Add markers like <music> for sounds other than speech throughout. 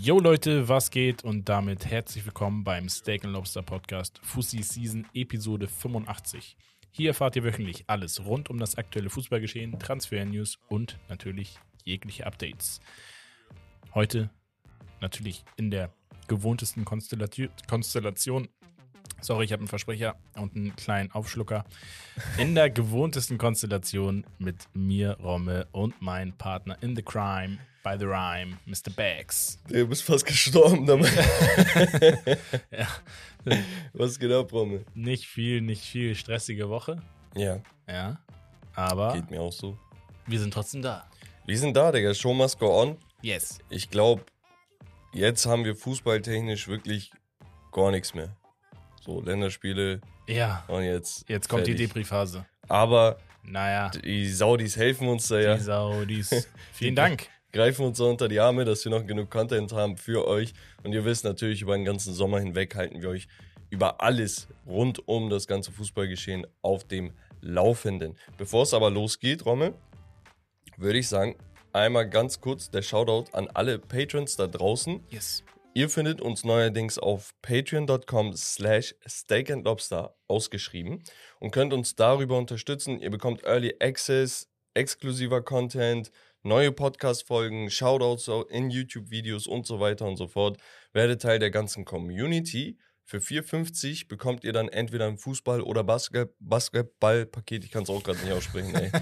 Yo Leute, was geht? Und damit herzlich willkommen beim Steak Lobster Podcast Fussi Season Episode 85. Hier erfahrt ihr wöchentlich alles rund um das aktuelle Fußballgeschehen, Transfer-News und natürlich jegliche Updates. Heute natürlich in der gewohntesten Konstellation. Sorry, ich habe einen Versprecher und einen kleinen Aufschlucker. In der gewohntesten Konstellation mit mir, Romme, und meinem Partner in the Crime, by the Rhyme, Mr. Bags. Du bist fast gestorben damit. <laughs> Ja, Was geht ab, Rommel? nicht viel, nicht viel stressige Woche. Ja, Ja, aber geht mir auch so. wir sind trotzdem da. Wir sind da, Digga. Show must go on. Yes. Ich glaube, jetzt haben wir fußballtechnisch wirklich gar nichts mehr. So, Länderspiele Ja, und jetzt. jetzt kommt die fertig. Depri-Phase. Aber Naja, die Saudis helfen uns da ja. die Saudis. <laughs> Vielen Dank. Greifen uns so unter die Arme, dass wir noch genug Content haben für euch. Und ihr wisst natürlich, über den ganzen Sommer hinweg halten wir euch über alles rund um das ganze Fußballgeschehen auf dem Laufenden. Bevor es aber losgeht, Rommel, würde ich sagen, einmal ganz kurz der Shoutout an alle Patrons da draußen. Yes. Ihr findet uns neuerdings auf patreon.com slash steakandlobster ausgeschrieben und könnt uns darüber unterstützen. Ihr bekommt Early Access, exklusiver Content, neue Podcast-Folgen, Shoutouts in YouTube-Videos und so weiter und so fort. Werdet Teil der ganzen Community. Für 4,50 bekommt ihr dann entweder ein Fußball- oder Basket Basketball-Paket. Ich kann es auch gerade nicht aussprechen, ey. <laughs>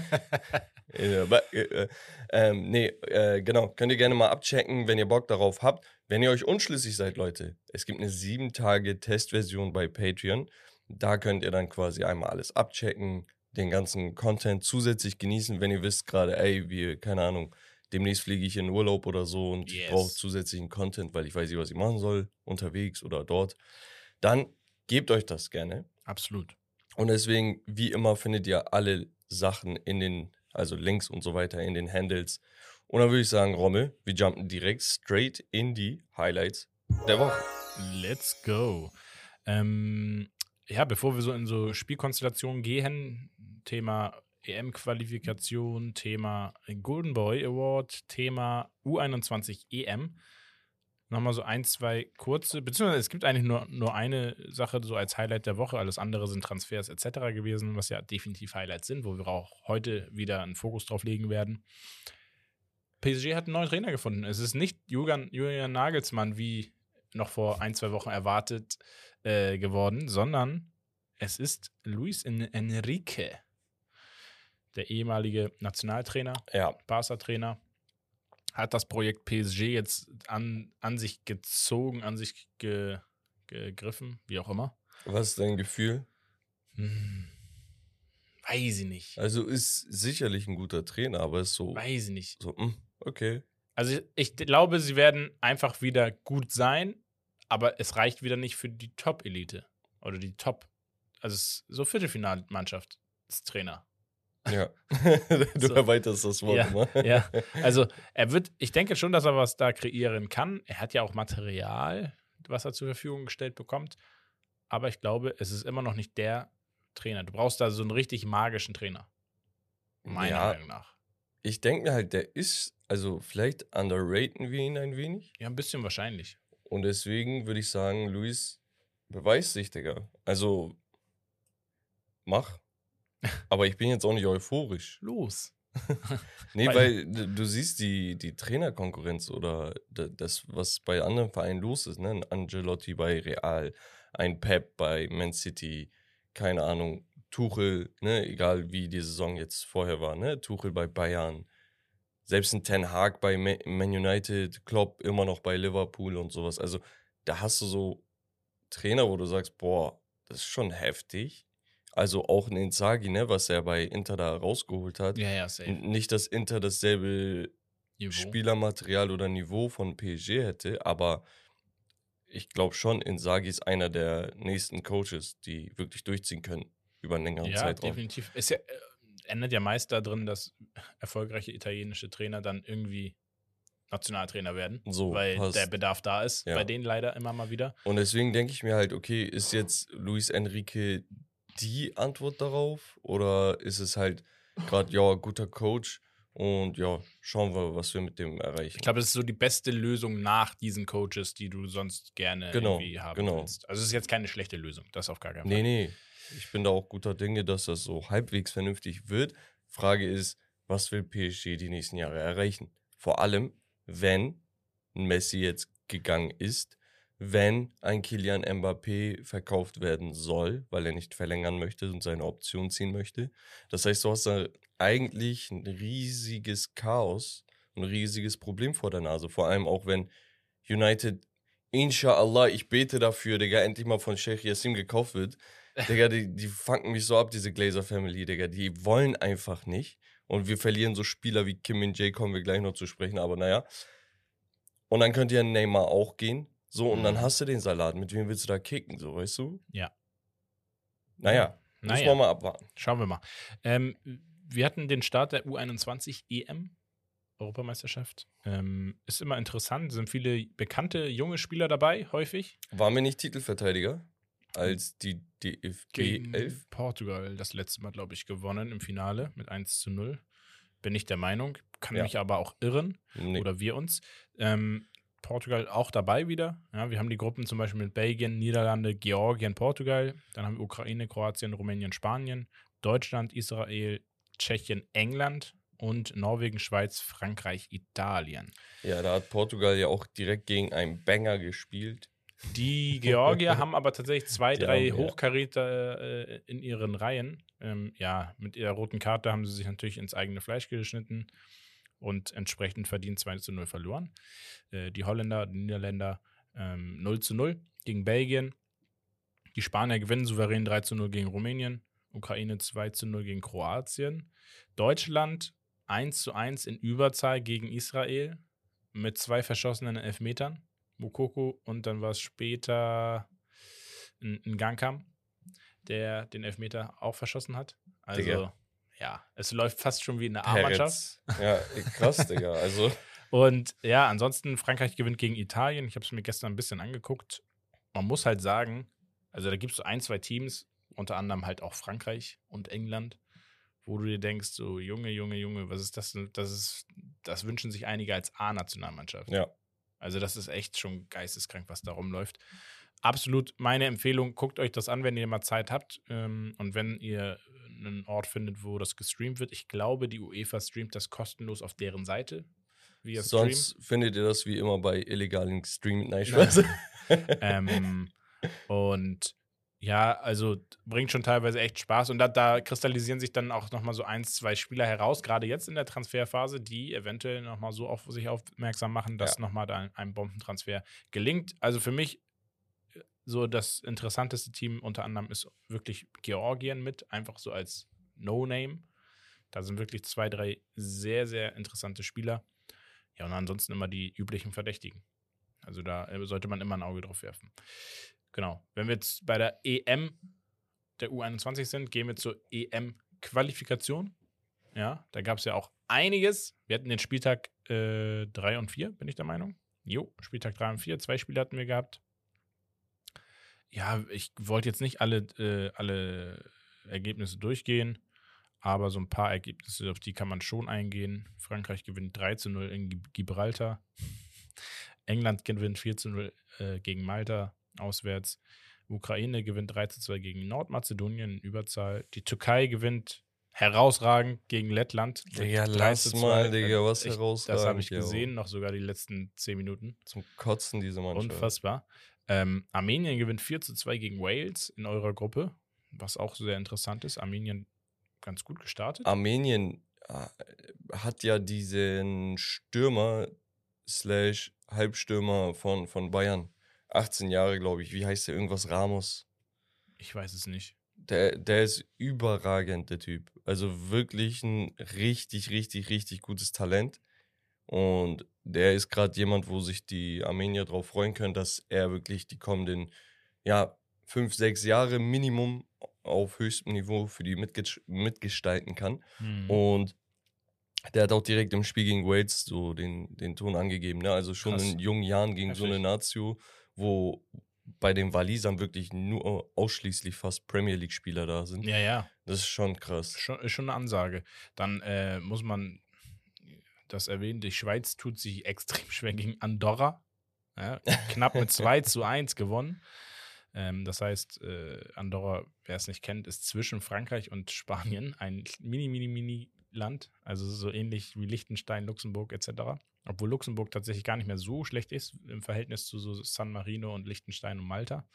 Äh, äh, äh, ähm, nee, äh, genau. Könnt ihr gerne mal abchecken, wenn ihr Bock darauf habt. Wenn ihr euch unschlüssig seid, Leute, es gibt eine 7-Tage-Testversion bei Patreon. Da könnt ihr dann quasi einmal alles abchecken, den ganzen Content zusätzlich genießen, wenn ihr wisst gerade, ey, wir, keine Ahnung, demnächst fliege ich in Urlaub oder so und ich Yes. brauche zusätzlichen Content, weil ich weiß nicht, was ich machen soll, unterwegs oder dort. Dann gebt euch das gerne. Absolut. Und deswegen, wie immer, findet ihr alle Sachen in den, also Links und so weiter in den Handles. Und dann würde ich sagen, Rommel, wir jumpen direkt straight in die Highlights der Woche. Let's go. Ähm, ja, bevor wir so in so Spielkonstellationen gehen, Thema EM-Qualifikation, Thema Golden Boy Award, Thema U21 EM. Nochmal so ein, zwei kurze, beziehungsweise es gibt eigentlich nur, nur eine Sache so als Highlight der Woche, alles andere sind Transfers etc. gewesen, was ja definitiv Highlights sind, wo wir auch heute wieder einen Fokus drauf legen werden. PSG hat einen neuen Trainer gefunden. Es ist nicht Julian, Julian Nagelsmann, wie noch vor ein, zwei Wochen erwartet äh, geworden, sondern es ist Luis En- Enrique, der ehemalige Nationaltrainer, Ja, Barca-Trainer, hat das Projekt PSG jetzt an, an sich gezogen, an sich ge, gegriffen, wie auch immer. was ist dein Gefühl? Hm. Weiß ich nicht. Also ist sicherlich ein guter Trainer, aber ist so, Weiß ich nicht. so hm, okay. Also ich, ich glaube, sie werden einfach wieder gut sein, aber es reicht wieder nicht für die Top-Elite. Oder die Top, also so Viertelfinalmannschaft, das Trainer. Ja. <laughs> du So. erweiterst das Wort Ja, immer. ja. <laughs> Also er wird, ich denke schon, dass er was da kreieren kann. Er hat ja auch Material, was er zur Verfügung gestellt bekommt. Aber ich glaube, es ist immer noch nicht der Trainer. Du brauchst da so einen richtig magischen Trainer. Meiner Ja. Meinung nach. Ich denke mir halt, der ist, also vielleicht underraten wir ihn ein wenig. Ja, ein bisschen wahrscheinlich. Und deswegen würde ich sagen, Luis, beweis dich, Digga. Also, mach. <laughs> Aber ich bin jetzt auch nicht euphorisch. Los. <laughs> Nee, Weil- weil du, siehst die, die Trainerkonkurrenz oder da- das, was bei anderen Vereinen los ist. Ne? Ein Angelotti bei Real, ein Pep bei Man City, keine Ahnung, Tuchel, ne? egal wie die Saison jetzt vorher war, ne? Tuchel bei Bayern, selbst ein Ten Hag bei Ma- Man United, Klopp immer noch bei Liverpool und sowas. Also da hast du so Trainer, wo du sagst, boah, das ist schon heftig. Also auch ein Inzaghi, ne, was er bei Inter da rausgeholt hat. Ja, ja, safe. Nicht, dass Inter dasselbe Niveau. Spielermaterial oder Niveau von PSG hätte, aber ich glaube schon, Inzaghi ist einer der nächsten Coaches, die wirklich durchziehen können über einen längeren Ja, Zeitraum. definitiv. Es ja, äh, ändert ja meist darin, dass erfolgreiche italienische Trainer dann irgendwie Nationaltrainer werden, So, weil passt. der Bedarf da ist, Ja. bei denen leider immer mal wieder. Und deswegen denke ich mir halt, okay, ist jetzt Luis Enrique die Antwort darauf? Oder ist es halt gerade, ja, guter Coach Und ja, schauen wir, was wir mit dem erreichen. Ich glaube, das ist so die beste Lösung nach diesen Coaches, die du sonst gerne Genau, irgendwie haben genau. willst. Also es ist jetzt keine schlechte Lösung, das auf gar keinen Nee, Fall. nee. Ich bin da auch guter Dinge, dass das so halbwegs vernünftig wird. Frage ist, was will PSG die nächsten Jahre erreichen? Vor allem, wenn Messi jetzt gegangen ist, wenn ein Kilian Mbappé verkauft werden soll, weil er nicht verlängern möchte und seine Option ziehen möchte. Das heißt, du hast da eigentlich ein riesiges Chaos, ein riesiges Problem vor der Nase. Vor allem auch, wenn United, inshallah, ich bete dafür, Digga, endlich mal von Sheikh Yassim gekauft wird. Digga, die, die fangen mich so ab, diese Glazer Family, Digga. Die wollen einfach nicht. Und wir verlieren so Spieler wie Kim Min Jae, kommen wir gleich noch zu sprechen, aber naja. Und dann könnte ja Neymar auch gehen. So, und dann Mhm. hast du den Salat. Mit wem willst du da kicken, so, weißt du? Ja. Naja, muss Naja, man mal abwarten. schauen wir mal. Ähm, wir hatten den Start der U21 EM, Europameisterschaft. Ähm, ist immer interessant, sind viele bekannte junge Spieler dabei, häufig. Waren wir nicht Titelverteidiger als die DFB Gegen 11? Portugal das letzte Mal, glaube ich, gewonnen im Finale mit 1 zu 0. Bin ich der Meinung. Kann Ja. mich aber auch irren. Nee. oder wir uns. Ähm, Portugal auch dabei wieder. Ja, wir haben die Gruppen zum Beispiel mit Belgien, Niederlande, Georgien, Portugal. Dann haben wir Ukraine, Kroatien, Rumänien, Spanien, Deutschland, Israel, Tschechien, England und Norwegen, Schweiz, Frankreich, Italien. Ja, da hat Portugal ja auch direkt gegen einen Banger gespielt. Die Georgier haben aber tatsächlich zwei, Die drei. Hochkaräter äh, in ihren Reihen. Ähm, ja, mit ihrer roten Karte haben sie sich natürlich ins eigene Fleisch geschnitten und entsprechend verdient 2 zu 0 verloren. Äh, die Holländer, die Niederländer ähm, 0 zu 0 gegen Belgien. Die Spanier gewinnen souverän 3 zu 0 gegen Rumänien. Ukraine 2 zu 0 gegen Kroatien. Deutschland 1 zu 1 in Überzahl gegen Israel mit zwei verschossenen Elfmetern. Mukoko und dann war es später ein, ein Gangkam, der den Elfmeter auch verschossen hat. Also, Digga. ja, es läuft fast schon wie in der A-Mannschaft. Ja, krass, <laughs> Digga. Also, Und ja, ansonsten, Frankreich gewinnt gegen Italien. Ich habe es mir gestern ein bisschen angeguckt. Man muss halt sagen, also da gibt es so ein, zwei Teams, unter anderem halt auch Frankreich und England, wo du dir denkst, so Junge, Junge, Junge, was ist das denn? Das ist, das wünschen sich einige als A-Nationalmannschaft. ja. Also das ist echt schon geisteskrank, was da rumläuft. Absolut meine Empfehlung, guckt euch das an, wenn ihr mal Zeit habt ähm, und wenn ihr einen Ort findet, wo das gestreamt wird. Ich glaube, die UEFA streamt das kostenlos auf deren Seite via Stream. Sonst findet ihr das wie immer bei illegalen Stream. Nein, Spaß. ähm, <laughs> und ja, also bringt schon teilweise echt Spaß. Und da, da kristallisieren sich dann auch nochmal so ein, zwei Spieler heraus, gerade jetzt in der Transferphase, die eventuell nochmal so auf sich aufmerksam machen, dass Ja. nochmal da ein, Bombentransfer gelingt. Also für mich äh, so das interessanteste Team unter anderem ist wirklich Georgien mit, einfach so als No-Name. Da sind wirklich zwei, drei sehr, sehr interessante Spieler. Ja, und ansonsten immer die üblichen Verdächtigen. Also da äh, sollte man immer ein Auge drauf werfen. Genau. Wenn wir jetzt bei der EM der U21 sind, gehen wir zur EM-Qualifikation. Ja, da gab es ja auch einiges. Wir hatten den Spieltag 3 und 4, bin ich der Meinung. Jo, Spieltag 3 und 4, zwei Spiele hatten wir gehabt. Ja, ich wollte jetzt nicht alle, äh, alle Ergebnisse durchgehen, aber so ein paar Ergebnisse, auf die kann man schon eingehen. Frankreich gewinnt 3 zu 0 in Gib- Gibraltar. <laughs> England gewinnt 4 zu 0 äh, gegen Malta auswärts. Ukraine gewinnt 3 zu 2 gegen Nordmazedonien in Überzahl. Die Türkei gewinnt herausragend gegen Lettland. Digga, 3 lass zu 2. mal, Digga, was Ich- herausragend. Das habe ich ja. gesehen, noch sogar die letzten 10 Minuten. Zum Kotzen, diese Mannschaft. Unfassbar. Ähm, Armenien gewinnt 4 zu 2 gegen Wales in eurer Gruppe, was auch sehr interessant ist. Armenien ganz gut gestartet. Armenien äh, hat ja diesen Stürmer slash Halbstürmer von, von Bayern. 18 Jahre, glaube ich. Wie heißt der? Irgendwas Ramos. Ich weiß es nicht. Der, der ist überragend, der Typ. Also wirklich ein richtig, richtig, richtig gutes Talent. Und der ist gerade jemand, wo sich die Armenier darauf freuen können, dass er wirklich die kommenden, ja, fünf, sechs Jahre Minimum auf höchstem Niveau für die mitges mitgestalten kann. Hm. Und der hat auch direkt im Spiel gegen Wales so den, den Ton angegeben. Ne? Also schon Krass. in jungen Jahren gegen so eine Heftig. Nazio, wo bei den Walisern wirklich nur ausschließlich fast Premier League-Spieler da sind. Ja, ja. Das ist schon krass. Schon, ist schon eine Ansage. Dann äh, muss man das erwähnt, die Schweiz tut sich extrem <laughs> schwer gegen Andorra. Ja, knapp mit 2 <laughs> zu 1 gewonnen. Ähm, das heißt, äh, Andorra, wer es nicht kennt, ist zwischen Frankreich und Spanien ein mini, mini, mini Land. Also so ähnlich wie Liechtenstein, Luxemburg etc. Obwohl Luxemburg tatsächlich gar nicht mehr so schlecht ist im Verhältnis zu so San Marino und Liechtenstein und Malta.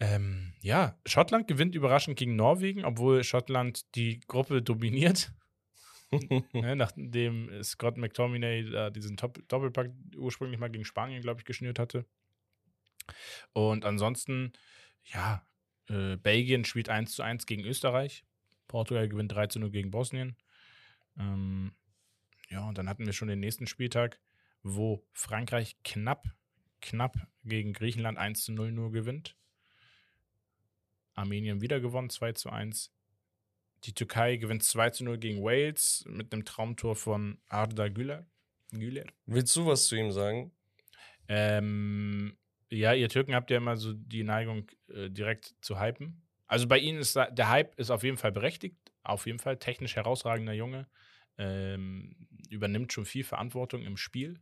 Ähm, ja, Schottland gewinnt überraschend gegen Norwegen, obwohl Schottland die Gruppe dominiert. <laughs> ne, nachdem Scott McTominay äh, diesen Top Doppelpack ursprünglich mal gegen Spanien, glaube ich, geschnürt hatte. Und ansonsten, ja, äh, Belgien spielt 1 zu 1 gegen Österreich. Portugal gewinnt 3 zu 0 gegen Bosnien. Ähm, ja, und dann hatten wir schon den nächsten Spieltag, wo Frankreich knapp, knapp gegen Griechenland 1 zu 0 nur gewinnt. Armenien wieder gewonnen, 2 zu 1. Die Türkei gewinnt 2 zu 0 gegen Wales mit einem Traumtor von Arda Güler. Güler. Willst du was zu ihm sagen? Ähm, ja, ihr Türken habt ja immer so die Neigung, äh, direkt zu hypen. Also bei ihnen ist der Hype ist auf jeden Fall berechtigt, auf jeden Fall technisch herausragender Junge. Ähm, übernimmt schon viel Verantwortung im Spiel,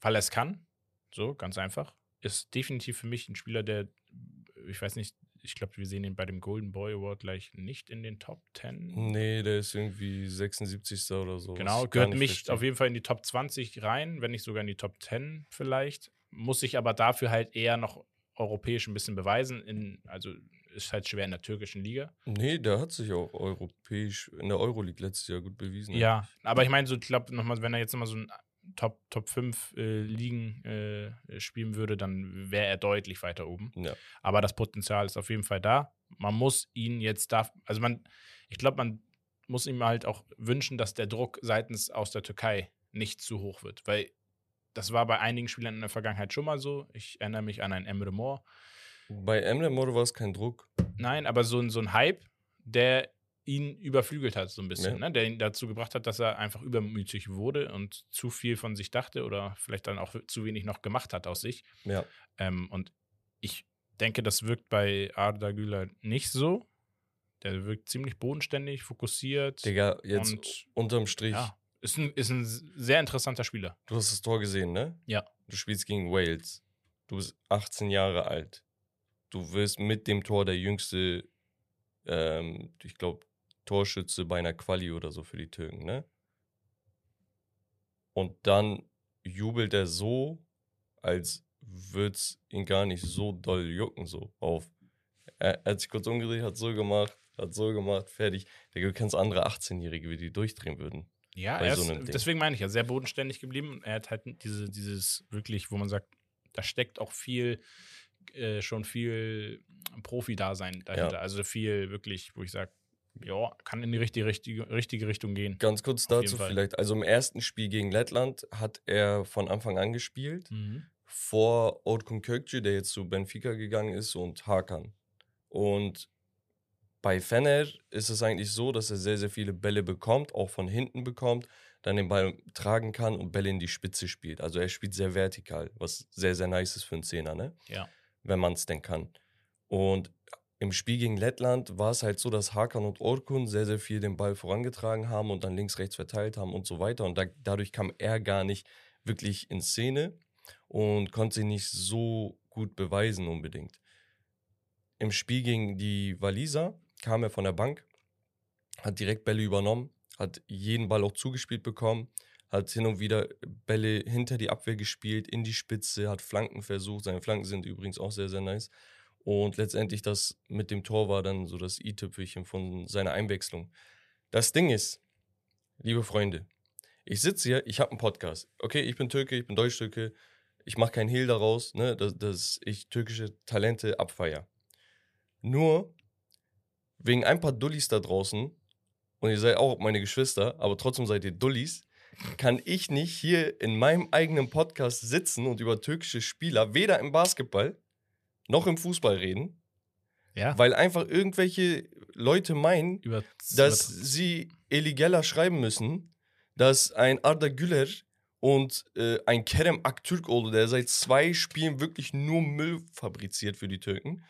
weil er es kann. So, ganz einfach. Ist definitiv für mich ein Spieler, der, ich weiß nicht, ich glaube, wir sehen ihn bei dem Golden Boy Award gleich nicht in den Top 10. Nee, der ist irgendwie 76. oder so. Genau, gehört mich verstehen. auf jeden Fall in die Top 20 rein, wenn nicht sogar in die Top 10 vielleicht. Muss sich aber dafür halt eher noch europäisch ein bisschen beweisen. In, also ist halt schwer in der türkischen Liga. Nee, der hat sich auch europäisch in der Euroleague letztes Jahr gut bewiesen. Ja, aber ich meine, so, ich glaube, nochmal, wenn er jetzt nochmal so ein Top, Top 5 äh, Ligen äh, spielen würde, dann wäre er deutlich weiter oben. Ja. Aber das Potenzial ist auf jeden Fall da. Man muss ihn jetzt da, also man, ich glaube, man muss ihm halt auch wünschen, dass der Druck seitens aus der Türkei nicht zu hoch wird, weil das war bei einigen Spielern in der Vergangenheit schon mal so. Ich erinnere mich an einen Emre Moore. Bei Emre Moore war es kein Druck. Nein, aber so, so ein Hype, der ihn überflügelt hat, so ein bisschen, ja. ne? der ihn dazu gebracht hat, dass er einfach übermütig wurde und zu viel von sich dachte oder vielleicht dann auch zu wenig noch gemacht hat aus sich. Ja. Ähm, und ich denke, das wirkt bei Arda Güler nicht so. Der wirkt ziemlich bodenständig, fokussiert. Digga, jetzt und, unterm Strich. Ja, ist ein, ist ein sehr interessanter Spieler. Du hast das Tor gesehen, ne? Ja. Du spielst gegen Wales. Du bist 18 Jahre alt. Du wirst mit dem Tor der jüngste, ähm, ich glaube, Torschütze bei einer Quali oder so für die Türken, ne? Und dann jubelt er so, als würde es ihn gar nicht so doll jucken, so auf. Er, er, hat sich kurz umgedreht, hat so gemacht, hat so gemacht, fertig. du kennst andere 18-Jährige, wie die durchdrehen würden. Ja, er so ist, deswegen meine ich ja, sehr bodenständig geblieben. Er hat halt diese, dieses wirklich, wo man sagt, da steckt auch viel, äh, schon viel Profi-Dasein dahinter. Ja. Also viel wirklich, wo ich sage, ja, kann in die richtige, richtige, richtige Richtung gehen. Ganz kurz dazu vielleicht. Also im ersten Spiel gegen Lettland hat er von Anfang an gespielt. Mhm. Vor Orkun Kökçü, der jetzt zu Benfica gegangen ist, und Hakan. Und bei Fener ist es eigentlich so, dass er sehr, sehr viele Bälle bekommt, auch von hinten bekommt, dann den Ball tragen kann und Bälle in die Spitze spielt. Also er spielt sehr vertikal, was sehr, sehr nice ist für einen Zehner, ne? Ja. Wenn man es denn kann. Und im Spiel gegen Lettland war es halt so, dass Hakan und Orkun sehr, sehr viel den Ball vorangetragen haben und dann links, rechts verteilt haben und so weiter. Und da, dadurch kam er gar nicht wirklich in Szene und konnte sich nicht so gut beweisen unbedingt. Im Spiel gegen die Waliser kam er von der Bank, hat direkt Bälle übernommen, hat jeden Ball auch zugespielt bekommen, hat hin und wieder Bälle hinter die Abwehr gespielt, in die Spitze, hat Flanken versucht. Seine Flanken sind übrigens auch sehr, sehr nice. Und letztendlich das mit dem Tor war dann so das i-Tüpfelchen von seiner Einwechslung. Das Ding ist, liebe Freunde, ich sitze hier, ich habe einen Podcast. Okay, ich bin Türke, ich bin Deutsch-Türke. Ich mache keinen Hehl daraus, ne, dass, dass ich türkische Talente abfeier. Nur wegen ein paar Dullis da draußen, und ihr seid auch meine Geschwister, aber trotzdem seid ihr Dullis, kann ich nicht hier in meinem eigenen Podcast sitzen und über türkische Spieler, weder im Basketball noch im Fußball reden. Ja. Weil einfach irgendwelche Leute meinen, Über dass sie Eligella schreiben müssen, dass ein Arda Güler und äh, ein Kerem Aktürkoğlu, der seit zwei Spielen wirklich nur Müll fabriziert für die Türken,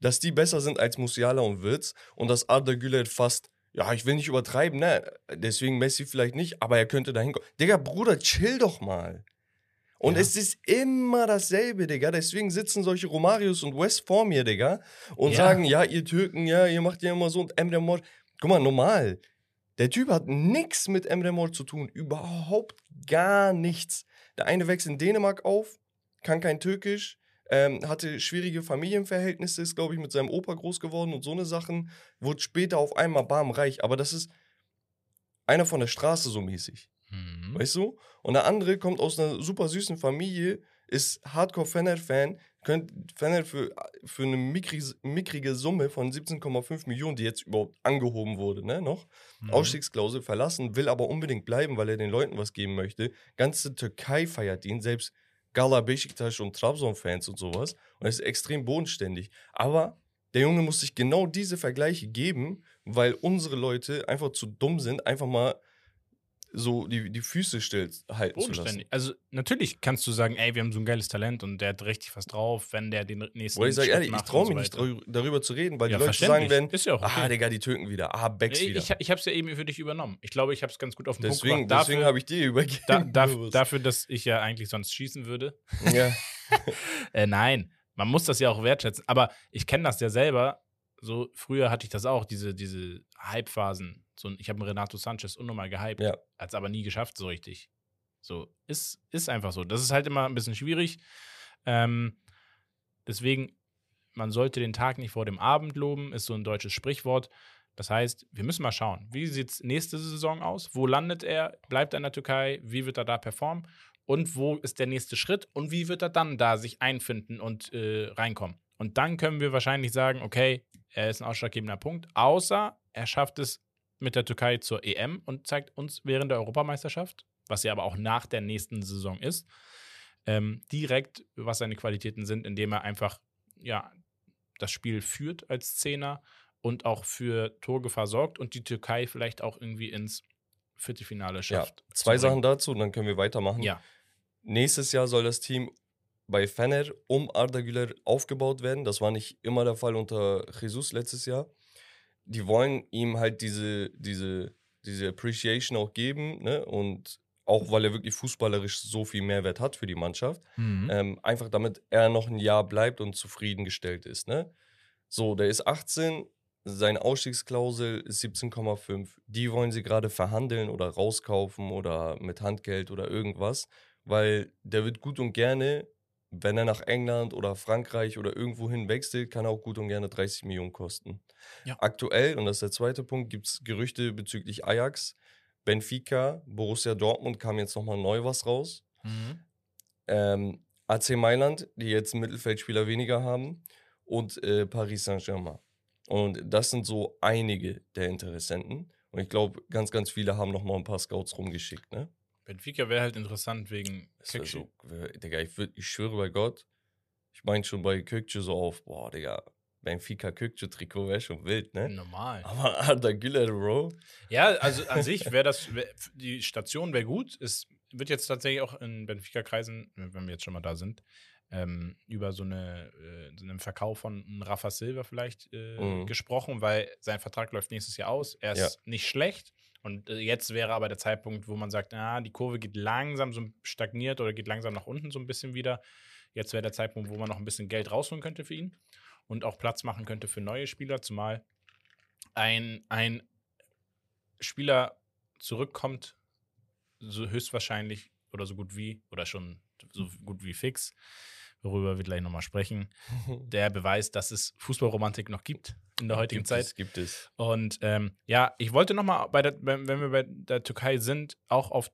dass die besser sind als Musiala und Wirtz und dass Arda Güler fast ja, ich will nicht übertreiben, ne? Deswegen Messi vielleicht nicht, aber er könnte da hinkommen. Digga, Bruder, chill doch mal. Und Ja. es ist immer dasselbe, Digga. Deswegen sitzen solche Romarios und West vor mir, Digga, und Ja. sagen, ja, ihr Türken, ja, ihr macht ja immer so und Emre Mor. Guck mal, normal. Der Typ hat nichts mit Emre Mor zu tun. Überhaupt gar nichts. Der eine wächst in Dänemark auf, kann kein Türkisch, ähm, hatte schwierige Familienverhältnisse, ist, glaube ich, mit seinem Opa groß geworden und so eine Sachen. Wurde später auf einmal bam reich. Aber das ist einer von der Straße so mäßig. Mhm. Weißt du? Und der andere kommt aus einer super süßen Familie, ist Hardcore-Fener-Fan, könnt Fener für, für eine mickrig, mickrige Summe von 17,5 Millionen, die jetzt überhaupt angehoben wurde, ne, noch, Mhm. Ausstiegsklausel verlassen, will aber unbedingt bleiben, weil er den Leuten was geben möchte. Ganze Türkei feiert ihn, selbst Gala Beşiktaş und Trabzon-Fans und sowas. Und er ist extrem bodenständig. Aber der Junge muss sich genau diese Vergleiche geben, weil unsere Leute einfach zu dumm sind, einfach mal so die, die Füße still halten zu lassen. Also natürlich kannst du sagen, ey, wir haben so ein geiles Talent und der hat richtig was drauf, wenn der den nächsten Weil ich sage ehrlich, ich traue mich so nicht darüber zu reden, weil Ja, die Leute sagen werden, ja auch okay. ah, Digga, die Türken wieder, ah, Becks ich wieder. ich, ich habe es ja eben für dich übernommen. Ich glaube, ich habe es ganz gut auf den deswegen Punkt gebracht. deswegen habe ich dir übergeben. da, da, dafür, dass ich ja eigentlich sonst schießen würde. ja. <laughs> Äh, nein, man muss das ja auch wertschätzen. Aber ich kenne das ja selber. So früher hatte ich das auch, diese, diese Hype-Phasen. So, ich habe Renato Sanchez unnormal gehypt, Ja. hat es aber nie geschafft, so richtig. So, ist, ist einfach so. Das ist halt immer ein bisschen schwierig. Ähm, deswegen, man sollte den Tag nicht vor dem Abend loben, ist so ein deutsches Sprichwort. Das heißt, wir müssen mal schauen, wie sieht es nächste Saison aus? Wo landet er? Bleibt er in der Türkei? Wie wird er da performen? Und wo ist der nächste Schritt? Und wie wird er dann da sich einfinden und äh, reinkommen? Und dann können wir wahrscheinlich sagen, okay, er ist ein ausschlaggebender Punkt, außer er schafft es mit der Türkei zur EM und zeigt uns während der Europameisterschaft, was ja aber auch nach der nächsten Saison ist, ähm, direkt, was seine Qualitäten sind, indem er einfach ja, das Spiel führt als Zehner und auch für Torgefahr sorgt und die Türkei vielleicht auch irgendwie ins Viertelfinale ja. schafft. Zwei zu Sachen dazu und dann können wir weitermachen. Ja, Nächstes Jahr soll das Team bei Fener um Arda Güler aufgebaut werden. Das war nicht immer der Fall unter Jesus letztes Jahr. Die wollen ihm halt diese, diese, diese Appreciation auch geben, ne? Und auch weil er wirklich fußballerisch so viel Mehrwert hat für die Mannschaft. Mhm. Ähm, einfach damit er noch ein Jahr bleibt und zufriedengestellt ist. Ne? So, der ist 18, seine Ausstiegsklausel ist 17,5. Die wollen sie gerade verhandeln oder rauskaufen oder mit Handgeld oder irgendwas, weil der wird gut und gerne, wenn er nach England oder Frankreich oder irgendwo hin wechselt, kann er auch gut und gerne 30 Millionen kosten. Ja. Aktuell, und das ist der zweite Punkt, gibt es Gerüchte bezüglich Ajax, Benfica, Borussia Dortmund kam jetzt nochmal neu was raus Mhm. ähm, AC Mailand, die jetzt einen Mittelfeldspieler weniger haben, und äh, Paris Saint-Germain. Und das sind so einige der Interessenten. Und ich glaube, ganz, ganz viele haben noch mal ein paar Scouts rumgeschickt, ne? Benfica wäre halt interessant wegen Kekci. so, Digga, ich, würd, ich schwöre bei Gott, ich meine schon bei Kökçe so auf, boah, Digga, Benfica Kökçe-Trikot wäre schon wild, ne? Normal. Aber <laughs> Arda Güler, Bro, Ja, also an sich wäre das, wär, die Station wäre gut. Es wird jetzt tatsächlich auch in Benfica-Kreisen, wenn wir jetzt schon mal da sind, ähm, über so, eine, äh, so einen Verkauf von Rafa Silva vielleicht äh, Mhm. gesprochen, weil sein Vertrag läuft nächstes Jahr aus. Er ist Ja. nicht schlecht. Und äh, jetzt wäre aber der Zeitpunkt, wo man sagt, ah, die Kurve geht langsam so stagniert oder geht langsam nach unten so ein bisschen wieder. Jetzt wäre der Zeitpunkt, wo man noch ein bisschen Geld rausholen könnte für ihn und auch Platz machen könnte für neue Spieler, zumal ein, ein Spieler zurückkommt, so höchstwahrscheinlich oder so gut wie, oder schon so gut wie fix, worüber wir gleich nochmal sprechen, <laughs> der beweist, dass es Fußballromantik noch gibt in der heutigen gibt Zeit. es, gibt es. Und ähm, ja, ich wollte nochmal, wenn wir bei der Türkei sind, auch auf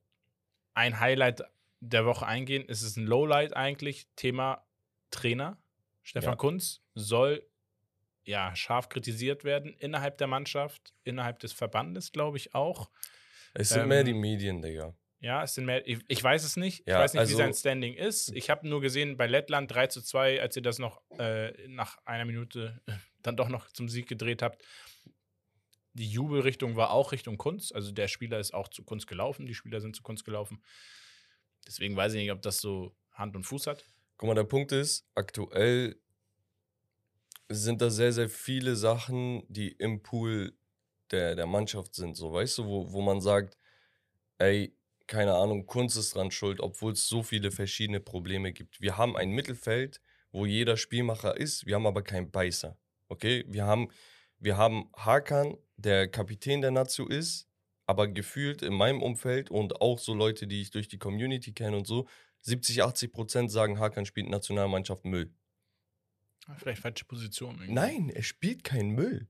ein Highlight der Woche eingehen. Es ist ein Lowlight eigentlich, Thema Trainer. Stefan Ja. Kunz soll ja scharf kritisiert werden innerhalb der Mannschaft, innerhalb des Verbandes, glaube ich auch. Es sind mehr Ähm, die Medien, Digga. Ja, es sind mehr, ich, ich weiß es nicht. Ja, ich weiß nicht, also- wie sein Standing ist. Ich habe nur gesehen bei Lettland 3 zu 2, als ihr das noch äh, nach einer Minute dann doch noch zum Sieg gedreht habt. Die Jubelrichtung war auch Richtung Kunst. Also der Spieler ist auch zu Kunst gelaufen. Die Spieler sind zu Kunst gelaufen. Deswegen weiß ich nicht, ob das so Hand und Fuß hat. Guck mal, der Punkt ist, aktuell sind da sehr, sehr viele Sachen, die im Pool der, der Mannschaft sind, so weißt du, wo, wo man sagt, ey, keine Ahnung, Kunst ist dran schuld, obwohl es so viele verschiedene Probleme gibt. Wir haben ein Mittelfeld, wo jeder Spielmacher ist, wir haben aber keinen Beißer. Okay? Wir haben, wir haben Hakan, der Kapitän der Nazio ist, aber gefühlt in meinem Umfeld und auch so Leute, die ich durch die Community kenne und so, 70, 80 Prozent sagen, Hakan spielt Nationalmannschaft Müll. Vielleicht falsche Position. Irgendwie. Nein, er spielt keinen Müll.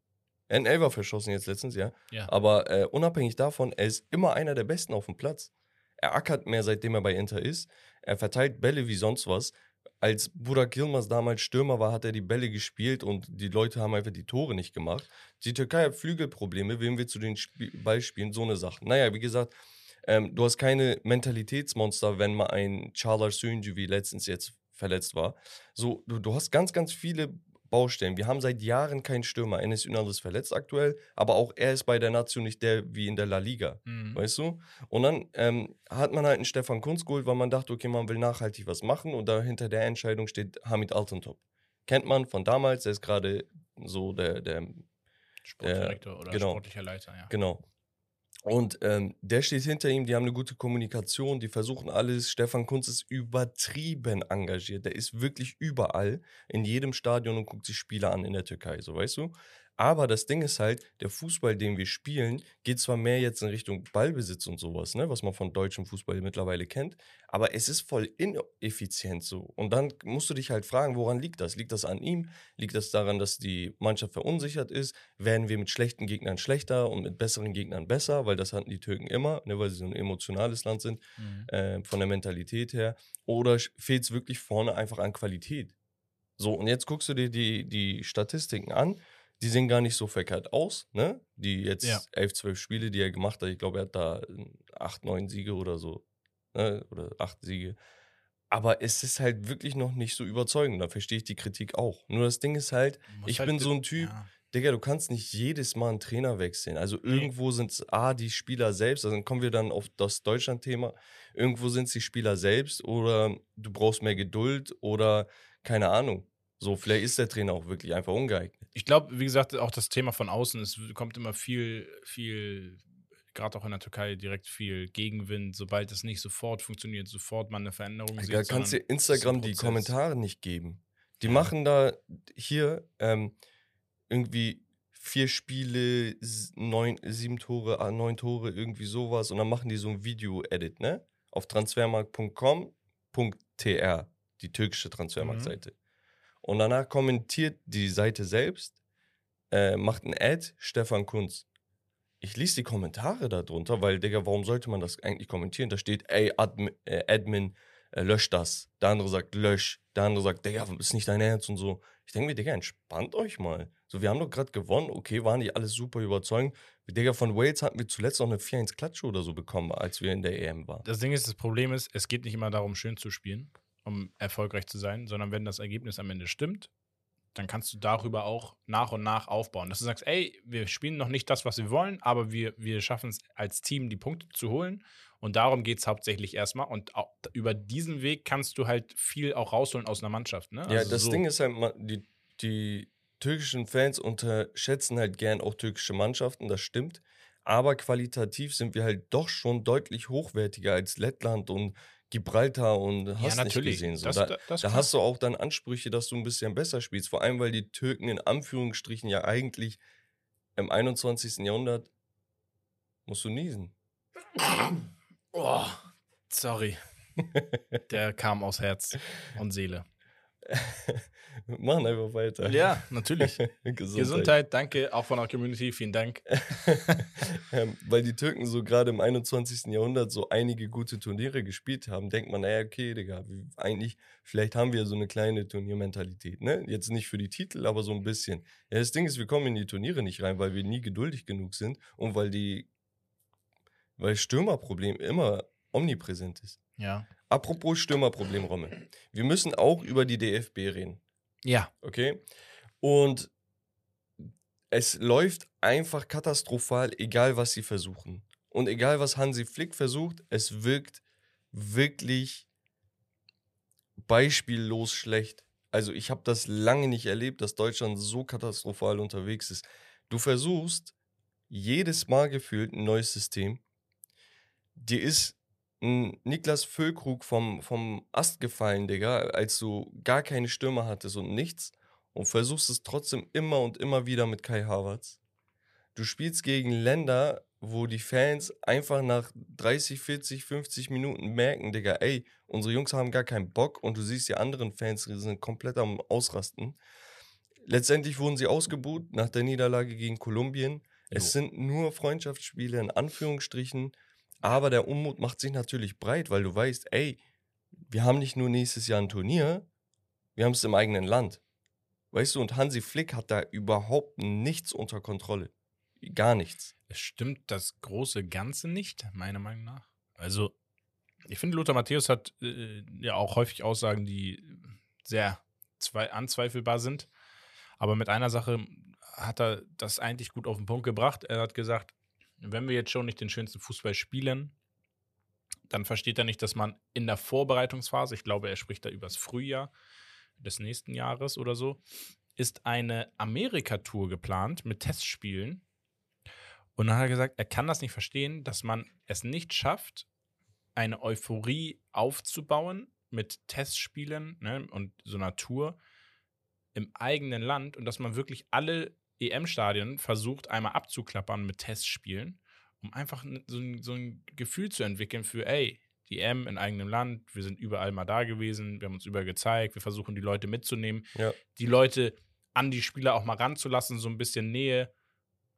Ein Elfer verschossen jetzt letztens, ja. Ja. Aber äh, unabhängig davon, er ist immer einer der Besten auf dem Platz. Er ackert mehr, seitdem er bei Inter ist. Er verteilt Bälle wie sonst was. Als Burak Yilmaz damals Stürmer war, hat er die Bälle gespielt und die Leute haben einfach die Tore nicht gemacht. Die Türkei hat Flügelprobleme, wem wir zu den Sp Ball spielen, so eine Sache. Naja, wie gesagt, ähm, du hast keine Mentalitätsmonster, wenn mal ein Charles Sönji wie letztens jetzt verletzt war. So, du, du hast ganz, ganz viele Baustellen. Wir haben seit Jahren keinen Stürmer. Enes Ünal ist verletzt aktuell, aber auch er ist bei der Nation nicht der wie in der La Liga. Mhm. Weißt du? Und dann ähm, hat man halt einen Stefan Kunz geholt, weil man dachte, okay, man will nachhaltig was machen und dahinter der Entscheidung steht Hamid Altentop. Kennt man von damals, der ist gerade so der, der Sportdirektor oder genau. sportlicher Leiter, ja. Genau. Und ähm, der steht hinter ihm, die haben eine gute Kommunikation, die versuchen alles. Stefan Kunz ist übertrieben engagiert. Der ist wirklich überall, in jedem Stadion und guckt sich Spiele an in der Türkei, so weißt du. Aber das Ding ist halt, der Fußball, den wir spielen, geht zwar mehr jetzt in Richtung Ballbesitz und sowas, ne, was man von deutschem Fußball mittlerweile kennt, aber es ist voll ineffizient so. Und dann musst du dich halt fragen, woran liegt das? Liegt das an ihm? Liegt das daran, dass die Mannschaft verunsichert ist? Werden wir mit schlechten Gegnern schlechter und mit besseren Gegnern besser? Weil das hatten die Türken immer, ne, weil sie so ein emotionales Land sind, Mhm. äh, von der Mentalität her. Oder fehlt es wirklich vorne einfach an Qualität? So, und jetzt guckst du dir die, die Statistiken an. Die sehen gar nicht so verkehrt aus, ne? Die jetzt Ja. elf, zwölf Spiele, die er gemacht hat. Ich glaube, er hat da äh, acht, neun Siege oder so. Ne? Oder acht Siege. Aber es ist halt wirklich noch nicht so überzeugend. Da verstehe ich die Kritik auch. Nur das Ding ist halt, ich halt bin so ein Typ, Ja. Digga, du kannst nicht jedes Mal einen Trainer wechseln. Also irgendwo sind es A, die Spieler selbst, also dann kommen wir dann auf das Deutschland-Thema. Irgendwo sind es die Spieler selbst oder du brauchst mehr Geduld oder keine Ahnung. So, vielleicht ist der Trainer auch wirklich einfach ungeeignet. Ich glaube, wie gesagt, auch das Thema von außen, es kommt immer viel, viel, gerade auch in der Türkei, direkt viel Gegenwind, sobald es nicht sofort funktioniert, sofort man eine Veränderung sieht. Da kannst du Instagram die. Kommentare nicht geben. Die Ja. machen da hier ähm, irgendwie vier Spiele, neun, sieben Tore, ah, neun Tore, irgendwie sowas. Und dann machen die so ein Video-Edit, ne? Auf transfermarkt.com.tr, die türkische Transfermarktseite. Und danach kommentiert die Seite selbst, äh, macht ein Ad, Stefan Kunz. Ich lese die Kommentare darunter, weil, Digga, warum sollte man das eigentlich kommentieren? Da steht, ey, Admin, äh, Admin äh, lösch das. Der andere sagt, lösch. Der andere sagt, Digga, ist nicht dein Ernst und so. Ich denke mir, Digga, entspannt euch mal. So, wir haben doch gerade gewonnen. Okay, waren die alles super überzeugend. Digga, von Wales hatten wir zuletzt noch eine 4-1-Klatsche oder so bekommen, als wir in der EM waren. Das Ding ist, das Problem ist, es geht nicht immer darum, schön zu spielen, um erfolgreich zu sein, sondern wenn das Ergebnis am Ende stimmt, dann kannst du darüber auch nach und nach aufbauen. Dass du sagst, ey, wir spielen noch nicht das, was wir wollen, aber wir, wir schaffen es als Team, die Punkte zu holen. Und darum geht es hauptsächlich erstmal. Und über diesen Weg kannst du halt viel auch rausholen aus einer Mannschaft. Ne? Ja, Also das so. Ding ist halt, die, die türkischen Fans unterschätzen halt gern auch türkische Mannschaften, das stimmt. Aber qualitativ sind wir halt doch schon deutlich hochwertiger als Lettland und Gibraltar und hast ja, nicht natürlich. gesehen. So. Das, da da, das da hast du auch dann Ansprüche, dass du ein bisschen besser spielst. Vor allem, weil die Türken in Anführungsstrichen ja eigentlich im 21. Jahrhundert musst du niesen. Oh, sorry. Der kam aus Herz und Seele. <laughs> Machen einfach weiter. Ja, natürlich. <laughs> Gesundheit. Gesundheit, danke, auch von der Community, vielen Dank. <laughs> ähm, weil die Türken so gerade im 21. Jahrhundert so einige gute Turniere gespielt haben, denkt man, naja, okay, Digga, wie- eigentlich, vielleicht haben wir so eine kleine Turniermentalität, ne? Jetzt nicht für die Titel, aber so ein bisschen. Ja, das Ding ist, wir kommen in die Turniere nicht rein, weil wir nie geduldig genug sind und weil die, weil Stürmerproblem immer omnipräsent ist. Ja. Apropos Stürmerproblem, Rommel. Wir müssen auch über die DFB reden. Ja. Okay. Und es läuft einfach katastrophal, egal was sie versuchen. Und egal was Hansi Flick versucht, es wirkt wirklich beispiellos schlecht. Also ich habe das lange nicht erlebt, dass Deutschland so katastrophal unterwegs ist. Du versuchst jedes Mal gefühlt ein neues System. Dir ist Niklas Füllkrug vom, vom Ast gefallen, Digga, als du gar keine Stürmer hattest und nichts und versuchst es trotzdem immer und immer wieder mit Kai Havertz. Du spielst gegen Länder, wo die Fans einfach nach 30, 40, 50 Minuten merken, Digga, ey, unsere Jungs haben gar keinen Bock und du siehst die anderen Fans, die sind komplett am Ausrasten. Letztendlich wurden sie ausgebuht nach der Niederlage gegen Kolumbien. Es sind nur Freundschaftsspiele in Anführungsstrichen, aber der Unmut macht sich natürlich breit, weil du weißt, ey, wir haben nicht nur nächstes Jahr ein Turnier, wir haben es im eigenen Land. Weißt du, und Hansi Flick hat da überhaupt nichts unter Kontrolle. Gar nichts. Es stimmt das große Ganze nicht, meiner Meinung nach. Also, ich finde, Lothar Matthäus hat äh, ja auch häufig Aussagen, die sehr zwei, anzweifelbar sind. Aber mit einer Sache hat er das eigentlich gut auf den Punkt gebracht. Er hat gesagt, wenn wir jetzt schon nicht den schönsten Fußball spielen, dann versteht er nicht, dass man in der Vorbereitungsphase, ich glaube, er spricht da übers Frühjahr des nächsten Jahres oder so, ist eine Amerika-Tour geplant mit Testspielen. Und dann hat er gesagt, er kann das nicht verstehen, dass man es nicht schafft, eine Euphorie aufzubauen mit Testspielen ne, und so einer Tour im eigenen Land und dass man wirklich alle EM-Stadien versucht, einmal abzuklappern mit Testspielen, um einfach so ein, so ein Gefühl zu entwickeln für, ey, die EM in eigenem Land, wir sind überall mal da gewesen, wir haben uns überall gezeigt, wir versuchen die Leute mitzunehmen, Ja. die Leute an die Spieler auch mal ranzulassen, so ein bisschen Nähe.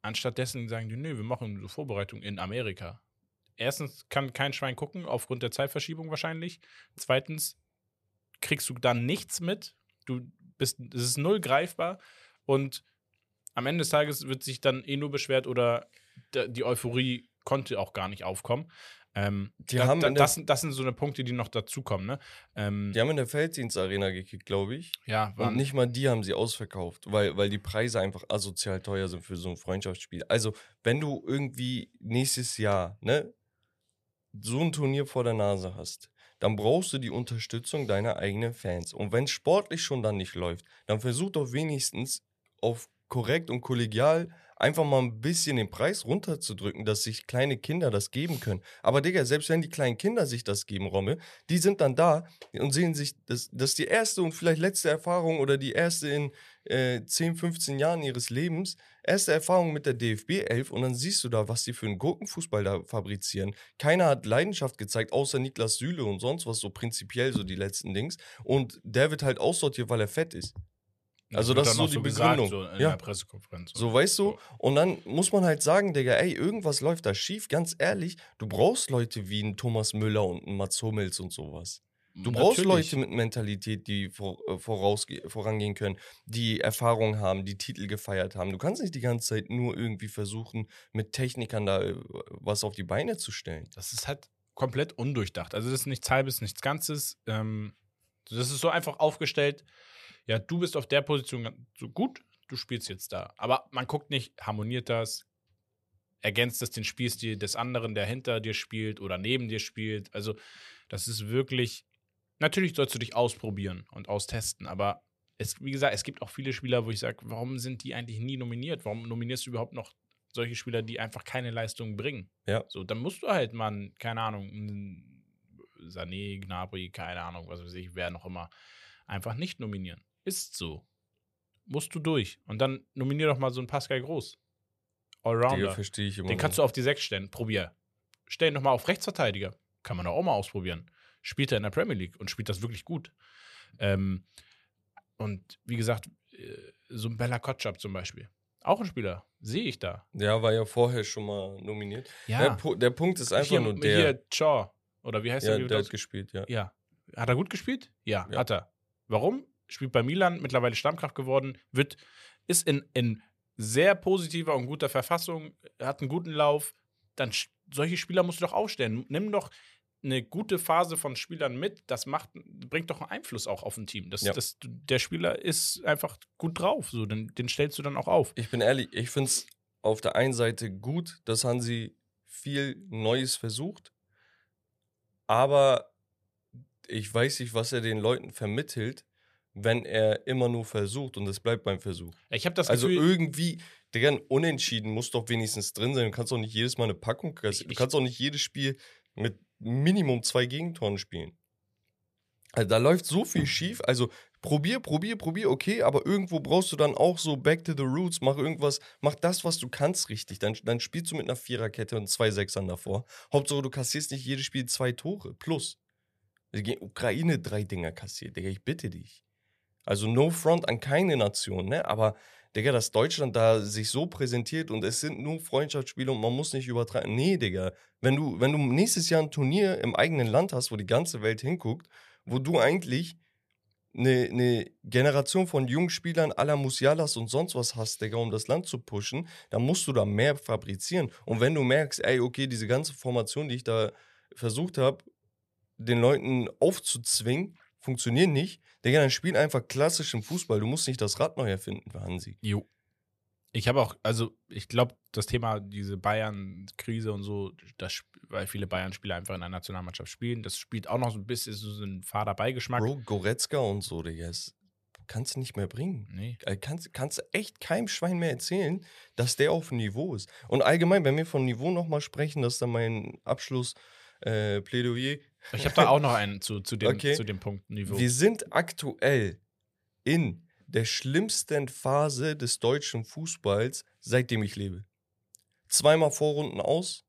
Anstattdessen sagen die, nö, wir machen so Vorbereitung in Amerika. Erstens kann kein Schwein gucken, aufgrund der Zeitverschiebung wahrscheinlich. Zweitens kriegst du dann nichts mit. Du bist, es ist null greifbar. Und am Ende des Tages wird sich dann eh nur beschwert oder die Euphorie konnte auch gar nicht aufkommen. Ähm, Die da, haben da, das, sind- das sind so eine Punkte, die noch dazukommen. Ne? Ähm, Die haben in der Felddienstarena gekickt, glaube ich. ja, Und waren, nicht mal die haben sie ausverkauft, weil, weil die Preise einfach asozial teuer sind für so ein Freundschaftsspiel. Also, wenn du irgendwie nächstes Jahr, ne, so ein Turnier vor der Nase hast, dann brauchst du die Unterstützung deiner eigenen Fans. Und wenn sportlich schon dann nicht läuft, dann versuch doch wenigstens auf korrekt und kollegial einfach mal ein bisschen den Preis runterzudrücken, dass sich kleine Kinder das geben können. Aber Digga, selbst wenn die kleinen Kinder sich das geben, Romme, die sind dann da und sehen sich, das, das die erste und vielleicht letzte Erfahrung oder die erste in äh, 10, 15 Jahren ihres Lebens, erste Erfahrung mit der DFB 11 und dann siehst du da, was die für einen Gurkenfußball da fabrizieren. Keiner hat Leidenschaft gezeigt, außer Niklas Süle und sonst was, so prinzipiell so die letzten Dings. Und der wird halt aussortiert, weil er fett ist. Also wird das ist so die gesagt, Begründung. so in Ja. der Pressekonferenz. So, weißt du? Und dann muss man halt sagen, Digga, ey, irgendwas läuft da schief. Ganz ehrlich, du brauchst Leute wie ein Thomas Müller und ein Mats Hummels und sowas. Du brauchst Natürlich. Leute mit Mentalität, die äh, vorangehen können, die Erfahrung haben, die Titel gefeiert haben. Du kannst nicht die ganze Zeit nur irgendwie versuchen, mit Technikern da äh, was auf die Beine zu stellen. Das ist halt komplett undurchdacht. Also das ist nichts Halbes, nichts Ganzes. Ähm, das ist so einfach aufgestellt. Ja, du bist auf der Position so gut, du spielst jetzt da. Aber man guckt nicht, harmoniert das, ergänzt das den Spielstil des anderen, der hinter dir spielt oder neben dir spielt. Also das ist wirklich, natürlich sollst du dich ausprobieren und austesten, aber es, wie gesagt, es gibt auch viele Spieler, wo ich sage, warum sind die eigentlich nie nominiert? Warum nominierst du überhaupt noch solche Spieler, die einfach keine Leistung bringen? Ja. So, dann musst du halt mal, keine Ahnung, Sané, Gnabry, keine Ahnung, was weiß ich, wer noch immer, einfach nicht nominieren. Ist so. Musst du durch. Und dann nominier doch mal so einen Pascal Groß. Allrounder. verstehe ich immer. Den kannst du auf die 6 stellen. Probier. Stell ihn doch mal auf Rechtsverteidiger. Kann man doch auch mal ausprobieren. Spielt er in der Premier League und spielt das wirklich gut. Ähm, und wie gesagt, äh, so ein Bella Kotschap zum Beispiel. Auch ein Spieler. Sehe ich da. ja, war ja vorher schon mal nominiert. Der, Ja. Pu der Punkt ist einfach hier, nur der. Hier, Shaw. Oder wie heißt ja, der? der hat gespielt, ja. Ja. Hat er gut gespielt? Ja, Ja. hat er. Warum? Spielt bei Milan, mittlerweile Stammkraft geworden, wird, ist in, in sehr positiver und guter Verfassung, hat einen guten Lauf. Dann solche Spieler musst du doch aufstellen. Nimm doch eine gute Phase von Spielern mit. Das macht, bringt doch einen Einfluss auch auf ein Team. Das, Ja. das, der Spieler ist einfach gut drauf. So, den, den stellst du dann auch auf. Ich bin ehrlich, ich finde es auf der einen Seite gut, dass Hansi viel Neues versucht, aber ich weiß nicht, was er den Leuten vermittelt, wenn er immer nur versucht und es bleibt beim Versuch. Ich habe das Also Gefühl, irgendwie, Digga, ein Unentschieden muss doch wenigstens drin sein. Du kannst doch nicht jedes Mal eine Packung kassieren. Du kannst doch nicht jedes Spiel mit Minimum zwei Gegentoren spielen. Also da läuft so viel schief. Also probier, probier, probier, okay, aber irgendwo brauchst du dann auch so back to the roots, mach irgendwas, mach das, was du kannst richtig. Dann, dann spielst du mit einer Viererkette und zwei Sechsern davor. Hauptsache, du kassierst nicht jedes Spiel zwei Tore. Plus. Die Ukraine drei Dinger kassiert, Digga, ich bitte dich. Also no front an keine Nation, ne? Aber Digga, dass Deutschland da sich so präsentiert und es sind nur Freundschaftsspiele und man muss nicht übertreiben. Nee, Digga. Wenn du, wenn du nächstes Jahr ein Turnier im eigenen Land hast, wo die ganze Welt hinguckt, wo du eigentlich eine, eine Generation von jungen Spielern aller Musialas und sonst was hast, Digga, um das Land zu pushen, dann musst du da mehr fabrizieren. Und wenn du merkst, ey, okay, diese ganze Formation, die ich da versucht habe, den Leuten aufzuzwingen, funktioniert nicht, Digga, dann spiel einfach klassischen Fußball. Du musst nicht das Rad neu erfinden, Hansi. Jo. Ich habe auch, also ich glaube, das Thema, diese Bayern-Krise und so, das, weil viele Bayern-Spieler einfach in der Nationalmannschaft spielen, das spielt auch noch so ein bisschen so einen fader Beigeschmack. Bro, Goretzka und so, Digga, das kannst du nicht mehr bringen. Nee. Äh, Kannst, kannst du echt keinem Schwein mehr erzählen, dass der auf Niveau ist. Und allgemein, wenn wir von Niveau nochmal sprechen, das ist dann mein Abschluss. Äh, Plädoyer. Ich habe da auch noch einen zu, zu, dem, Okay. zu dem Punkt Niveau. Wir sind aktuell in der schlimmsten Phase des deutschen Fußballs, seitdem ich lebe. Zweimal Vorrunden aus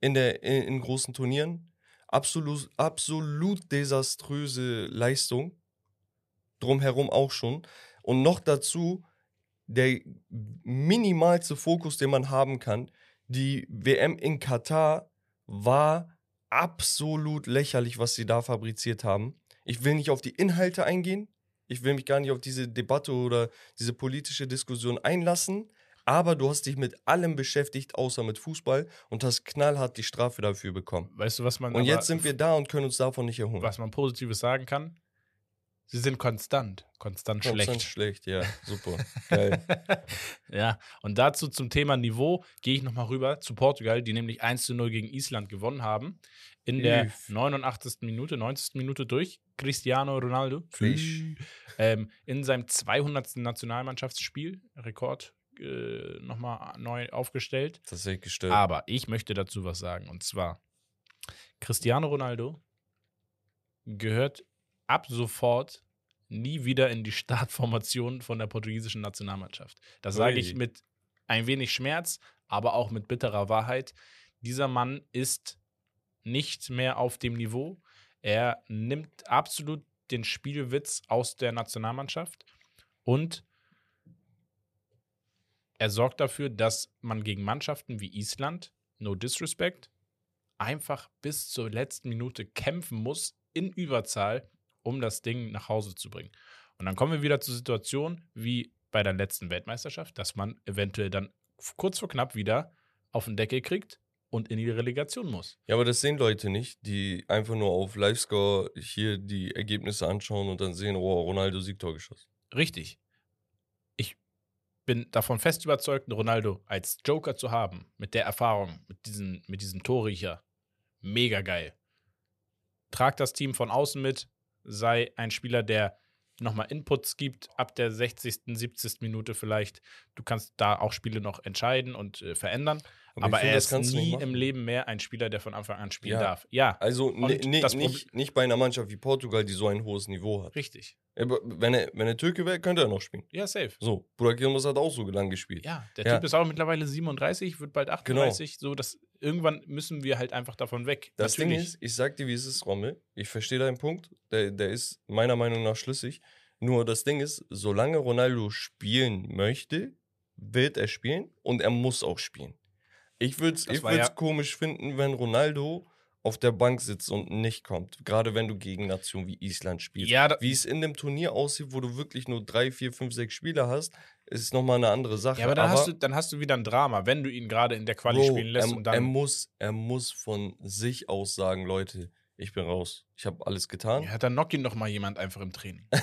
in, der, in, in großen Turnieren. Absolut, absolut desaströse Leistung. Drumherum auch schon. Und noch dazu der minimalste Fokus, den man haben kann. Die WM in Katar war absolut lächerlich, was sie da fabriziert haben. Ich will nicht auf die Inhalte eingehen. Ich will mich gar nicht auf diese Debatte oder diese politische Diskussion einlassen. Aber du hast dich mit allem beschäftigt, außer mit Fußball und hast knallhart die Strafe dafür bekommen. weißt du, was man. Und jetzt sind wir da und können uns davon nicht erholen. Was man Positives sagen kann? Sie sind konstant. Konstant Konstant schlecht. schlecht, ja, super. <laughs> Geil. Ja, und dazu zum Thema Niveau gehe ich nochmal rüber zu Portugal, die nämlich 1 zu 0 gegen Island gewonnen haben. In der Üff. 89. Minute, 90. Minute durch Cristiano Ronaldo. Fisch. Ähm, in seinem 200. Nationalmannschaftsspiel, Rekord äh, nochmal neu aufgestellt. Echt gestört. Aber ich möchte dazu was sagen. Und zwar, Cristiano Ronaldo gehört ab sofort nie wieder in die <laughs> Startformation von der portugiesischen Nationalmannschaft. Das sage ich mit ein wenig Schmerz, aber auch mit bitterer Wahrheit. Dieser Mann ist nicht mehr auf dem Niveau. Er nimmt absolut den Spielwitz aus der Nationalmannschaft und er sorgt dafür, dass man gegen Mannschaften wie Island, no disrespect, einfach bis zur letzten Minute kämpfen muss in Überzahl, um das Ding nach Hause zu bringen. Und dann kommen wir wieder zur Situation wie bei der letzten Weltmeisterschaft, dass man eventuell dann kurz vor knapp wieder auf den Deckel kriegt und in die Relegation muss. Ja, aber das sehen Leute nicht, die einfach nur auf Livescore hier die Ergebnisse anschauen und dann sehen, oh, Ronaldo Siegtor geschossen. Richtig. Ich bin davon fest überzeugt, Ronaldo als Joker zu haben, mit der Erfahrung, mit, diesen, mit diesem Torriecher, mega geil. Trag das Team von außen mit, sei ein Spieler, der nochmal Inputs gibt, ab der 60., 70. Minute vielleicht. Du kannst da auch Spiele noch entscheiden und äh, verändern. Aber, finde, er ist nie im Leben mehr ein Spieler, der von Anfang an spielen Ja. darf. Ja, Also nicht, nicht bei einer Mannschaft wie Portugal, die so ein hohes Niveau hat. richtig. Aber wenn er, wenn er Türke wäre, könnte er noch spielen. Ja, safe. So, Burak Yilmaz hat auch so lang gespielt. Ja, der Ja. Typ ist auch mittlerweile 37, wird bald Genau. 38. So, dass irgendwann müssen wir halt einfach davon weg. Das Natürlich. Ding ist, ich sag dir, wie es ist, Rommel. Ich verstehe deinen Punkt. Der, der ist meiner Meinung nach schlüssig. Nur das Ding ist, solange Ronaldo spielen möchte, wird er spielen und er muss auch spielen. Ich würde es ich ja- komisch finden, wenn Ronaldo auf der Bank sitzt und nicht kommt. Gerade wenn du gegen Nationen wie Island spielst. ja, Wie es in dem Turnier aussieht, wo du wirklich nur drei, vier, fünf, sechs Spieler hast, ist nochmal eine andere Sache. ja, aber dann, hast du, dann hast du wieder ein Drama, wenn du ihn gerade in der Quali Bro, spielen lässt er, und er, dann. muss, er muss von sich aus sagen, Leute, ich bin raus. Ich habe alles getan. Ja, dann knock ihn doch mal jemand einfach im Training. <laughs>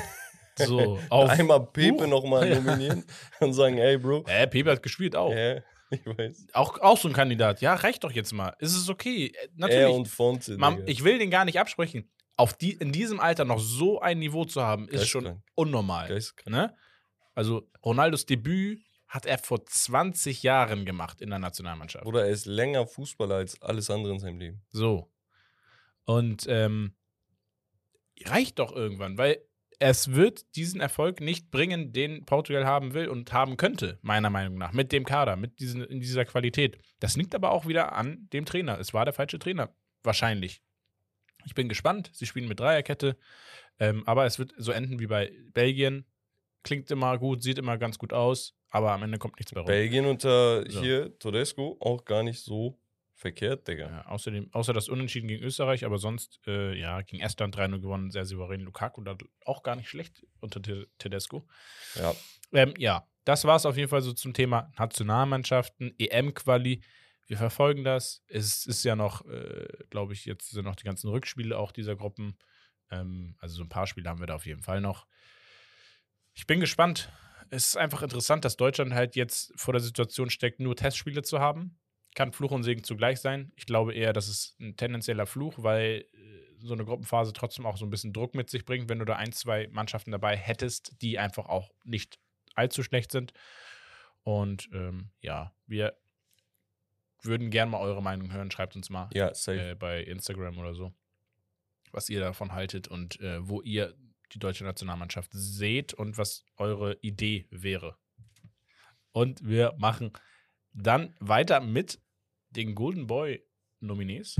So, auf. Einmal Pepe nochmal <laughs> nominieren und sagen, ey Bro. Äh, Pepe hat gespielt auch. Ja, <laughs> ich weiß. auch. Auch so ein Kandidat. Ja, reicht doch jetzt mal. Ist es okay. Äh, Er Natürlich. und Fonte. Man, ich will den gar nicht absprechen. auf die, in diesem Alter noch so ein Niveau zu haben, ist schon unnormal. Ne? Also Ronaldos Debüt hat er vor 20 Jahren gemacht in der Nationalmannschaft. Oder er ist länger Fußballer als alles andere in seinem Leben. So. Und ähm, reicht doch irgendwann, weil es wird diesen Erfolg nicht bringen, den Portugal haben will und haben könnte, meiner Meinung nach, mit dem Kader, mit diesen, in dieser Qualität. Das liegt aber auch wieder an dem Trainer. Es war der falsche Trainer, wahrscheinlich. Ich bin gespannt. Sie spielen mit Dreierkette, ähm, aber es wird so enden wie bei Belgien. Klingt immer gut, sieht immer ganz gut aus, aber am Ende kommt nichts mehr rum. Belgien unter So. hier Todesco auch gar nicht so verkehrt, Digga. Ja, außerdem, außer das Unentschieden gegen Österreich, aber sonst, äh, ja, gegen Estland 3-0 gewonnen, sehr souverän. Lukaku da auch gar nicht schlecht unter Te- Tedesco. Ja. Ähm, ja, das war es auf jeden Fall so zum Thema Nationalmannschaften, EM-Quali. Wir verfolgen das. Es ist ja noch, äh, glaube ich, jetzt sind noch die ganzen Rückspiele auch dieser Gruppen. Ähm, also so ein paar Spiele haben wir da auf jeden Fall noch. Ich bin gespannt. Es ist einfach interessant, dass Deutschland halt jetzt vor der Situation steckt, nur Testspiele zu haben. Kann Fluch und Segen zugleich sein. Ich glaube eher, dass es ein tendenzieller Fluch, weil äh, so eine Gruppenphase trotzdem auch so ein bisschen Druck mit sich bringt, wenn du da ein, zwei Mannschaften dabei hättest, die einfach auch nicht allzu schlecht sind. Und ähm, ja, wir würden gerne mal eure Meinung hören. Schreibt uns mal Ja, äh, bei Instagram oder so, was ihr davon haltet und äh, wo ihr die deutsche Nationalmannschaft seht und was eure Idee wäre. Und wir machen dann weiter mit den Golden Boy Nominees.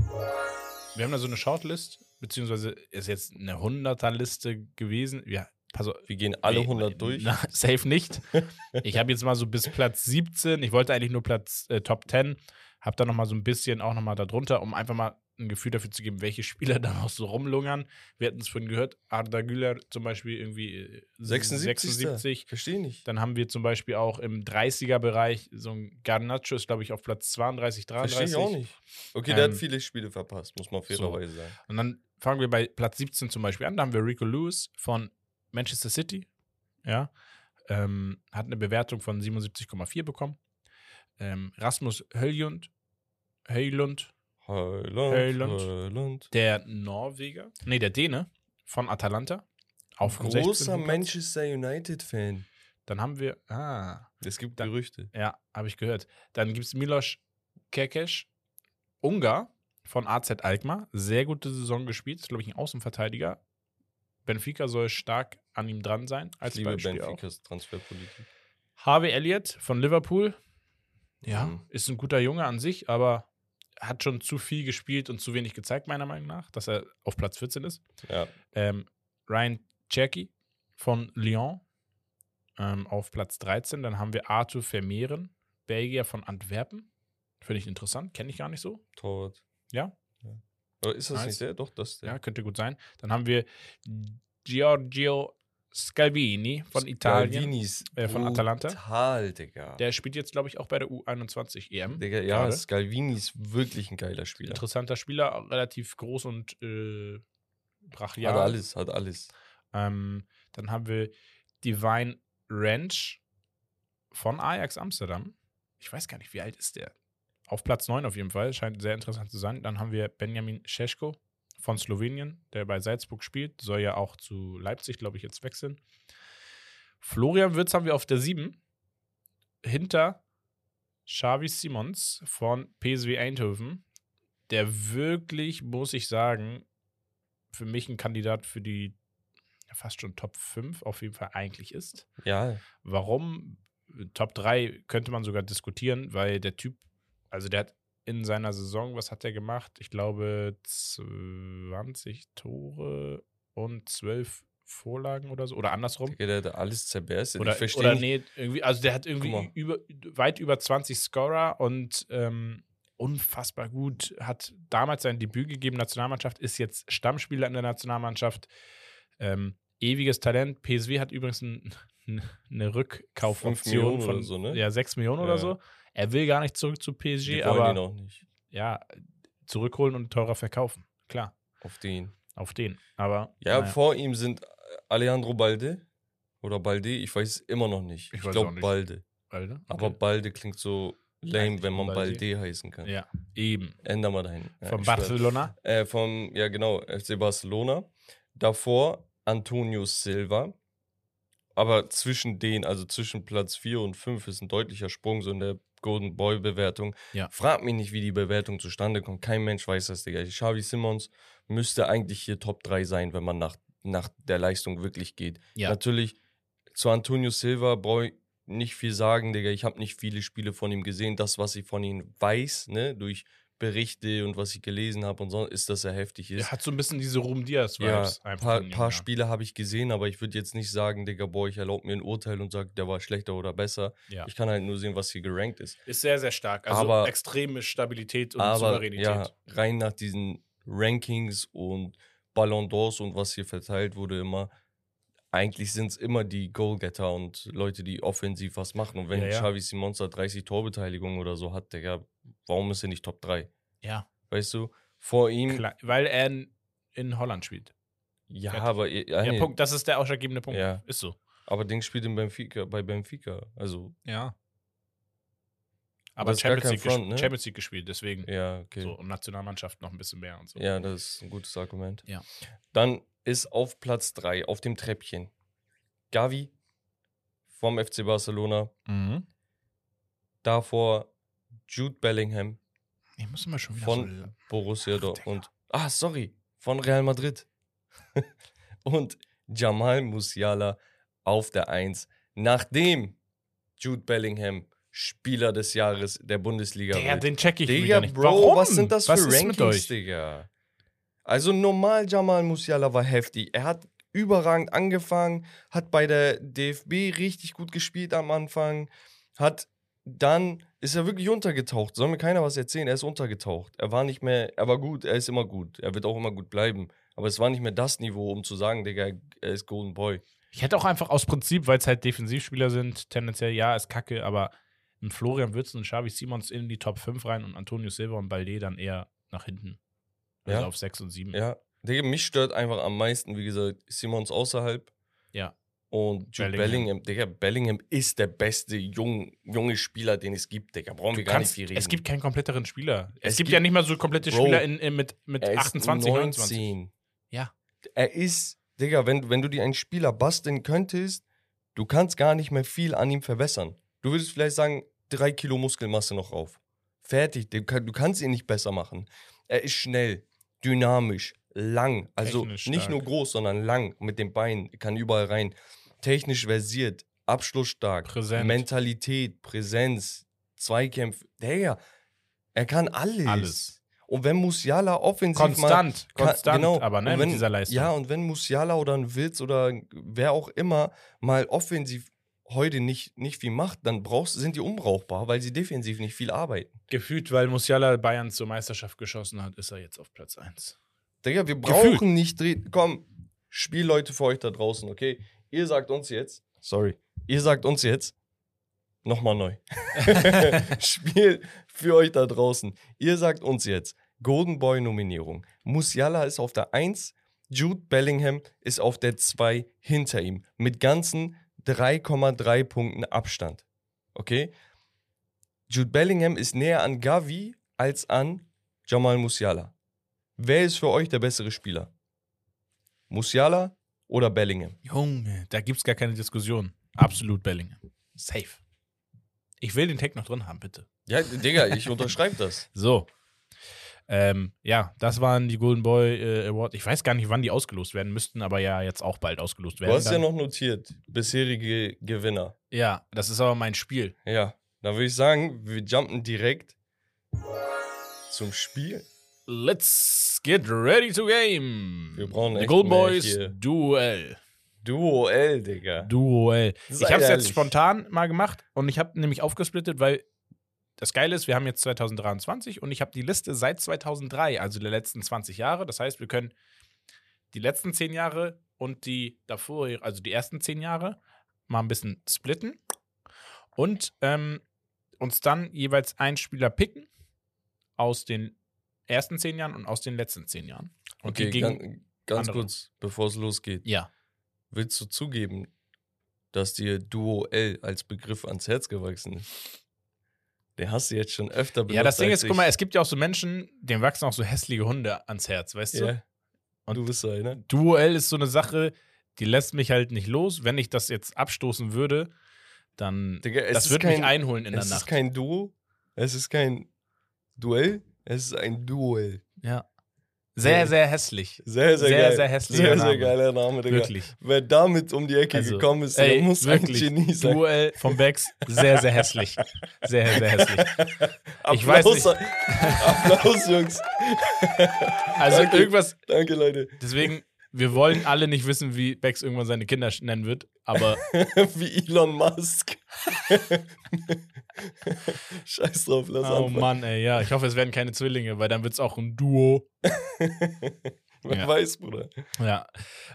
Wir haben da so eine Shortlist, beziehungsweise ist jetzt eine 100er-Liste gewesen. Ja, auf, Wir gehen alle Nee, 100 durch. Na, <laughs> safe nicht. Ich habe jetzt mal so bis Platz 17. Ich wollte eigentlich nur Platz äh, Top 10. Habe da noch mal so ein bisschen auch noch mal darunter, um einfach mal ein Gefühl dafür zu geben, welche Spieler <laughs> da noch so rumlungern. Wir hatten es vorhin gehört, Arda Güler zum Beispiel irgendwie äh, 76. 76. Verstehe nicht. Dann haben wir zum Beispiel auch im 30er-Bereich so ein Garnacho ist, glaube ich, auf Platz 32, 33. Verstehe ich auch nicht. Okay, der Ähm, hat viele Spiele verpasst, muss man fairerweise sagen. Und dann fangen wir bei Platz 17 zum Beispiel an. Da haben wir Rico Lewis von Manchester City. Ja. Ähm, hat eine Bewertung von 77,4 bekommen. Ähm, Rasmus Höjlund, Höjlund, Heiland, Heiland. Heiland. der Norweger, nee, der Däne von Atalanta. Auf 16 Großer. Manchester United-Fan. Dann haben wir, ah, Es gibt Da- Gerüchte. ja, habe ich gehört. Dann gibt es Milos Kekes, Ungar von AZ Alkmaar. Sehr gute Saison gespielt. Ist, glaube ich, ein Außenverteidiger. Benfica soll stark an ihm dran sein. Als Ich liebe Beispiel auch. Benficas Transferpolitik. Harvey Elliott von Liverpool. Ja, Mhm. ist ein guter Junge an sich, aber hat schon zu viel gespielt und zu wenig gezeigt, meiner Meinung nach, dass er auf Platz 14 ist. Ja, Ähm, Ryan Cherky von Lyon ähm, auf Platz 13. Dann haben wir Arthur Vermeeren, Belgier von Antwerpen. Finde ich interessant, kenne ich gar nicht so. Torwart. Ja, Aber ist das Nice. nicht der? Doch, das der. ja, könnte gut sein. Dann haben wir Giorgio Scalvini von Italien. Äh, von Atalanta. Brutal, Digga. Der spielt jetzt, glaube ich, auch bei der U21 EM. Digga, ja, gerade. Scalvini ist wirklich ein geiler Spieler. Interessanter Spieler, relativ groß und äh, brachial. Hat alles, hat alles. Ähm, dann haben wir Divine Ranch von Ajax Amsterdam. Ich weiß gar nicht, wie alt ist der? Auf Platz 9 auf jeden Fall. Scheint sehr interessant zu sein. Dann haben wir Benjamin Šeško von Slowenien, der bei Salzburg spielt. Soll ja auch zu Leipzig, glaube ich, jetzt wechseln. Florian Wirtz haben wir auf der 7. Hinter Xavi Simons von PSV Eindhoven, der wirklich, muss ich sagen, für mich ein Kandidat für die fast schon Top 5 auf jeden Fall eigentlich ist. Ja, Warum? Top 3 könnte man sogar diskutieren, weil der Typ, also der hat in seiner Saison, was hat er gemacht? Ich glaube 20 Tore und 12 Vorlagen oder so. Oder andersrum. Digga, der hat alles zerberstet. Oder, ich verstehe oder nee, irgendwie, also der hat irgendwie über, weit über 20 Scorer und ähm, unfassbar gut. Hat damals sein Debüt gegeben, Nationalmannschaft, ist jetzt Stammspieler in der Nationalmannschaft. Ähm, ewiges Talent. PSW hat übrigens ein, eine Rückkaufoption von oder so, ne? ja, 6 Millionen oder Ja. so. Er will gar nicht zurück zu PSG, Die wollen aber ihn auch nicht. ja, zurückholen und teurer verkaufen. Klar, Auf den. auf den. Aber Ja, naja. vor ihm sind Alejandro Balde oder Balde, ich weiß es immer noch nicht. Ich Ich, glaube nicht. Balde. Alter, Aber okay. Balde klingt so lame, Eigentlich wenn man Balde. Balde heißen kann. Ja, eben. Änder mal dahin. Ja, Von. Barcelona. Äh, vom, ja genau, FC Barcelona. Davor Antonio Silva. Aber zwischen den, also zwischen Platz 4 und 5 ist ein deutlicher Sprung so in der Golden Boy Bewertung. Ja. Frag mich nicht, wie die Bewertung zustande kommt. Kein Mensch weiß das, Digga. Xavi Simmons müsste eigentlich hier Top 3 sein, wenn man nach, nach der Leistung wirklich geht. Ja. Natürlich, zu Antonio Silva brauche ich nicht viel sagen, Digga. Ich habe nicht viele Spiele von ihm gesehen. Das, was ich von ihm weiß, ne, durch Berichte und was ich gelesen habe und so, ist, dass er heftig ist. Er hat so ein bisschen diese Ruhm Diaz Ja, ein paar, paar. Spiele habe ich gesehen, aber ich würde jetzt nicht sagen, Digga, boah, ich erlaube mir ein Urteil und sage, der war schlechter oder besser. Ja. Ich kann halt nur sehen, was hier gerankt ist. Ist sehr, sehr stark. Also Aber- extreme Stabilität und aber Souveränität. ja, rein nach diesen Rankings und Ballon d'Ors und was hier verteilt wurde immer, eigentlich sind es immer die Goalgetter und Leute, die offensiv was machen. Und wenn Ja, ja. Xavi Simons da 30 Torbeteiligungen oder so hat, Digga, warum ist er nicht Top 3? ja. Weißt du? Vor ihm, Klar, weil er in, in Holland spielt. ja, Fertig. aber, ja, Ja, nee, Punkt, das ist der ausschlaggebende Punkt. Ja. Ist so. aber Ding spielt in Benfica, bei Benfica. Also, Ja. Aber Aber Champions League, Front, ne? Champions League gespielt, deswegen. ja, okay. So, und Nationalmannschaft noch ein bisschen mehr und so. Ja, das ist ein gutes Argument. Ja. Dann ist auf Platz 3, auf dem Treppchen, Gavi vom FC Barcelona. Mhm. Davor Jude Bellingham Ich muss immer schon wieder von so. Borussia Ach, Dortmund. Ah, sorry, von Real Madrid. <laughs> Und Jamal Musiala auf der 1, nachdem Jude Bellingham Spieler des Jahres der Bundesliga Der, wird. den check ich Digga, wieder nicht. Bro, Warum? was sind das für was ist Rankings? Digga? Also normal Jamal Musiala war heftig. Er hat überragend angefangen, hat bei der DFB richtig gut gespielt am Anfang, hat dann ist er wirklich untergetaucht. Soll mir keiner was erzählen? Er ist untergetaucht. Er war nicht mehr, er war gut, er ist immer gut. Er wird auch immer gut bleiben. Aber es war nicht mehr das Niveau, um zu sagen, Digga, er ist Golden Boy. Ich hätte auch einfach aus Prinzip, weil es halt Defensivspieler sind, tendenziell ja, ist kacke, aber ein Florian Würz und Xavi Simons in die Top 5 rein und Antonio Silva und Balde dann eher nach hinten. Also Ja. auf 6 und 7. Ja, Digga, mich stört einfach am meisten, wie gesagt, Simons außerhalb. Ja. Und Jude Bellingham. Bellingham. Digga, Bellingham ist der beste jung, junge Spieler, den es gibt, Digga. Brauchen wir Du gar kannst, nicht viel reden. es gibt keinen kompletteren Spieler. Es, Es gibt gibt- ja nicht mal so komplette Bro, Spieler in, in, mit, mit er ist 28, 29. 19. Ja. Er ist, Digga, wenn, wenn du dir einen Spieler basteln könntest, du kannst gar nicht mehr viel an ihm verbessern. Du würdest vielleicht sagen, drei Kilo Muskelmasse noch rauf. Fertig, du kannst ihn nicht besser machen. Er ist schnell, dynamisch, lang. Also Technisch nicht stark. nur groß, sondern lang mit den Beinen, kann überall rein. Technisch versiert, abschlussstark, Präsent. Mentalität, Präsenz, Zweikämpfe. Digga, er kann alles. Alles. Und wenn Musiala offensiv mal Konstant, kann- konstant, genau. aber ne, wenn, mit dieser Leistung. Ja, und wenn Musiala oder ein Witz oder wer auch immer mal offensiv heute nicht, nicht viel macht, dann brauchst, sind die unbrauchbar, weil sie defensiv nicht viel arbeiten. Gefühlt, weil Musiala Bayern zur Meisterschaft geschossen hat, ist er jetzt auf Platz 1. Digga, wir Gefühlt. brauchen nicht drehen. Komm, Spielleute für euch da draußen, okay? Ihr sagt uns jetzt, sorry, ihr sagt uns jetzt, nochmal neu. <laughs> <laughs> Spiel für euch da draußen. Ihr sagt uns jetzt, Golden Boy Nominierung. Musiala ist auf der 1, Jude Bellingham ist auf der 2 hinter ihm. Mit ganzen 3,3 Punkten Abstand. Okay? Jude Bellingham ist näher an Gavi als an Jamal Musiala. Wer ist für euch der bessere Spieler? Musiala oder Bellingham? Junge, da gibt's gar keine Diskussion. Absolut Bellingham. Safe. Ich will den Tag noch drin haben, bitte. Ja, Digga, ich unterschreibe das. <laughs> So. Ähm, ja, das waren die Golden Boy äh, Award. Ich weiß gar nicht, wann die ausgelost werden müssten, aber ja, jetzt auch bald ausgelost werden. Du hast ja dann. noch notiert, bisherige Gewinner. ja, das ist aber mein Spiel. Ja, dann würde ich sagen, wir jumpen direkt zum Spiel. Let's get ready to game. Wir brauchen The echt Golden mehr Boys hier. Duell. Duell, Digga. Duell. Ich habe es jetzt spontan mal gemacht und ich habe nämlich aufgesplittet, weil das Geile ist, wir haben jetzt 2023 und ich habe die Liste seit 2003, also der letzten 20 Jahre. Das heißt, wir können die letzten 10 Jahre und die davor, also die ersten 10 Jahre, mal ein bisschen splitten und ähm, uns dann jeweils einen Spieler picken aus den ersten 10 Jahren und aus den letzten 10 Jahren. Und Okay, gegen, ganz, ganz andere. kurz, bevor es losgeht. ja. Willst du zugeben, dass dir Duell als Begriff ans Herz gewachsen ist? Den hast du jetzt schon öfter benutzt. Ja, das Ding ist, guck mal, es gibt ja auch so Menschen, denen wachsen auch so hässliche Hunde ans Herz, weißt du? Ja. Und- du bist so einer. Duell ist so eine Sache, die lässt mich halt nicht los. Wenn ich das jetzt abstoßen würde, dann Digga, es das kein, mich einholen in der Es Nacht. ist kein Duo. Es ist kein Duell. Es ist ein Duell. ja. Sehr, sehr hässlich. Sehr, sehr, Sehr, geil. sehr hässlicher Sehr, sehr geiler Name, Digga. Wirklich. Wer damit um die Ecke Also, gekommen ist, ey, der muss wirklich. ein Genie sein. Duell vom Becks, sehr, sehr hässlich. Sehr, sehr hässlich. Applaus, Ich weiß nicht. Applaus, Jungs. Also Danke. irgendwas, Danke, Leute. deswegen, wir wollen alle nicht wissen, wie Becks irgendwann seine Kinder nennen wird, aber <laughs> Wie Elon Musk. <laughs> Scheiß drauf, lass oh anfangen. Mann, ey, ja, ich hoffe, es werden keine Zwillinge, weil dann wird es auch ein Duo. <laughs> Wer Ja. weiß, Bruder. Ja.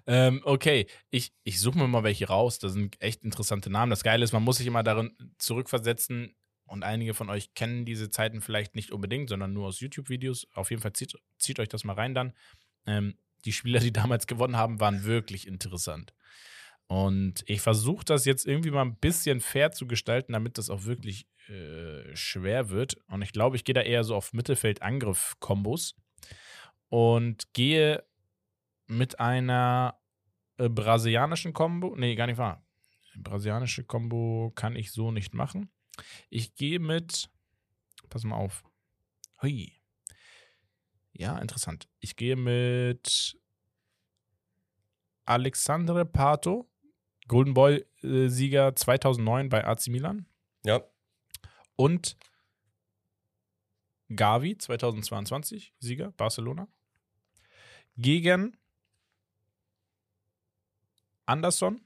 Ähm, okay, ich, ich suche mir mal welche raus. Das sind echt interessante Namen. Das Geile ist, man muss sich immer darin zurückversetzen. Und einige von euch kennen diese Zeiten vielleicht nicht unbedingt, sondern nur aus YouTube-Videos. Auf jeden Fall zieht, zieht euch das mal rein dann. Ähm, die Spieler, die <laughs> damals gewonnen haben, waren wirklich interessant. Und ich versuche das jetzt irgendwie mal ein bisschen fair zu gestalten, damit das auch wirklich äh, schwer wird. Und ich glaube, ich gehe da eher so auf Mittelfeld-Angriff-Kombos und gehe mit einer äh, brasilianischen Combo. Nee, gar nicht wahr. Brasilianische Combo kann ich so nicht machen. Ich gehe mit. Pass mal auf. Hui. Ja, interessant. Ich gehe mit Alexandre Pato, Golden Boy-Sieger 2009 bei AC Milan. Ja, Und Gavi 2022, Sieger, Barcelona. Gegen Anderson,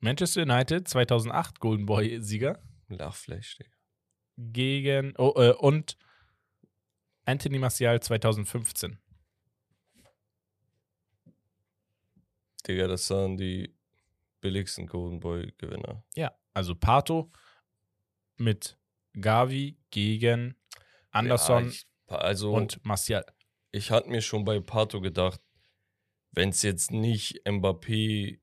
Manchester United 2008, Golden Boy-Sieger. Lachfleisch, Digga. Gegen, oh, äh, und Anthony Martial 2015. Digga, das waren die billigsten Golden Boy-Gewinner. Ja, also Pato mit Gavi gegen Anderson Ja, ich, also, und Martial. ich hatte mir schon bei Pato gedacht, wenn es jetzt nicht Mbappé,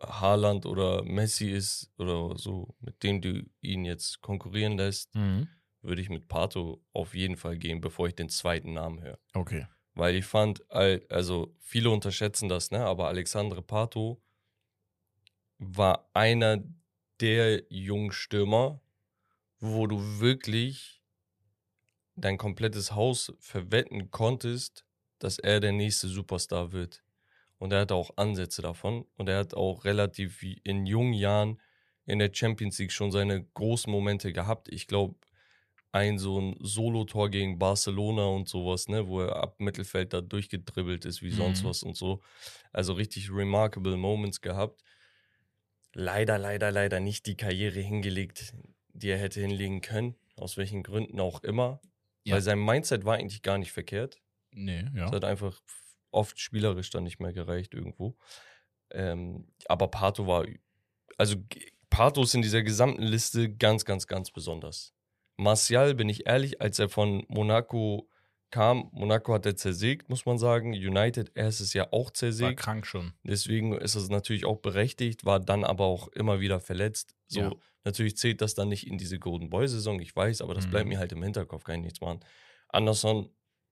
Haaland oder Messi ist oder so, mit dem du ihn jetzt konkurrieren lässt, Mhm. würde ich mit Pato auf jeden Fall gehen, bevor ich den zweiten Namen höre. Okay. Weil ich fand, al- also viele unterschätzen das, ne? Aber Alexandre Pato war einer der jungen Stürmer, wo du wirklich dein komplettes Haus verwetten konntest, dass er der nächste Superstar wird. Und er hatte auch Ansätze davon. Und er hat auch relativ in jungen Jahren in der Champions League schon seine großen Momente gehabt. Ich glaube, ein so ein Solo-Tor gegen Barcelona und sowas, ne, wo er ab Mittelfeld da durchgedribbelt ist wie sonst Mhm. was und so. Also richtig remarkable Moments gehabt. Leider, leider, leider nicht die Karriere hingelegt, die er hätte hinlegen können. Aus welchen Gründen auch immer. Ja. Weil sein Mindset war eigentlich gar nicht verkehrt. Nee, ja. Es hat einfach oft spielerisch dann nicht mehr gereicht irgendwo. Ähm, aber Pato war, also Pato ist in dieser gesamten Liste ganz, ganz, ganz besonders. Martial, bin ich ehrlich, als er von Monaco kam, Monaco hat er zersägt, muss man sagen. United erstes Jahr auch War zersägt. krank schon. Deswegen ist es natürlich auch berechtigt, war dann aber auch immer wieder verletzt. So, Ja. natürlich zählt das dann nicht in diese Golden Boy-Saison, ich weiß, aber das Mhm. bleibt mir halt im Hinterkopf, kann ich nichts machen. Anderson,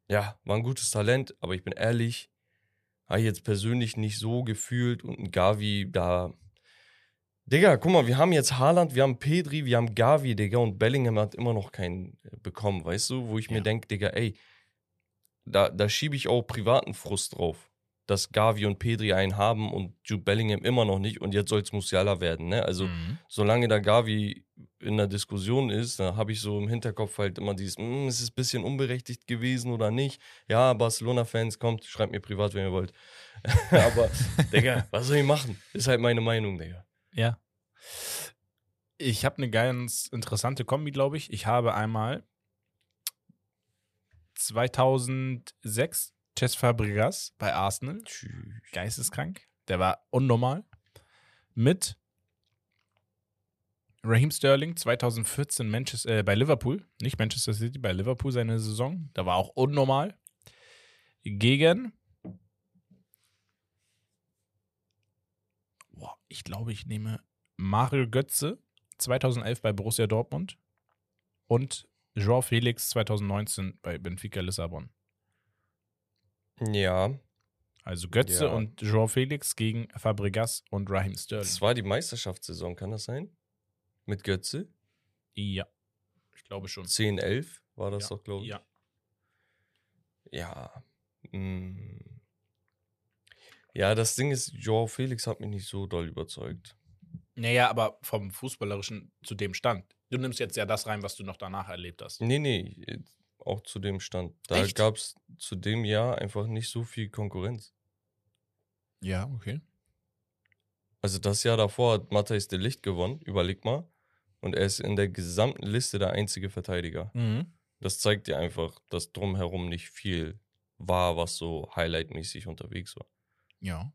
ja, war ein gutes Talent, aber ich bin ehrlich, habe ich jetzt persönlich nicht so gefühlt und ein Gavi da. Digga, guck mal, wir haben jetzt Haaland, wir haben Pedri, wir haben Gavi, Digga, und Bellingham hat immer noch keinen äh, bekommen, weißt du? Wo ich Ja. mir denke, Digga, ey, da, da schiebe ich auch privaten Frust drauf, dass Gavi und Pedri einen haben und Jude Bellingham immer noch nicht und jetzt soll es Musiala werden, ne? Also, Mhm. solange da Gavi in der Diskussion ist, da habe ich so im Hinterkopf halt immer dieses, "Mm, ist es ein bisschen unberechtigt gewesen oder nicht? Ja, Barcelona-Fans, kommt, schreibt mir privat, wenn ihr wollt. <laughs> Aber, Digga, <laughs> was soll ich machen? Ist halt meine Meinung, Digga. Ja. Ich habe eine ganz interessante Kombi, glaube ich. Ich habe einmal 2006 Cesc Fabregas bei Arsenal, geisteskrank. Der war unnormal. Mit Raheem Sterling 2014 Manchester, äh, bei Liverpool, nicht Manchester City, bei Liverpool seine Saison. Da war auch unnormal. Gegen Boah, ich glaube, ich nehme Mario Götze 2011 bei Borussia Dortmund und Joao Felix 2019 bei Benfica Lissabon. Ja, Also Götze Ja. und Joao Felix gegen Fabregas und Raheem Sterling. das war die Meisterschaftssaison, kann das sein? Mit Götze? Ja, ich glaube schon. 10, 11 war das ja. doch, glaube ich. Ja. Ja. mm. Ja, das Ding ist, Joao Felix hat mich nicht so doll überzeugt. Naja, aber vom Fußballerischen zu dem Stand. Du nimmst jetzt ja das rein, was du noch danach erlebt hast. Nee, nee, auch zu dem Stand. Da gab es zu dem Jahr einfach nicht so viel Konkurrenz. Ja, okay. Also das Jahr davor hat Matthijs de Licht gewonnen, überleg mal. Und er ist in der gesamten Liste der einzige Verteidiger. Mhm. Das zeigt dir einfach, dass drumherum nicht viel war, was so highlightmäßig unterwegs war. Ja.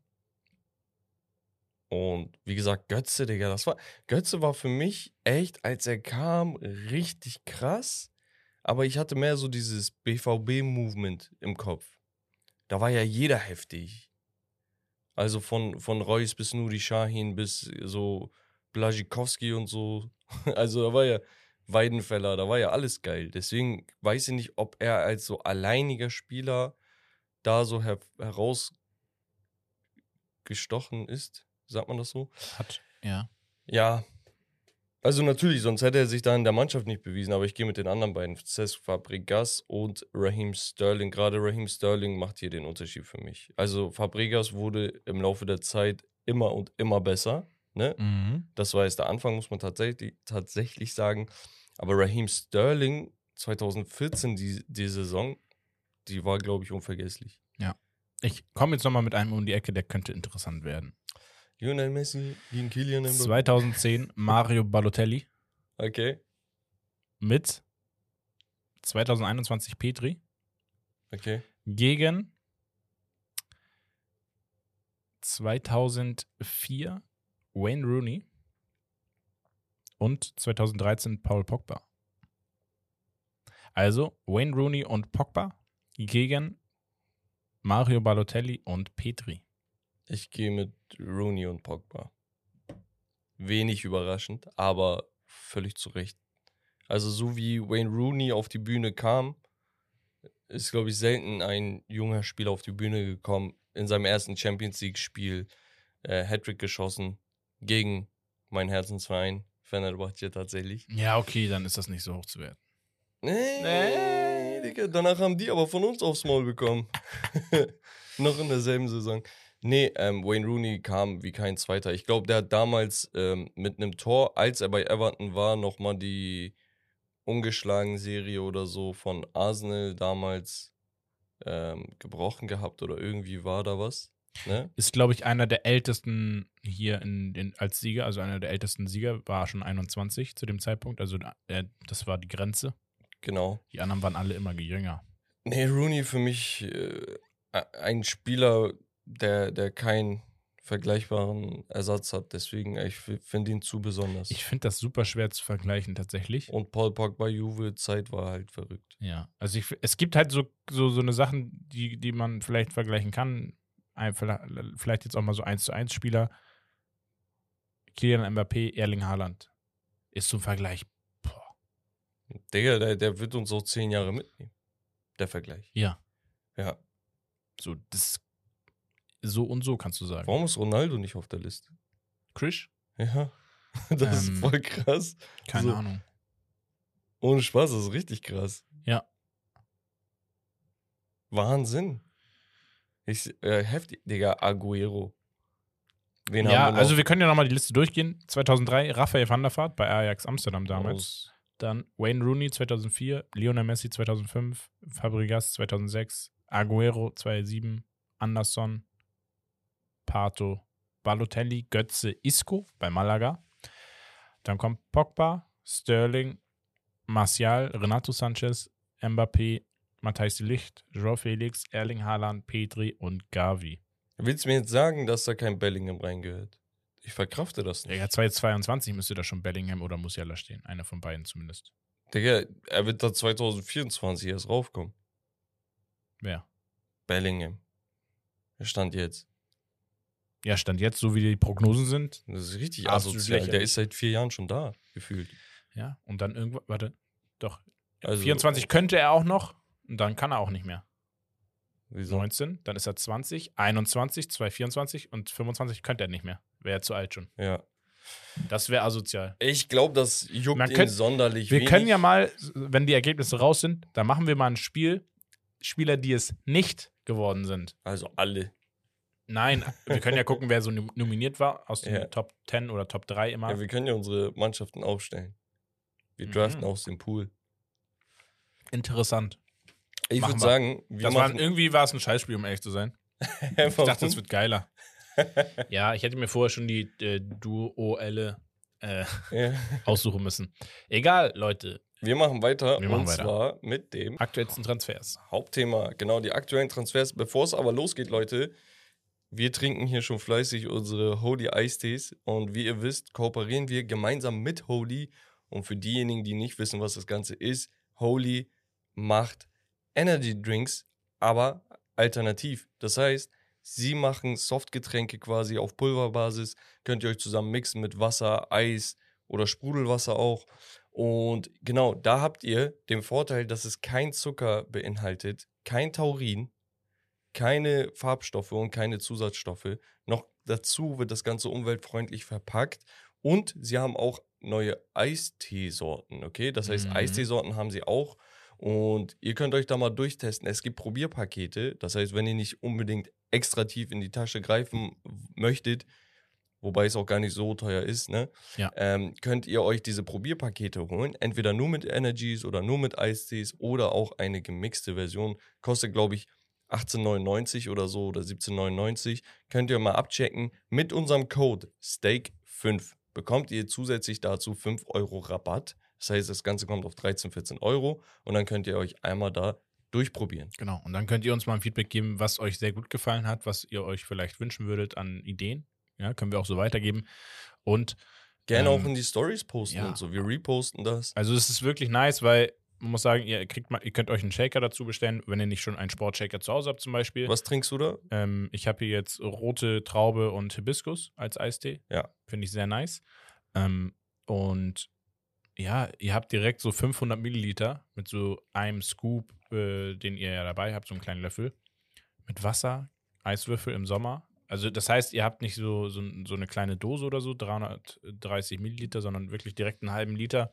Und wie gesagt, Götze, Digga, das war. Götze war für mich echt, als er kam, richtig krass. Aber ich hatte mehr so dieses BVB-Movement im Kopf. Da war ja jeder heftig. Also von, von Reus bis Nuri Shahin bis so Blazikowski und so. <laughs> Also da war ja Weidenfeller, da war ja alles geil. Deswegen weiß ich nicht, ob er als so alleiniger Spieler da so her herausgestochen ist. Sagt man das so? Hat, ja. Ja. Also natürlich, sonst hätte er sich da in der Mannschaft nicht bewiesen, aber ich gehe mit den anderen beiden, Cesc Fabregas und Raheem Sterling. Gerade Raheem Sterling macht hier den Unterschied für mich. Also Fabregas wurde im Laufe der Zeit immer und immer besser. Ne? Mhm. Das war jetzt der Anfang, muss man tatsächlich, tatsächlich sagen. Aber Raheem Sterling 2014, die, die Saison, die war, glaube ich, unvergesslich. Ich komme jetzt nochmal mit einem um die Ecke, der könnte interessant werden. Lionel Messi gegen Kylian Mbappé. 2010 Mario Balotelli Okay, mit 2021 Petri okay. gegen 2004 Wayne Rooney und 2013 Paul Pogba. Also Wayne Rooney und Pogba gegen Mario Balotelli und Petri. Ich gehe mit Rooney und Pogba. Wenig überraschend, aber völlig zu Recht. Also so wie Wayne Rooney auf die Bühne kam, ist, glaube ich, selten ein junger Spieler auf die Bühne gekommen, in seinem ersten Champions League-Spiel äh, Hattrick geschossen gegen meinen Herzensverein, Fenerbahce tatsächlich. Ja, okay, dann ist das nicht so hoch zu werten. Nee, Nee. Digga, danach haben die aber von uns aufs Maul bekommen. <laughs> Noch in derselben Saison. Nee, ähm, Wayne Rooney kam wie kein Zweiter. Ich glaube, der hat damals ähm, mit einem Tor, als er bei Everton war, nochmal die ungeschlagen Serie oder so von Arsenal damals ähm, gebrochen gehabt oder irgendwie war da was. Ne? Ist, glaube ich, einer der ältesten hier in, in, als Sieger, also einer der ältesten Sieger, war schon 21 zu dem Zeitpunkt. Also äh, das war die Grenze. Genau. Die anderen waren alle immer jünger. Nee, Rooney für mich äh, ein Spieler, der, der keinen vergleichbaren Ersatz hat. Deswegen, ich finde ihn zu besonders. Ich finde das super schwer zu vergleichen, tatsächlich. Und Paul Pogba Juve Zeit war halt verrückt. Ja, also ich, es gibt halt so, so, so eine Sachen, die, die man vielleicht vergleichen kann. Ein, vielleicht jetzt auch mal so 1 zu 1 Spieler. Kylian Mbappé, Erling Haaland. Ist zum Vergleich. Boah. Digga, der, der wird uns auch zehn Jahre mitnehmen. Der Vergleich. Ja, Ja. so das so und so kannst du sagen. Warum ist Ronaldo nicht auf der Liste? Chris? Ja. <laughs> Das Ähm, ist voll krass. Keine So. Ahnung. Ohne Spaß, das ist richtig krass. Ja. Wahnsinn. Ich, äh, heftig, Digga, Aguero. Wen Ja, haben wir noch? also wir können ja nochmal die Liste durchgehen. 2003 Raphael van der Vaart bei Ajax Amsterdam damals. Aus- Dann Wayne Rooney 2004, Lionel Messi 2005, Fabregas 2006, Aguero 2007, Anderson, Pato, Balotelli, Götze, Isco bei Malaga. Dann kommt Pogba, Sterling, Martial, Renato Sanchez, Mbappé, Matthijs de Ligt, Joao Felix, Erling Haaland, Petri und Gavi. Willst du mir jetzt sagen, dass da kein Bellingham reingehört? Ich verkrafte das nicht. Ja, 2022 müsste da schon Bellingham oder Musiala stehen. Einer von beiden zumindest. Digga, er wird da 2024 erst raufkommen. Wer? Bellingham. Er stand jetzt. Ja, stand jetzt, so wie die Prognosen sind. Das ist richtig asozial. Der ist seit vier Jahren schon da, gefühlt. Ja, und dann irgendwann, warte, Doch. Also- 24 könnte er auch noch und dann kann er auch nicht mehr. Wieso? 19, dann ist er 20, 21, 224 und 25 könnte er nicht mehr. Wäre er zu alt schon. Ja. Das wäre asozial. Ich glaube, das juckt Man ihn könnt- sonderlich Wir wenig. können ja mal, wenn die Ergebnisse raus sind, dann machen wir mal ein Spiel. Spieler, die es nicht geworden sind. Also alle. Nein, wir können ja gucken, wer so nom- nominiert war aus den Ja. Top 10 oder Top 3 immer. Ja, wir können ja unsere Mannschaften aufstellen. Wir Mhm. draften aus dem Pool. Interessant. Ich Machen würde sagen, wir Das war, machen irgendwie war es ein Scheißspiel, um ehrlich zu sein. <laughs> Ich dachte, es wird geiler. <laughs> ja, ich hätte mir vorher schon die äh, Duelle äh, Ja. aussuchen müssen. Egal, Leute. Wir machen weiter Wir machen und weiter. zwar mit dem Aktuellsten Transfers. Hauptthema, genau die aktuellen Transfers. Bevor es aber losgeht, Leute, wir trinken hier schon fleißig unsere Holy Eistees und wie ihr wisst, kooperieren wir gemeinsam mit Holy. Und für diejenigen, die nicht wissen, was das Ganze ist, Holy macht Energy Drinks, aber alternativ. Das heißt, sie machen Softgetränke quasi auf Pulverbasis, könnt ihr euch zusammen mixen mit Wasser, Eis oder Sprudelwasser auch. Und genau, da habt ihr den Vorteil, dass es kein Zucker beinhaltet, kein Taurin, keine Farbstoffe und keine Zusatzstoffe. Noch dazu wird das Ganze umweltfreundlich verpackt und sie haben auch neue Eisteesorten, okay? Das heißt, Mhm. Eisteesorten haben sie auch und ihr könnt euch da mal durchtesten. Es gibt Probierpakete, das heißt, wenn ihr nicht unbedingt extra tief in die Tasche greifen möchtet, wobei es auch gar nicht so teuer ist, ne? Ja. Ähm, könnt ihr euch diese Probierpakete holen, entweder nur mit Energies oder nur mit Eistees oder auch eine gemixte Version. Kostet, glaube ich, 18,99 oder so oder 17,99. Könnt ihr mal abchecken. Mit unserem Code STEAK5 bekommt ihr zusätzlich dazu 5 Euro Rabatt. Das heißt, das Ganze kommt auf 13, 14 Euro und dann könnt ihr euch einmal da durchprobieren. Genau. Und dann könnt ihr uns mal ein Feedback geben, was euch sehr gut gefallen hat, was ihr euch vielleicht wünschen würdet an Ideen. Ja, können wir auch so weitergeben. Und Gerne Ähm, auch in die Stories posten ja. und so. Wir reposten das. also es ist wirklich nice, weil man muss sagen, ihr kriegt mal, ihr könnt euch einen Shaker dazu bestellen, wenn ihr nicht schon einen Sportshaker zu Hause habt zum Beispiel. Was trinkst du da? Ähm, ich habe hier jetzt rote Traube und Hibiskus als Eistee. Ja. Finde ich sehr nice. Ähm, und ja, ihr habt direkt so 500 Milliliter mit so einem Scoop, äh, den ihr ja dabei habt, so einen kleinen Löffel. Mit Wasser, Eiswürfel im Sommer. Also das heißt, ihr habt nicht so, so, so eine kleine Dose oder so, 330 Milliliter, sondern wirklich direkt einen halben Liter.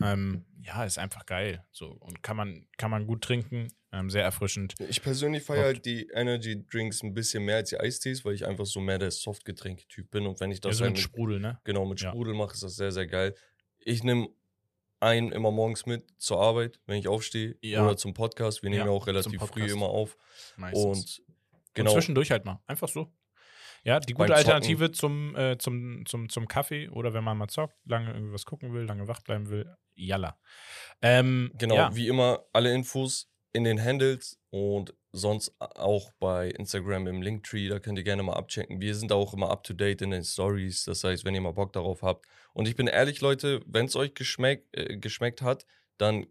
Ähm, ja, ist einfach geil. So, und kann man, kann man gut trinken, ähm, sehr erfrischend. Ich persönlich feiere halt die Energy Drinks ein bisschen mehr als die Eistees, weil ich einfach so mehr der Softgetränke-Typ bin. Und wenn ich Ja, das so halt mit Sprudel, ne? genau mit Ja. Sprudel mache, ist das sehr, sehr geil. Ich nehme einen immer morgens mit zur Arbeit, wenn ich aufstehe. Ja. Oder zum Podcast. Wir nehmen Ja, ja auch relativ früh immer auf. Meistens. Und Und genau. zwischendurch halt mal. Einfach so. Ja, die gute Zocken. Alternative zum, äh, zum, zum, zum Kaffee oder wenn man mal zockt, lange irgendwie was gucken will, lange wach bleiben will, jalla. Ähm, Genau, ja, wie immer, alle Infos in den Handles und sonst auch bei Instagram im Linktree. Da könnt ihr gerne mal abchecken. Wir sind auch immer up to date in den Stories. Das heißt, wenn ihr mal Bock darauf habt. Und ich bin ehrlich, Leute, wenn es euch geschmeck, äh, geschmeckt hat, dann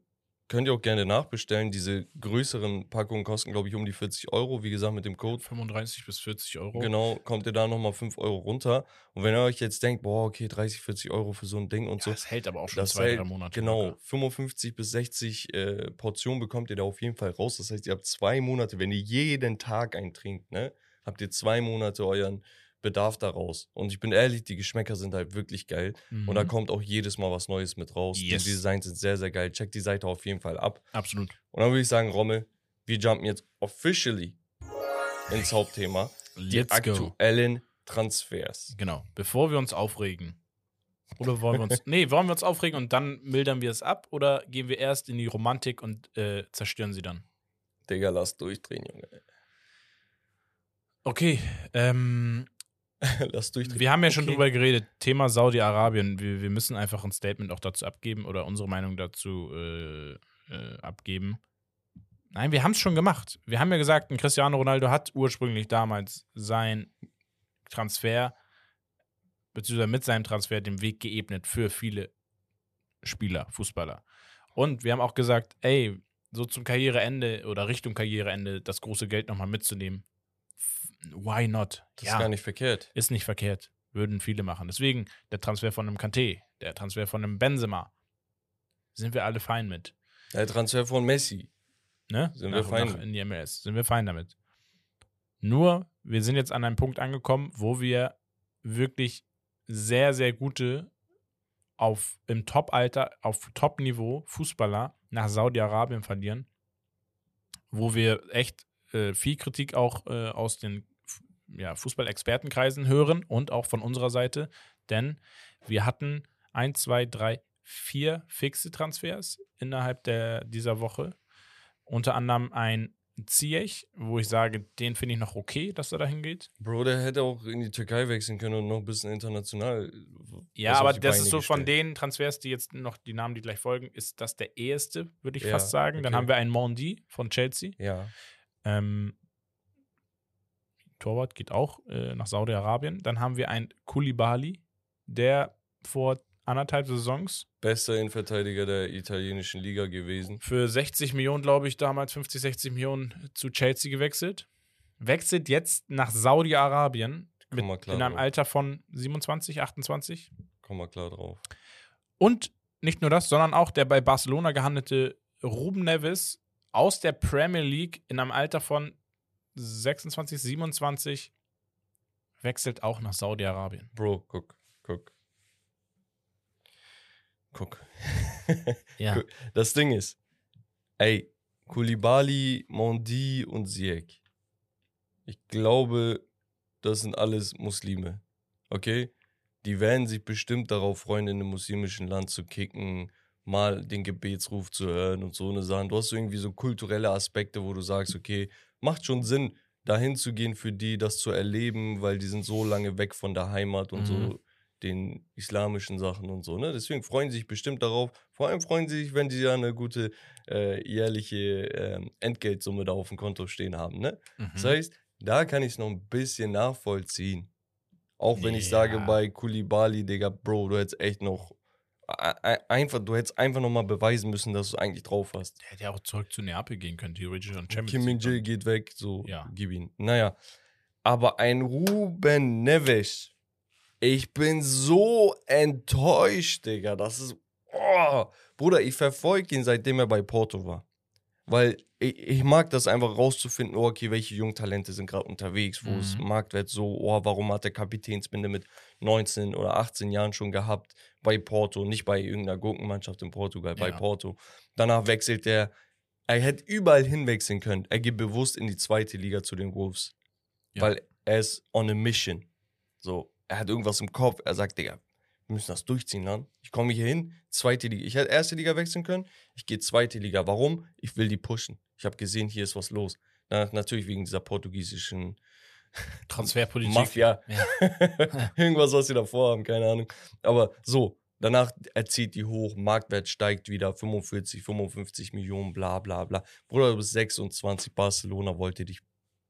könnt ihr auch gerne nachbestellen. Diese größeren Packungen kosten, glaube ich, um die 40 Euro. Wie gesagt, mit dem Code 35 bis 40 Euro. Genau, kommt ihr da nochmal 5 Euro runter. Und wenn ihr euch jetzt denkt, boah, okay, 30, 40 Euro für so ein Ding und Ja, so, das hält aber auch schon zwei, hält- drei Monate. Genau, locker. 55 bis 60 äh, Portionen bekommt ihr da auf jeden Fall raus. Das heißt, ihr habt zwei Monate, wenn ihr jeden Tag einen trinkt, ne, habt ihr zwei Monate euren Bedarf daraus. Und ich bin ehrlich, die Geschmäcker sind halt wirklich geil. Und da Mhm. kommt auch jedes Mal was Neues mit raus. Yes. Die Designs sind sehr, sehr geil. Checkt die Seite auf jeden Fall ab. Absolut. Und dann würde ich sagen, Rommel, wir jumpen jetzt officially ins Hauptthema. Die Let's go. aktuellen Transfers. Genau. Bevor wir uns aufregen. Oder wollen wir uns. <laughs> nee, wollen wir uns aufregen und dann mildern wir es ab? Oder gehen wir erst in die Romantik und äh, zerstören sie dann? Digga, lass durchdrehen, Junge. Okay. Ähm, <laughs> lass durchdrehen. Wir haben ja schon Okay. drüber geredet, Thema Saudi-Arabien. Wir, wir müssen einfach ein Statement auch dazu abgeben oder unsere Meinung dazu äh, äh, abgeben. Nein, wir haben es schon gemacht. Wir haben ja gesagt, ein Cristiano Ronaldo hat ursprünglich damals sein Transfer, beziehungsweise mit seinem Transfer den Weg geebnet für viele Spieler, Fußballer. Und wir haben auch gesagt, ey, so zum Karriereende oder Richtung Karriereende das große Geld nochmal mitzunehmen. Why not? Das ist gar nicht verkehrt. Ist nicht verkehrt. Würden viele machen. Deswegen der Transfer von einem Kanté, der Transfer von einem Benzema. sind wir alle fein mit. Der Transfer von Messi. Ne? Sind wir fein. in die MLS. Sind wir fein damit. Nur, wir sind jetzt an einem Punkt angekommen, wo wir wirklich sehr, sehr gute auf im Top-Alter, auf Top-Niveau Fußballer nach Saudi-Arabien verlieren, wo wir echt äh, viel Kritik auch äh, aus den ja, Fußball-Expertenkreisen hören und auch von unserer Seite, denn wir hatten ein, zwei, drei, vier fixe Transfers innerhalb der, dieser Woche. Unter anderem ein Ziyech, wo ich sage, den finde ich noch okay, dass er dahin geht. Bro, der hätte auch in die Türkei wechseln können und noch ein bisschen international. Ja, aber das ist so gestellt. von den Transfers, die jetzt noch die Namen, die gleich folgen, ist das der eheste, würde ich ja, fast sagen. Okay. Dann haben wir einen Mondi von Chelsea. Ja. Ähm, Torwart geht auch äh, nach Saudi-Arabien. Dann haben wir einen Kulibali, der vor anderthalb Saisons. Bester Innenverteidiger der italienischen Liga gewesen. Für 60 Millionen, glaube ich, damals 50, 60 Millionen zu Chelsea gewechselt. Wechselt jetzt nach Saudi-Arabien in einem drauf. Alter von 27, 28. Komm mal klar drauf. Und nicht nur das, sondern auch der bei Barcelona gehandelte Ruben Neves aus der Premier League in einem Alter von 26, 27 wechselt auch nach Saudi-Arabien. Bro, guck, guck. Guck. <laughs> ja. Das Ding ist, ey, Kulibali, Mondi und Ziyech. Ich glaube, das sind alles Muslime. Okay? Die werden sich bestimmt darauf freuen, in einem muslimischen Land zu kicken, mal den Gebetsruf zu hören und so eine Sache. Du hast irgendwie so kulturelle Aspekte, wo du sagst, okay, macht schon Sinn, dahin zu gehen für die, das zu erleben, weil die sind so lange weg von der Heimat und mhm. so den islamischen Sachen und so. Ne? Deswegen freuen sie sich bestimmt darauf. Vor allem freuen sie sich, wenn sie ja eine gute äh, jährliche äh, Entgeltsumme da auf dem Konto stehen haben. Ne? Mhm. Das heißt, da kann ich es noch ein bisschen nachvollziehen. Auch wenn yeah. ich sage bei Kulibali, Digga, Bro, du hättest echt noch einfach, du hättest einfach nochmal beweisen müssen, dass du eigentlich drauf hast. Der hätte ja auch zurück zu Neapel gehen können, theoretisch und Champions Kim Min Jae geht weg, so ja. gib ihn. Naja, aber ein Ruben Neves, ich bin so enttäuscht, Digga. Das ist, oh, Bruder, ich verfolge ihn, seitdem er bei Porto war. Weil ich, ich, mag das einfach rauszufinden, oh, okay, welche Jungtalente sind gerade unterwegs, wo mhm. es Marktwert so, oh, warum hat der Kapitänsbinde mit 19 oder 18 Jahren schon gehabt bei Porto, nicht bei irgendeiner Gurkenmannschaft in Portugal, ja. bei Porto. Danach wechselt er, er hätte überall hinwechseln können. Er geht bewusst in die zweite Liga zu den Wolves. Ja. Weil er ist on a mission. So, er hat irgendwas im Kopf. Er sagt, Digga, wir müssen das durchziehen, dann. Ich komme hier hin, zweite Liga. Ich hätte erste Liga wechseln können, ich gehe zweite Liga. Warum? Ich will die pushen. Ich habe gesehen, hier ist was los. Na, natürlich wegen dieser portugiesischen Transferpolitik. Mafia. Ja. <laughs> Irgendwas, was sie davor haben, keine Ahnung. Aber so, danach erzieht die hoch, Marktwert steigt wieder, 45, 55 Millionen, bla bla bla. Bruder, du bist 26, Barcelona wollte dich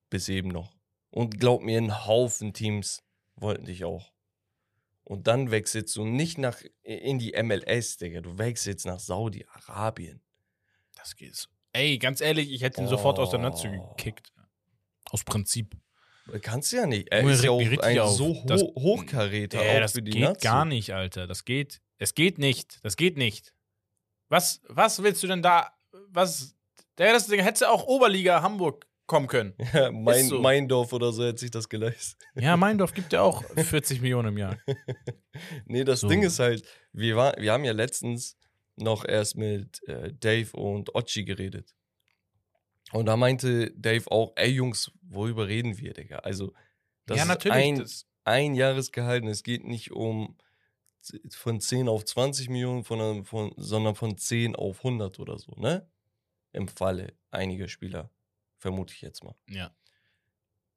bis eben noch. Und glaub mir, ein Haufen Teams wollten dich auch. Und dann wechselst du nicht nach in die MLS, Digga. Du wechselst nach Saudi-Arabien. Das geht so. Ey, ganz ehrlich, ich hätte ihn oh. sofort aus der Netze gekickt. Aus Prinzip. Kannst du ja nicht. Er ist ja auch ein auf. so ho das, Hochkaräter äh, das geht Nazi. gar nicht, Alter. Das geht. Es geht nicht. Das geht nicht. Was, was willst du denn da? Was? Der, das Ding hätte auch Oberliga Hamburg kommen können. <laughs> Ja, mein, so. Meindorf oder so hätte sich das geleistet. Ja, <laughs> Meindorf gibt ja auch 40 Millionen im Jahr. <laughs> nee, das so. Ding ist halt, wir, war, wir haben ja letztens noch erst mit äh, Dave und Ochi geredet. Und da meinte Dave auch, ey Jungs, worüber reden wir, Digga? Also, das ja, natürlich, ist ein, ein Jahresgehalt und es geht nicht um von 10 auf 20 Millionen, von, von, sondern von 10 auf 100 oder so, ne? Im Falle einiger Spieler. Vermute ich jetzt mal. Ja.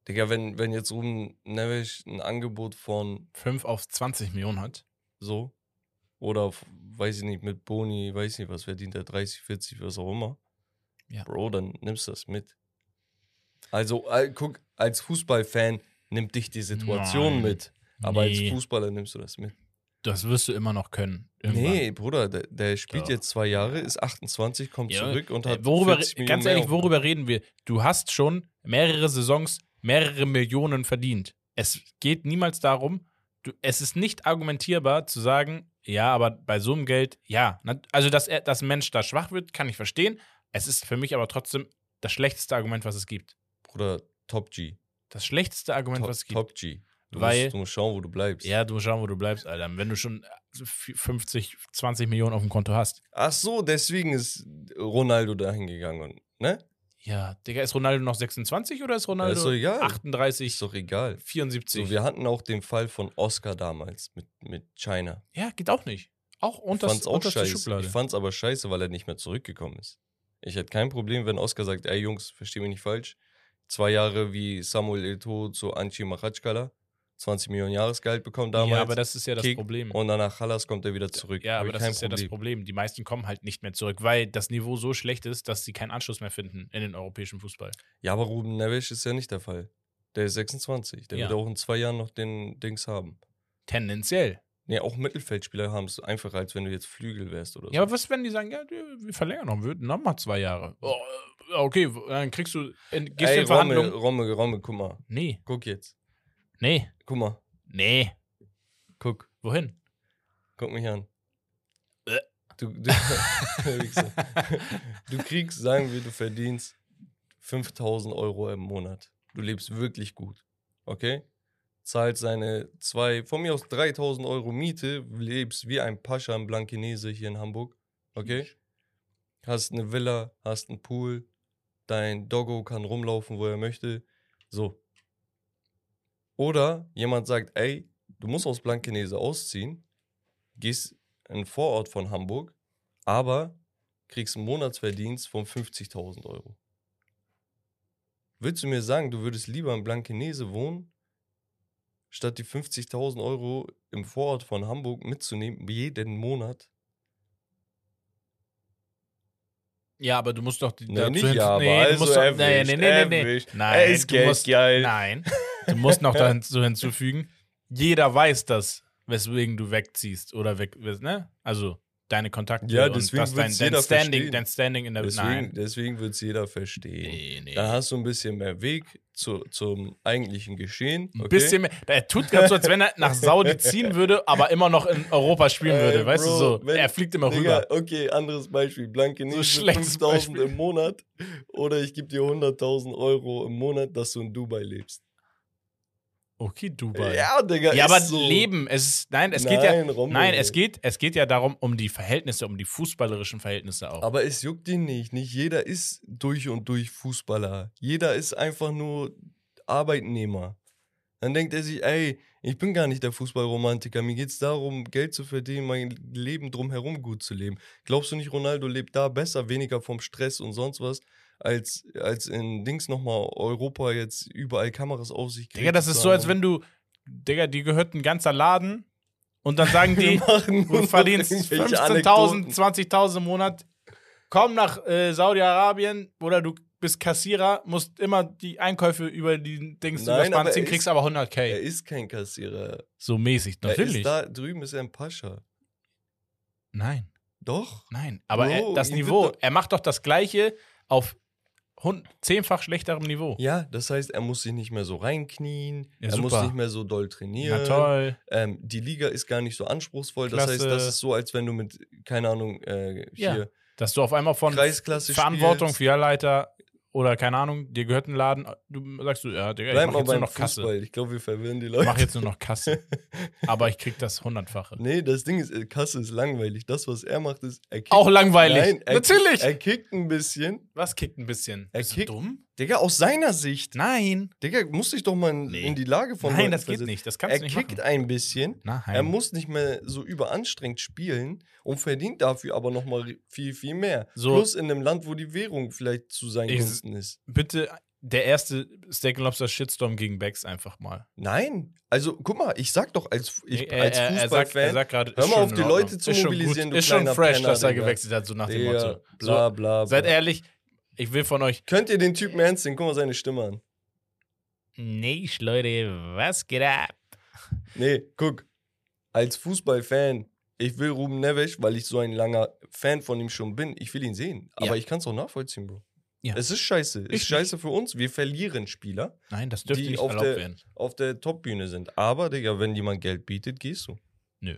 Digga, wenn, wenn jetzt Ruben Neves ein Angebot von 5 auf 20 Millionen hat. So. Oder, weiß ich nicht, mit Boni, weiß ich nicht, was verdient er, 30, 40, was auch immer. Ja. Bro, dann nimmst du das mit. Also, äh, guck, als Fußballfan nimmt dich die Situation Nein. mit. Aber nee. als Fußballer nimmst du das mit. Das wirst du immer noch können. Irgendwann. Nee, Bruder, der, der spielt Doch. jetzt zwei Jahre, ist 28, kommt ja, zurück und hat. Worüber, ganz ehrlich, worüber reden wir? Du hast schon mehrere Saisons mehrere Millionen verdient. Es geht niemals darum, du, es ist nicht argumentierbar zu sagen, Ja, aber bei so einem Geld, ja. Also, dass, er, dass ein Mensch da schwach wird, kann ich verstehen. Es ist für mich aber trotzdem das schlechteste Argument, was es gibt. Bruder, Top G. Das schlechteste Argument, Top, was es gibt. Top G. Du, Weil- musst, du musst schauen, wo du bleibst. Ja, du musst schauen, wo du bleibst, Alter. Wenn du schon 50, 20 Millionen auf dem Konto hast. Ach so, deswegen ist Ronaldo dahin gegangen. Und, ne? Ja, Digga, ist Ronaldo noch 26 oder ist Ronaldo ist doch egal. 38, Ist doch egal. 74? So, wir hatten auch den Fall von Oscar damals mit, mit China. ja, geht auch nicht. Auch Ich unter fand's auch scheiße. Schublade. Ich fand's aber scheiße, weil er nicht mehr zurückgekommen ist. Ich hätte kein Problem, wenn Oscar sagt, ey Jungs, versteh mich nicht falsch. Zwei Jahre wie Samuel Eto'o zu Anchi Machatschkala. 20 Millionen Jahresgehalt bekommen damals. ja, aber das ist ja das Kick Problem. und dann nach Hallas kommt er wieder zurück. Ja, Hab aber das ist ja das Problem. Die meisten kommen halt nicht mehr zurück, weil das Niveau so schlecht ist, dass sie keinen Anschluss mehr finden in den europäischen Fußball. Ja, aber Ruben Neves ist ja nicht der Fall. Der ist 26. Der Ja. wird auch in zwei Jahren noch den Dings haben. Tendenziell. Nee, auch Mittelfeldspieler haben es einfacher, als wenn du jetzt Flügel wärst oder so. Ja, aber was, wenn die sagen, ja, wir verlängern noch, wir nochmal zwei Jahre? Oh, okay, dann kriegst du, in, gehst du Ey, in Verhandlungen? Romme, Romme, Romme, guck mal. Nee, Guck jetzt. nee, Guck mal. nee. Guck. Wohin? Guck mich an. Äh. Du, du, <laughs> du kriegst, sagen wir, du verdienst 5000 Euro im Monat. Du lebst wirklich gut. Okay? Zahlst seine zwei, von mir aus 3000 Euro Miete, lebst wie ein Pascha im Blankenese hier in Hamburg. Okay? Hast eine Villa, hast einen Pool, dein Doggo kann rumlaufen, wo er möchte. So. Oder jemand sagt, ey, du musst aus Blankenese ausziehen, gehst in einen Vorort von Hamburg, aber kriegst einen Monatsverdienst von 50.000 Euro. Willst du mir sagen, du würdest lieber in Blankenese wohnen, statt die 50.000 Euro im Vorort von Hamburg mitzunehmen, jeden Monat? Ja, aber du musst doch die, Nee, nicht hin- ja, aber nee, du also doch, nee, nee, nee, nee, nee. Nein, Er ist Geld musst, geil. Nein, du musst noch dazu <laughs> hinzufügen, jeder weiß das, weswegen du wegziehst oder weg, ne? Also deine Kontakte Ja, und deswegen was dein, dein Standing, verstehen. dein Standing in der Deswegen, Nein. deswegen wird es jeder verstehen. Nee, nee. Dann hast du ein bisschen mehr Weg zu, zum eigentlichen Geschehen. Ein okay? bisschen mehr. Er tut gerade so, als wenn er nach Saudi <laughs> ziehen würde, aber immer noch in Europa spielen Ey, würde. Weißt du Bro, so? wenn- er fliegt immer Digga, rüber. okay, anderes Beispiel. Blankenese So schlechtes 5000 Beispiel. im Monat oder ich gebe dir 100.000 Euro im Monat, dass du in Dubai lebst. Okay, Dubai. Ja, Digga, Ja, aber so. Leben, es ist, nein, es geht ja, Nein, Rommel. nein, es geht, es geht ja darum, um die Verhältnisse, um die fußballerischen Verhältnisse auch. Aber es juckt ihn nicht. Nicht jeder ist durch und durch Fußballer. Jeder ist einfach nur Arbeitnehmer. Dann denkt er sich, ey, ich bin gar nicht der Fußballromantiker. Mir geht es darum, Geld zu verdienen, mein Leben drumherum gut zu leben. Glaubst du nicht, Ronaldo lebt da besser, weniger vom Stress und sonst was, als, als in Dings nochmal Europa jetzt überall Kameras auf sich Digga, das ist so, als wenn du, Digga, dir gehört ein ganzer Laden und dann sagen <laughs> die, du verdienst 15.000, 20.000 im Monat, komm nach äh, Saudi-Arabien oder du bist Kassierer, musst immer die Einkäufe über die Dings Nein, übers Band aber ziehen, er kriegst ist- aber Er 100k. ist kein Kassierer. So mäßig, Er natürlich. da drüben ist er ein Pascha. Nein, Doch. nein. Aber Bro, er, das Niveau, er macht doch das Gleiche auf zehnfach schlechterem Niveau. Ja, das heißt, er muss sich nicht mehr so reinknien, Ja, er muss super. nicht mehr so doll trainieren. Na toll. Ähm, die Liga ist gar nicht so anspruchsvoll. Das Klasse. heißt, das ist so, als wenn du mit, keine Ahnung, äh, Ja. hier Dass du auf einmal von Verantwortung, spielst. Filialleiter oder keine Ahnung, dir gehört ein Laden, du sagst du, ja, Digga, Bleib ich mach jetzt nur noch Kasse. Fußball. Ich glaube, wir verwirren die Ich Leute. mach jetzt nur noch Kasse. <laughs> Aber ich krieg das hundertfache. nee, das Ding ist, äh, Kasse ist langweilig. Das, was er macht, ist, er kickt, Auch langweilig. Nein, er Natürlich. Kickt, er kickt ein bisschen. Was kickt ein bisschen? Er Bist du kickt- dumm? Digga, aus seiner Sicht. Nein. Digga, muss dich doch mal in, Nee. in die Lage von Nein, Leuten das geht versetzen. nicht. Das kannst Er du nicht kickt machen. ein bisschen. Nein. Er muss nicht mehr so überanstrengt spielen und verdient dafür aber nochmal viel, viel mehr. So- Plus in einem Land, wo die Währung vielleicht zu seinen Gunsten ist. Bitte der erste Steak Lobster Shitstorm gegen Becks einfach mal. Nein, also guck mal, ich sag doch als, ich, Er- als sagt- Fußballfan, hör mal auf die. Leute zu Ist mobilisieren, gut. Ist schon fresh, Penner, dass er Digga. gewechselt hat, so nach dem Motto. bla So, bla seid bla. ehrlich, ich will von euch. Könnt ihr den Typen ernst nehmen? Guck mal seine Stimme an. Nee, Leute, was geht ab? Nee, guck, als Fußballfan, ich will Ruben Neves, weil ich so ein langer Fan von ihm schon bin, ich will ihn sehen. Aber Ja. ich kann es auch nachvollziehen, Bro. Ja. Es ist scheiße. Es Ich ist scheiße für uns. Wir verlieren Spieler. Nein, das dürfte Die nicht auf erlaubt der- werden. auf der Top-Bühne sind. Aber, Digga, wenn jemand Geld bietet, gehst du. Nö.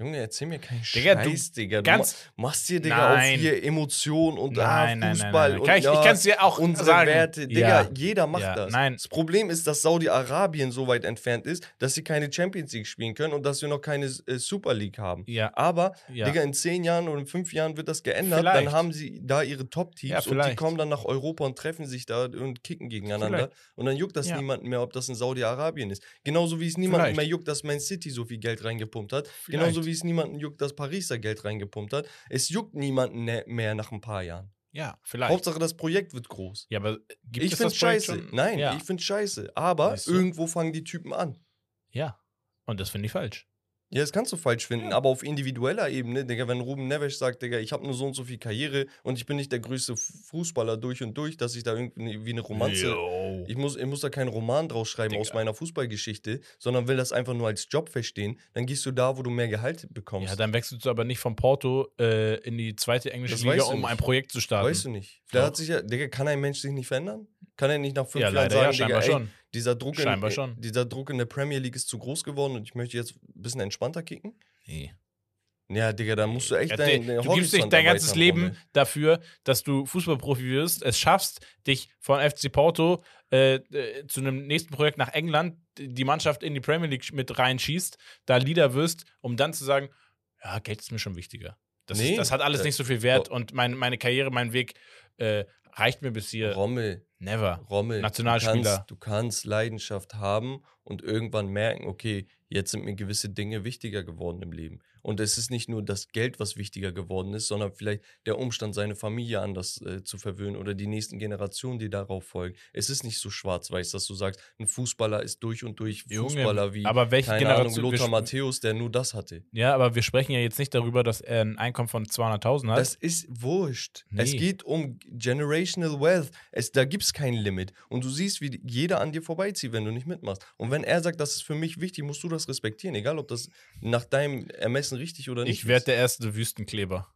Junge, erzähl mir keinen Digga, du- Scheiß, Digga. Du ganz- ma- machst dir, Digga, Nein. auf hier Emotionen und Nein, ah, Fußball nein. und Kann ich, ja, ich kann es dir auch unsere sagen. Werte. Digga, ja. jeder macht Ja, das. nein. Das Problem ist, dass Saudi-Arabien so weit entfernt ist, dass sie keine Champions League spielen können und dass wir noch keine äh, Super League haben. Ja, Aber, ja. Digga, in zehn Jahren oder in fünf Jahren wird das geändert. Vielleicht. Dann haben sie da ihre Top-Teams und die kommen dann nach Europa und treffen sich da und kicken gegeneinander. Vielleicht. Und dann juckt das niemanden mehr, ob das in Saudi-Arabien ist. Genauso wie es niemanden mehr juckt, dass Man City so viel Geld reingepumpt hat. Vielleicht. Genauso wie es niemanden juckt, dass Paris da Geld reingepumpt hat. Es juckt niemanden ne- mehr nach ein paar Jahren. ja, vielleicht. Hauptsache, das Projekt wird groß. ja, aber gibt ich es finde das Projekt scheiße. schon? Nein, ja. ich finde scheiße. Aber Siehst du? irgendwo fangen die Typen an. ja. Und das finde ich falsch. Ja, das kannst du falsch finden, aber auf individueller Ebene, Digga, wenn Ruben Neves sagt, Digga, ich habe nur so und so viel Karriere und ich bin nicht der größte Fu- Fußballer durch und durch, dass ich da irgendwie wie eine Romanze. Yo. Ich muss, ich muss da keinen Roman draus schreiben aus Digga. meiner Fußballgeschichte, sondern will das einfach nur als Job verstehen. Dann gehst du da, wo du mehr Gehalt bekommst. Ja, dann wechselst du aber nicht von Porto äh, in die zweite englische Das Liga, um nicht. ein Projekt zu starten. weißt du nicht. Da hat sich ja, Digga, kann ein Mensch sich nicht verändern? Kann er nicht nach fünf ja, Jahren leider sagen, ja, Digga, ey, schon. Dieser Druck, in, Scheinbar äh, schon. dieser Druck in der Premier League ist zu groß geworden und ich möchte jetzt ein bisschen entspannter kicken? Nee. Ja, Digga, da musst du echt Ja, dein, de- dein du gibst dich dein ganzes Leben dafür, dass du Fußballprofi wirst, es schaffst, dich von FC Porto äh, äh, zu einem nächsten Projekt nach England, die Mannschaft in die Premier League mit reinschießt, da Leader wirst, um dann zu sagen, ja, Geld ist mir schon wichtiger. Das, Nee, ist, das hat alles äh, nicht so viel Wert und mein, meine Karriere, mein Weg reicht mir bis hier. Rommel, Never. Rommel. Nationalspieler. Du kannst, du kannst Leidenschaft haben und irgendwann merken, okay, jetzt sind mir gewisse Dinge wichtiger geworden im Leben. Und es ist nicht nur das Geld, was wichtiger geworden ist, sondern vielleicht der Umstand, seine Familie anders äh, zu verwöhnen oder die nächsten Generationen, die darauf folgen. Es ist nicht so schwarz-weiß, dass du sagst, ein Fußballer ist durch und durch Junge, Fußballer wie, aber welche keine Ahnung, Generation- wir Lothar Matthäus, der nur das hatte. Ja, aber wir sprechen ja jetzt nicht darüber, dass er ein Einkommen von 200.000 hat. Das ist wurscht. Es Nee. geht um Generational Wealth. Es, da gibt es kein Limit. Und du siehst, wie jeder an dir vorbeizieht, wenn du nicht mitmachst. Und wenn er sagt, das ist für mich wichtig, musst du das respektieren. Egal, ob das nach deinem Ermessen richtig oder nicht ich werde der erste Wüstenkleber.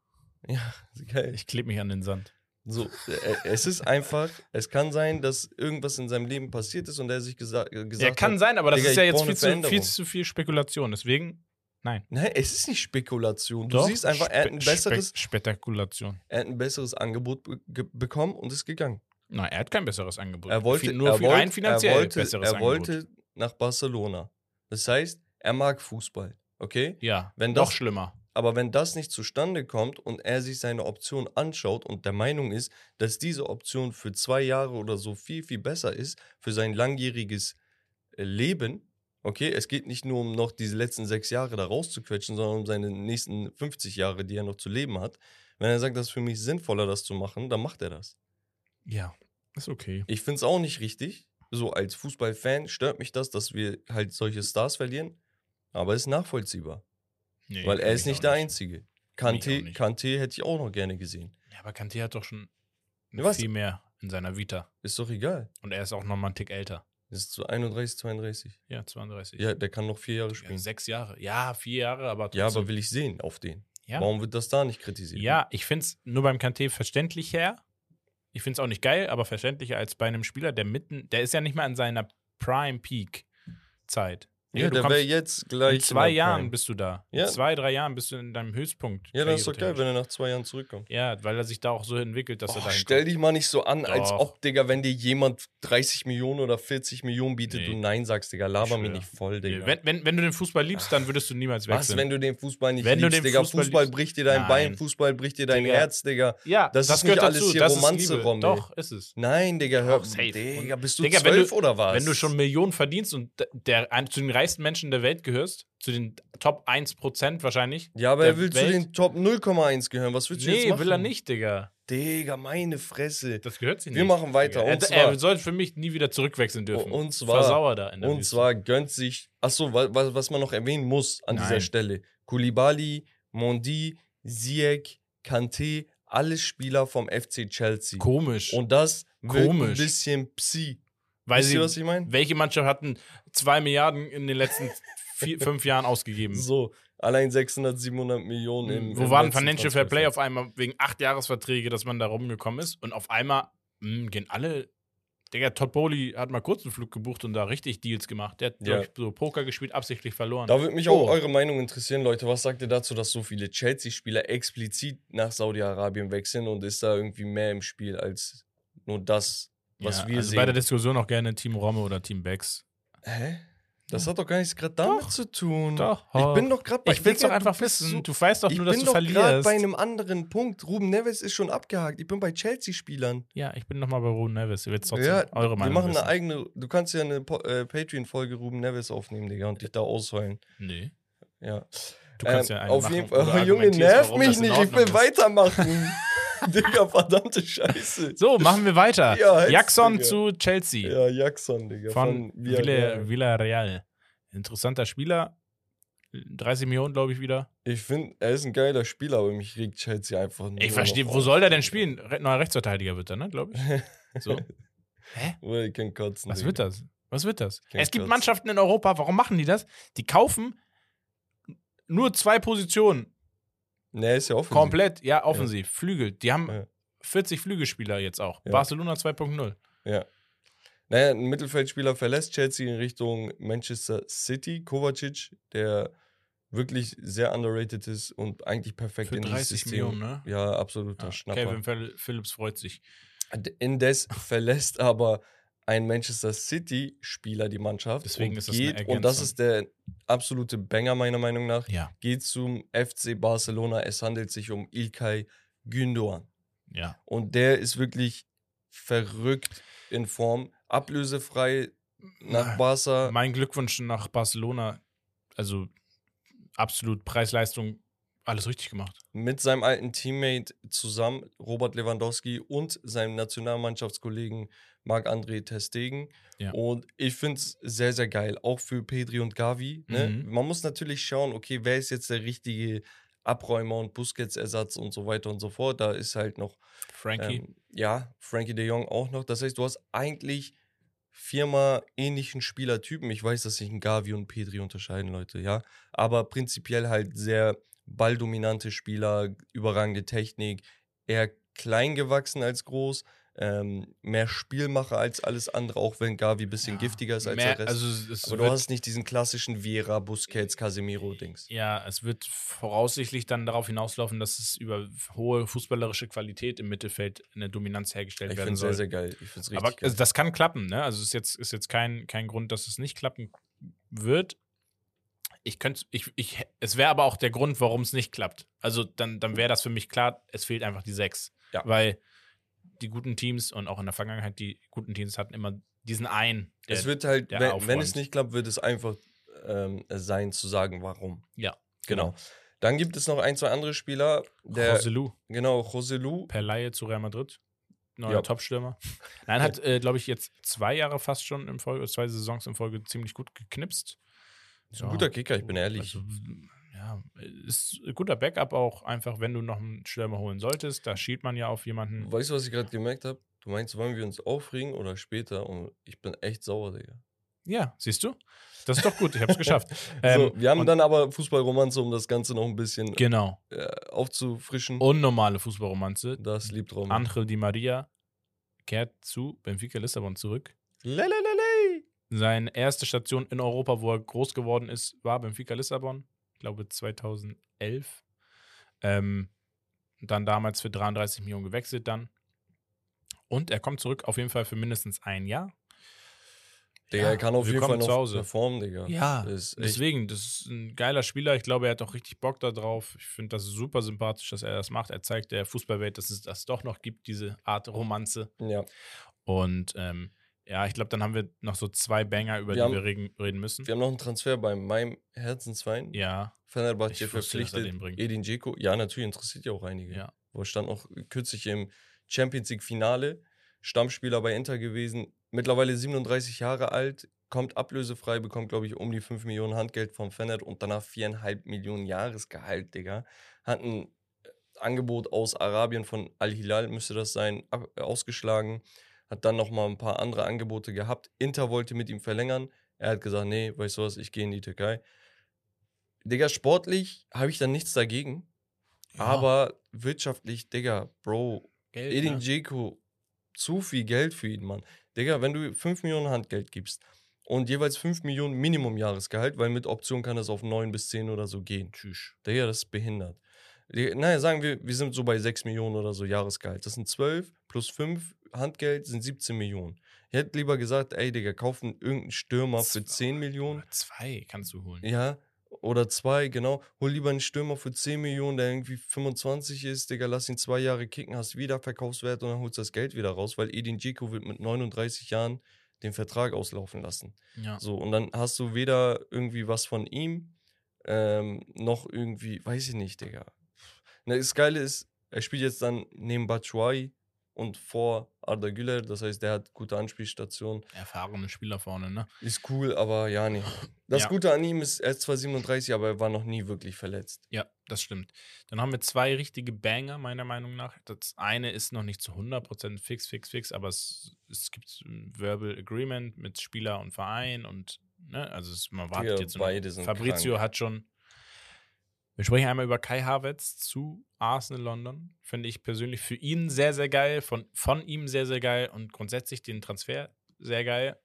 Ja, geil. Ich klebe mich an den Sand. So, äh, es ist einfach, es kann sein, dass irgendwas in seinem Leben passiert ist und er sich gesa äh, gesagt Ja, kann hat. sein, aber das Digga, ist ja jetzt viel zu, viel zu viel Spekulation. Deswegen, nein. Nein, es ist nicht Spekulation. Du Doch, siehst einfach, er hat ein besseres, Spe Spektakulation. er hat ein besseres Angebot be bekommen und ist gegangen. Nein, er hat kein besseres Angebot. Er wollte, nur er wollte, rein finanziell er wollte, besseres er Angebot. wollte nach Barcelona. Das heißt, er mag Fußball, okay? Ja, Wenn noch das- schlimmer. Aber wenn das nicht zustande kommt und er sich seine Option anschaut und der Meinung ist, dass diese Option für zwei Jahre oder so viel, viel besser ist für sein langjähriges äh, Leben, okay, es geht nicht nur um noch diese letzten sechs Jahre da rauszuquetschen, sondern um seine nächsten 50 Jahre, die er noch zu leben hat. Wenn er sagt, das ist für mich sinnvoller, das zu machen, dann macht er das. Ja, ist okay. Ich finde es auch nicht richtig. So als Fußballfan stört mich das, dass wir halt solche Stars verlieren. Aber es ist nachvollziehbar. Nee, weil er ist nicht der Einzige. Mich auch Kante, nicht. Kante hätte ich auch noch gerne gesehen. Ja, aber Kanté hat doch schon Ja, viel mehr in seiner Vita. Ist doch egal. Und er ist auch noch mal einen Tick älter. Ist so 31, 32. Ja, 32. Ja, der kann noch vier Jahre Ja, spielen. sechs Jahre. Ja, vier Jahre, aber Ja, trotzdem. aber will ich sehen auf den. Ja. Warum wird das da nicht kritisiert? Ja, ich finde es nur beim Kanté verständlich her. Ich finde es auch nicht geil, aber verständlicher als bei einem Spieler, der mitten, der ist ja nicht mal in seiner Prime-Peak-Zeit. Ja, du der wäre jetzt gleich. in zwei Jahren bist du da. Ja. In zwei, drei Jahren bist du in deinem Höchstpunkt. Ja, das ist doch geil, wenn er nach zwei Jahren zurückkommt. Ja, weil er sich da auch so entwickelt, dass er Oh, dahin stell kommt. dich mal nicht so an, als Doch. ob, Digga, wenn dir jemand 30 Millionen oder 40 Millionen bietet, Nee. du Nein sagst, Digga. Laber mich nicht voll, Digga. Wenn, wenn, wenn du den Fußball liebst, dann würdest du niemals Was, wechseln. wenn du den Fußball nicht Wenn du liebst, den Digga? Fußball Fußball, bricht dir dein Bein, Nein. Fußball bricht dir dein Digga. Herz, Digga. ja, das das, ist nicht gehört alles dazu. hier das Romanze. Rommel. Doch, ist es. Nein, Digga, hör. Safe. Digga, bist du zwölf du- oder was? Wenn du schon Millionen verdienst und der, zu den reichsten Menschen der Welt gehörst, zu den Top 1% wahrscheinlich. Ja, aber er will zu Welt- den Top 0,1 gehören. Was willst du jetzt Nee, machen? will er nicht, Digga. Digga, meine Fresse. Das gehört sich Wir nicht. machen weiter. Er, zwar- er sollte für mich nie wieder zurückwechseln dürfen. Und zwar- Versauer da in der Und Wüste. zwar gönnt sich, achso, wa- wa- was man noch erwähnen muss an dieser Nein. Stelle. Koulibaly, Mondi, Ziyech, Kanté, alle Spieler vom FC Chelsea. Komisch. Und das wirkt ein Komisch. bisschen Psi. Weil Wisst sie, ihr, was ich meine? welche Mannschaft hatten zwei Milliarden in den letzten <laughs> vier, fünf Jahren ausgegeben? So, allein 600, 700 Millionen im Wo im war ein Financial Fair Play auf einmal wegen acht Jahresverträge, dass man da rumgekommen ist und auf einmal mh, gehen alle Digga, Todd Bowley hat mal kurz einen Flug gebucht und da richtig Deals gemacht. Der hat, Ja. so Poker gespielt, absichtlich verloren. Da würde mich auch Oh. eure Meinung interessieren, Leute. Was sagt ihr dazu, dass so viele Chelsea-Spieler explizit nach Saudi-Arabien wechseln und ist da irgendwie mehr im Spiel als nur das, was ja, wir also sehen? bei der Diskussion auch gerne Team Romme oder Team Becks. Hä? Das hat doch gar nichts gerade damit Doch. zu tun. Doch. Ich bin doch gerade bei Ich will es doch einfach wissen. so- du weißt doch ich nur, dass bin du doch gerade verlierst. bei einem anderen Punkt. Ruben Neves ist schon abgehakt. Ich bin bei Chelsea-Spielern. ja, ich bin nochmal bei Ruben Neves. Ihr wisst trotzdem Ja, eure wir Meinung. machen wissen. eine eigene. Du kannst ja eine äh, Patreon-Folge Ruben Neves aufnehmen, Digga, und dich da ausheulen. Nee. Ja. Du kannst Ähm, ja eine auf machen, jeden Fall. <laughs> Junge, nerv mich nicht. Ich will ist. weitermachen. <laughs> <laughs> Digga, verdammte Scheiße. So, machen wir weiter. Ja, Jackson Digga. zu Chelsea. Ja, Jackson, Digga. von Villarreal. Villa- Villarreal. Interessanter Spieler. 30 Millionen, glaube ich, wieder. Ich finde, er ist ein geiler Spieler, aber mich regt Chelsea einfach nur Ich verstehe, wo soll der denn spielen? Neuer Rechtsverteidiger wird er, ne, glaube ich. So. <laughs> Hä? Well, ich kann kotzen. Was Digga. wird das? Was wird das? Kein es gibt. Mannschaften in Europa, warum machen die das? Die kaufen nur zwei Positionen. Er ist ja offensiv. Komplett, ja, offensiv. Flügel. Die haben Ja. 40 Flügelspieler jetzt auch. Ja. Barcelona 2.0. Ja. Naja, ein Mittelfeldspieler verlässt Chelsea in Richtung Manchester City. Kovacic, der wirklich sehr underrated ist und eigentlich perfekt Für in dieses 30 System. Millionen, ne? Ja, absoluter Ja, Schnapper. Kevin Phil- Phillips freut sich. Indes verlässt aber ein Manchester City-Spieler die Mannschaft. Deswegen und ist das eine Und das ist der absolute Banger meiner Meinung nach. Ja. Geht zum FC Barcelona. Es handelt sich um Ilkay Gündoğan. Ja. Und der ist wirklich verrückt in Form. Ablösefrei nach Barca. Mein Glückwunsch nach Barcelona. Also absolut Preis-Leistung, alles richtig gemacht. Mit seinem alten Teammate zusammen, Robert Lewandowski und seinem Nationalmannschaftskollegen Marc-André Testegen. Ja. Und ich finde es sehr, sehr geil. Auch für Pedri und Gavi. Ne? Mhm. Man muss natürlich schauen, okay, wer ist jetzt der richtige Abräumer und Busquets-Ersatz und so weiter und so fort. Da ist halt noch Frankie. Ähm, ja, Frankie de Jong auch noch. Das heißt, du hast eigentlich viermal ähnlichen Spielertypen. Ich weiß, dass sich ein Gavi und Pedri unterscheiden, Leute, ja. Aber prinzipiell halt sehr balldominante Spieler, überragende Technik, eher klein gewachsen als groß, ähm, mehr Spielmacher als alles andere, auch wenn Gavi ein bisschen Ja, giftiger ist als mehr- der Rest. Also es Aber du hast nicht diesen klassischen Vieira, Busquets, Casemiro-Dings. ja, es wird voraussichtlich dann darauf hinauslaufen, dass es über hohe fußballerische Qualität im Mittelfeld eine Dominanz hergestellt Ich werden finde es soll. sehr, sehr geil. Ich finde es richtig Aber geil. also das kann klappen, ne? Also es ist jetzt, ist jetzt kein, kein Grund, dass es nicht klappen wird. Ich könnte, ich, ich, es wäre aber auch der Grund, warum es nicht klappt. Also dann, dann wäre das für mich klar, es fehlt einfach die sechs. Ja. Weil die guten Teams und auch in der Vergangenheit die guten Teams hatten immer diesen einen. der- Es wird halt, wenn, wenn es nicht klappt, wird es einfach ähm, sein zu sagen, warum. Ja, Genau. Dann gibt es noch ein, zwei andere Spieler. Der, Roselu genau, Joselu. per Laie zu Real Madrid. Neuer Ja. Topstürmer. Nein, <laughs> hat, äh, glaube ich, jetzt zwei Jahre fast schon in Folge, zwei Saisons in Folge ziemlich gut geknipst. Ist ein guter Kicker, ich bin ehrlich. Also, ja, ist ein guter Backup auch einfach, wenn du noch einen Stürmer holen solltest. Da schielt man ja auf jemanden. Weißt du, was ich gerade gemerkt habe? Du meinst, wollen wir uns aufregen oder später? Und ich bin echt sauer, Digga. Ja, siehst du? Das ist doch gut, ich habe es geschafft. <laughs> so, Ähm, wir haben dann aber Fußballromanze, um das Ganze noch ein bisschen Genau. äh, aufzufrischen. Unnormale Fußballromanze. das liebt Roman. Angel Di Maria kehrt zu Benfica Lissabon zurück. Lelelele. Seine erste Station in Europa, wo er groß geworden ist, war Benfica Lissabon. Ich glaube 2011. Ähm, dann damals für 33 Millionen gewechselt dann. Und er kommt zurück auf jeden Fall für mindestens ein Jahr. Digga, Ja, er kann auf jeden Fall zu noch Hause. performen, Digga. Ja, Das Deswegen, das ist ein geiler Spieler. Ich glaube, er hat auch richtig Bock da drauf. Ich finde das super sympathisch, dass er das macht. Er zeigt der Fußballwelt, dass es das doch noch gibt, diese Art Romanze. ja. Und ähm, ja, ich glaube, dann haben wir noch so zwei Banger, über Wir die haben- wir reden, reden müssen. Wir haben noch einen Transfer bei meinem Herzensverein. ja, Fenerbahce er verpflichtet den. Edin Dzeko. Ja, natürlich interessiert ja auch einige. ja. Wo stand noch kürzlich im Champions League Finale. Stammspieler bei Inter gewesen. Mittlerweile 37 Jahre alt. Kommt ablösefrei, bekommt, glaube ich, um die 5 Millionen Handgeld vom Fener und danach 4,5 Millionen Jahresgehalt, Digga. Hat ein äh, Angebot aus Arabien von Al-Hilal, müsste das sein, äh, ausgeschlagen. Hat dann noch mal ein paar andere Angebote gehabt. Inter wollte mit ihm verlängern. Er hat gesagt, nee, weißt du was, ich gehe in die Türkei. Digga, sportlich habe ich dann nichts dagegen. Ja, Aber wirtschaftlich, Digga, Bro, Geld, Edin ne? Dzeko, zu viel Geld für ihn, Mann. Digga, wenn du 5 Millionen Handgeld gibst und jeweils 5 Millionen Minimum-Jahresgehalt, weil mit Option kann das auf 9 bis 10 oder so gehen. Tschüss. Digga, das ist behindert. Naja, sagen wir, wir sind so bei 6 Millionen oder so Jahresgehalt. Das sind 12 plus 5 Handgeld sind 17 Millionen. Ich hätte lieber gesagt, ey, Digga, kaufen irgendeinen Stürmer für 10 Millionen. Zwei kannst du holen. Ja, oder zwei, genau. Hol lieber einen Stürmer für 10 Millionen, der irgendwie 25 ist, Digga, lass ihn zwei Jahre kicken, hast wieder Verkaufswert und dann holst du das Geld wieder raus, weil Edin Dzeko wird mit 39 Jahren den Vertrag auslaufen lassen. Ja. So, und dann hast du weder irgendwie was von ihm, ähm, noch irgendwie, weiß ich nicht, Digga. Na, das Geile ist, er spielt jetzt dann neben Batshuayi und vor Arda Güler, das heißt, der hat gute Anspielstationen. Erfahrene Spieler vorne, ne? Ist cool, aber ja, nee. Das Ja. Gute an ihm ist, er ist zwar 37, aber er war noch nie wirklich verletzt. Ja, das stimmt. Dann haben wir zwei richtige Banger, meiner Meinung nach. Das eine ist noch nicht zu 100% fix, fix, fix, aber es, es gibt ein Verbal Agreement mit Spieler und Verein und, ne, also es, man wartet Digga, jetzt beide sind Fabrizio krank. hat schon. Wir sprechen einmal über Kai Havertz zu Arsenal London. Finde ich persönlich für ihn sehr, sehr geil, von, von ihm sehr, sehr geil und grundsätzlich den Transfer sehr geil.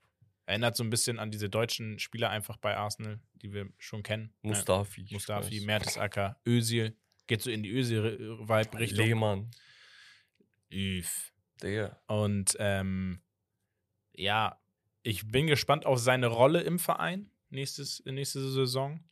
Erinnert so ein bisschen an diese deutschen Spieler einfach bei Arsenal, die wir schon kennen. Ne? Mustafi. ich Mustafi. Mertesacker, Özil. Geht so in die Özil-Vibe-Richtung. Lehmann. Üff. Digga. Und ähm, ja, ich bin gespannt auf seine Rolle im Verein nächstes, nächste Saison.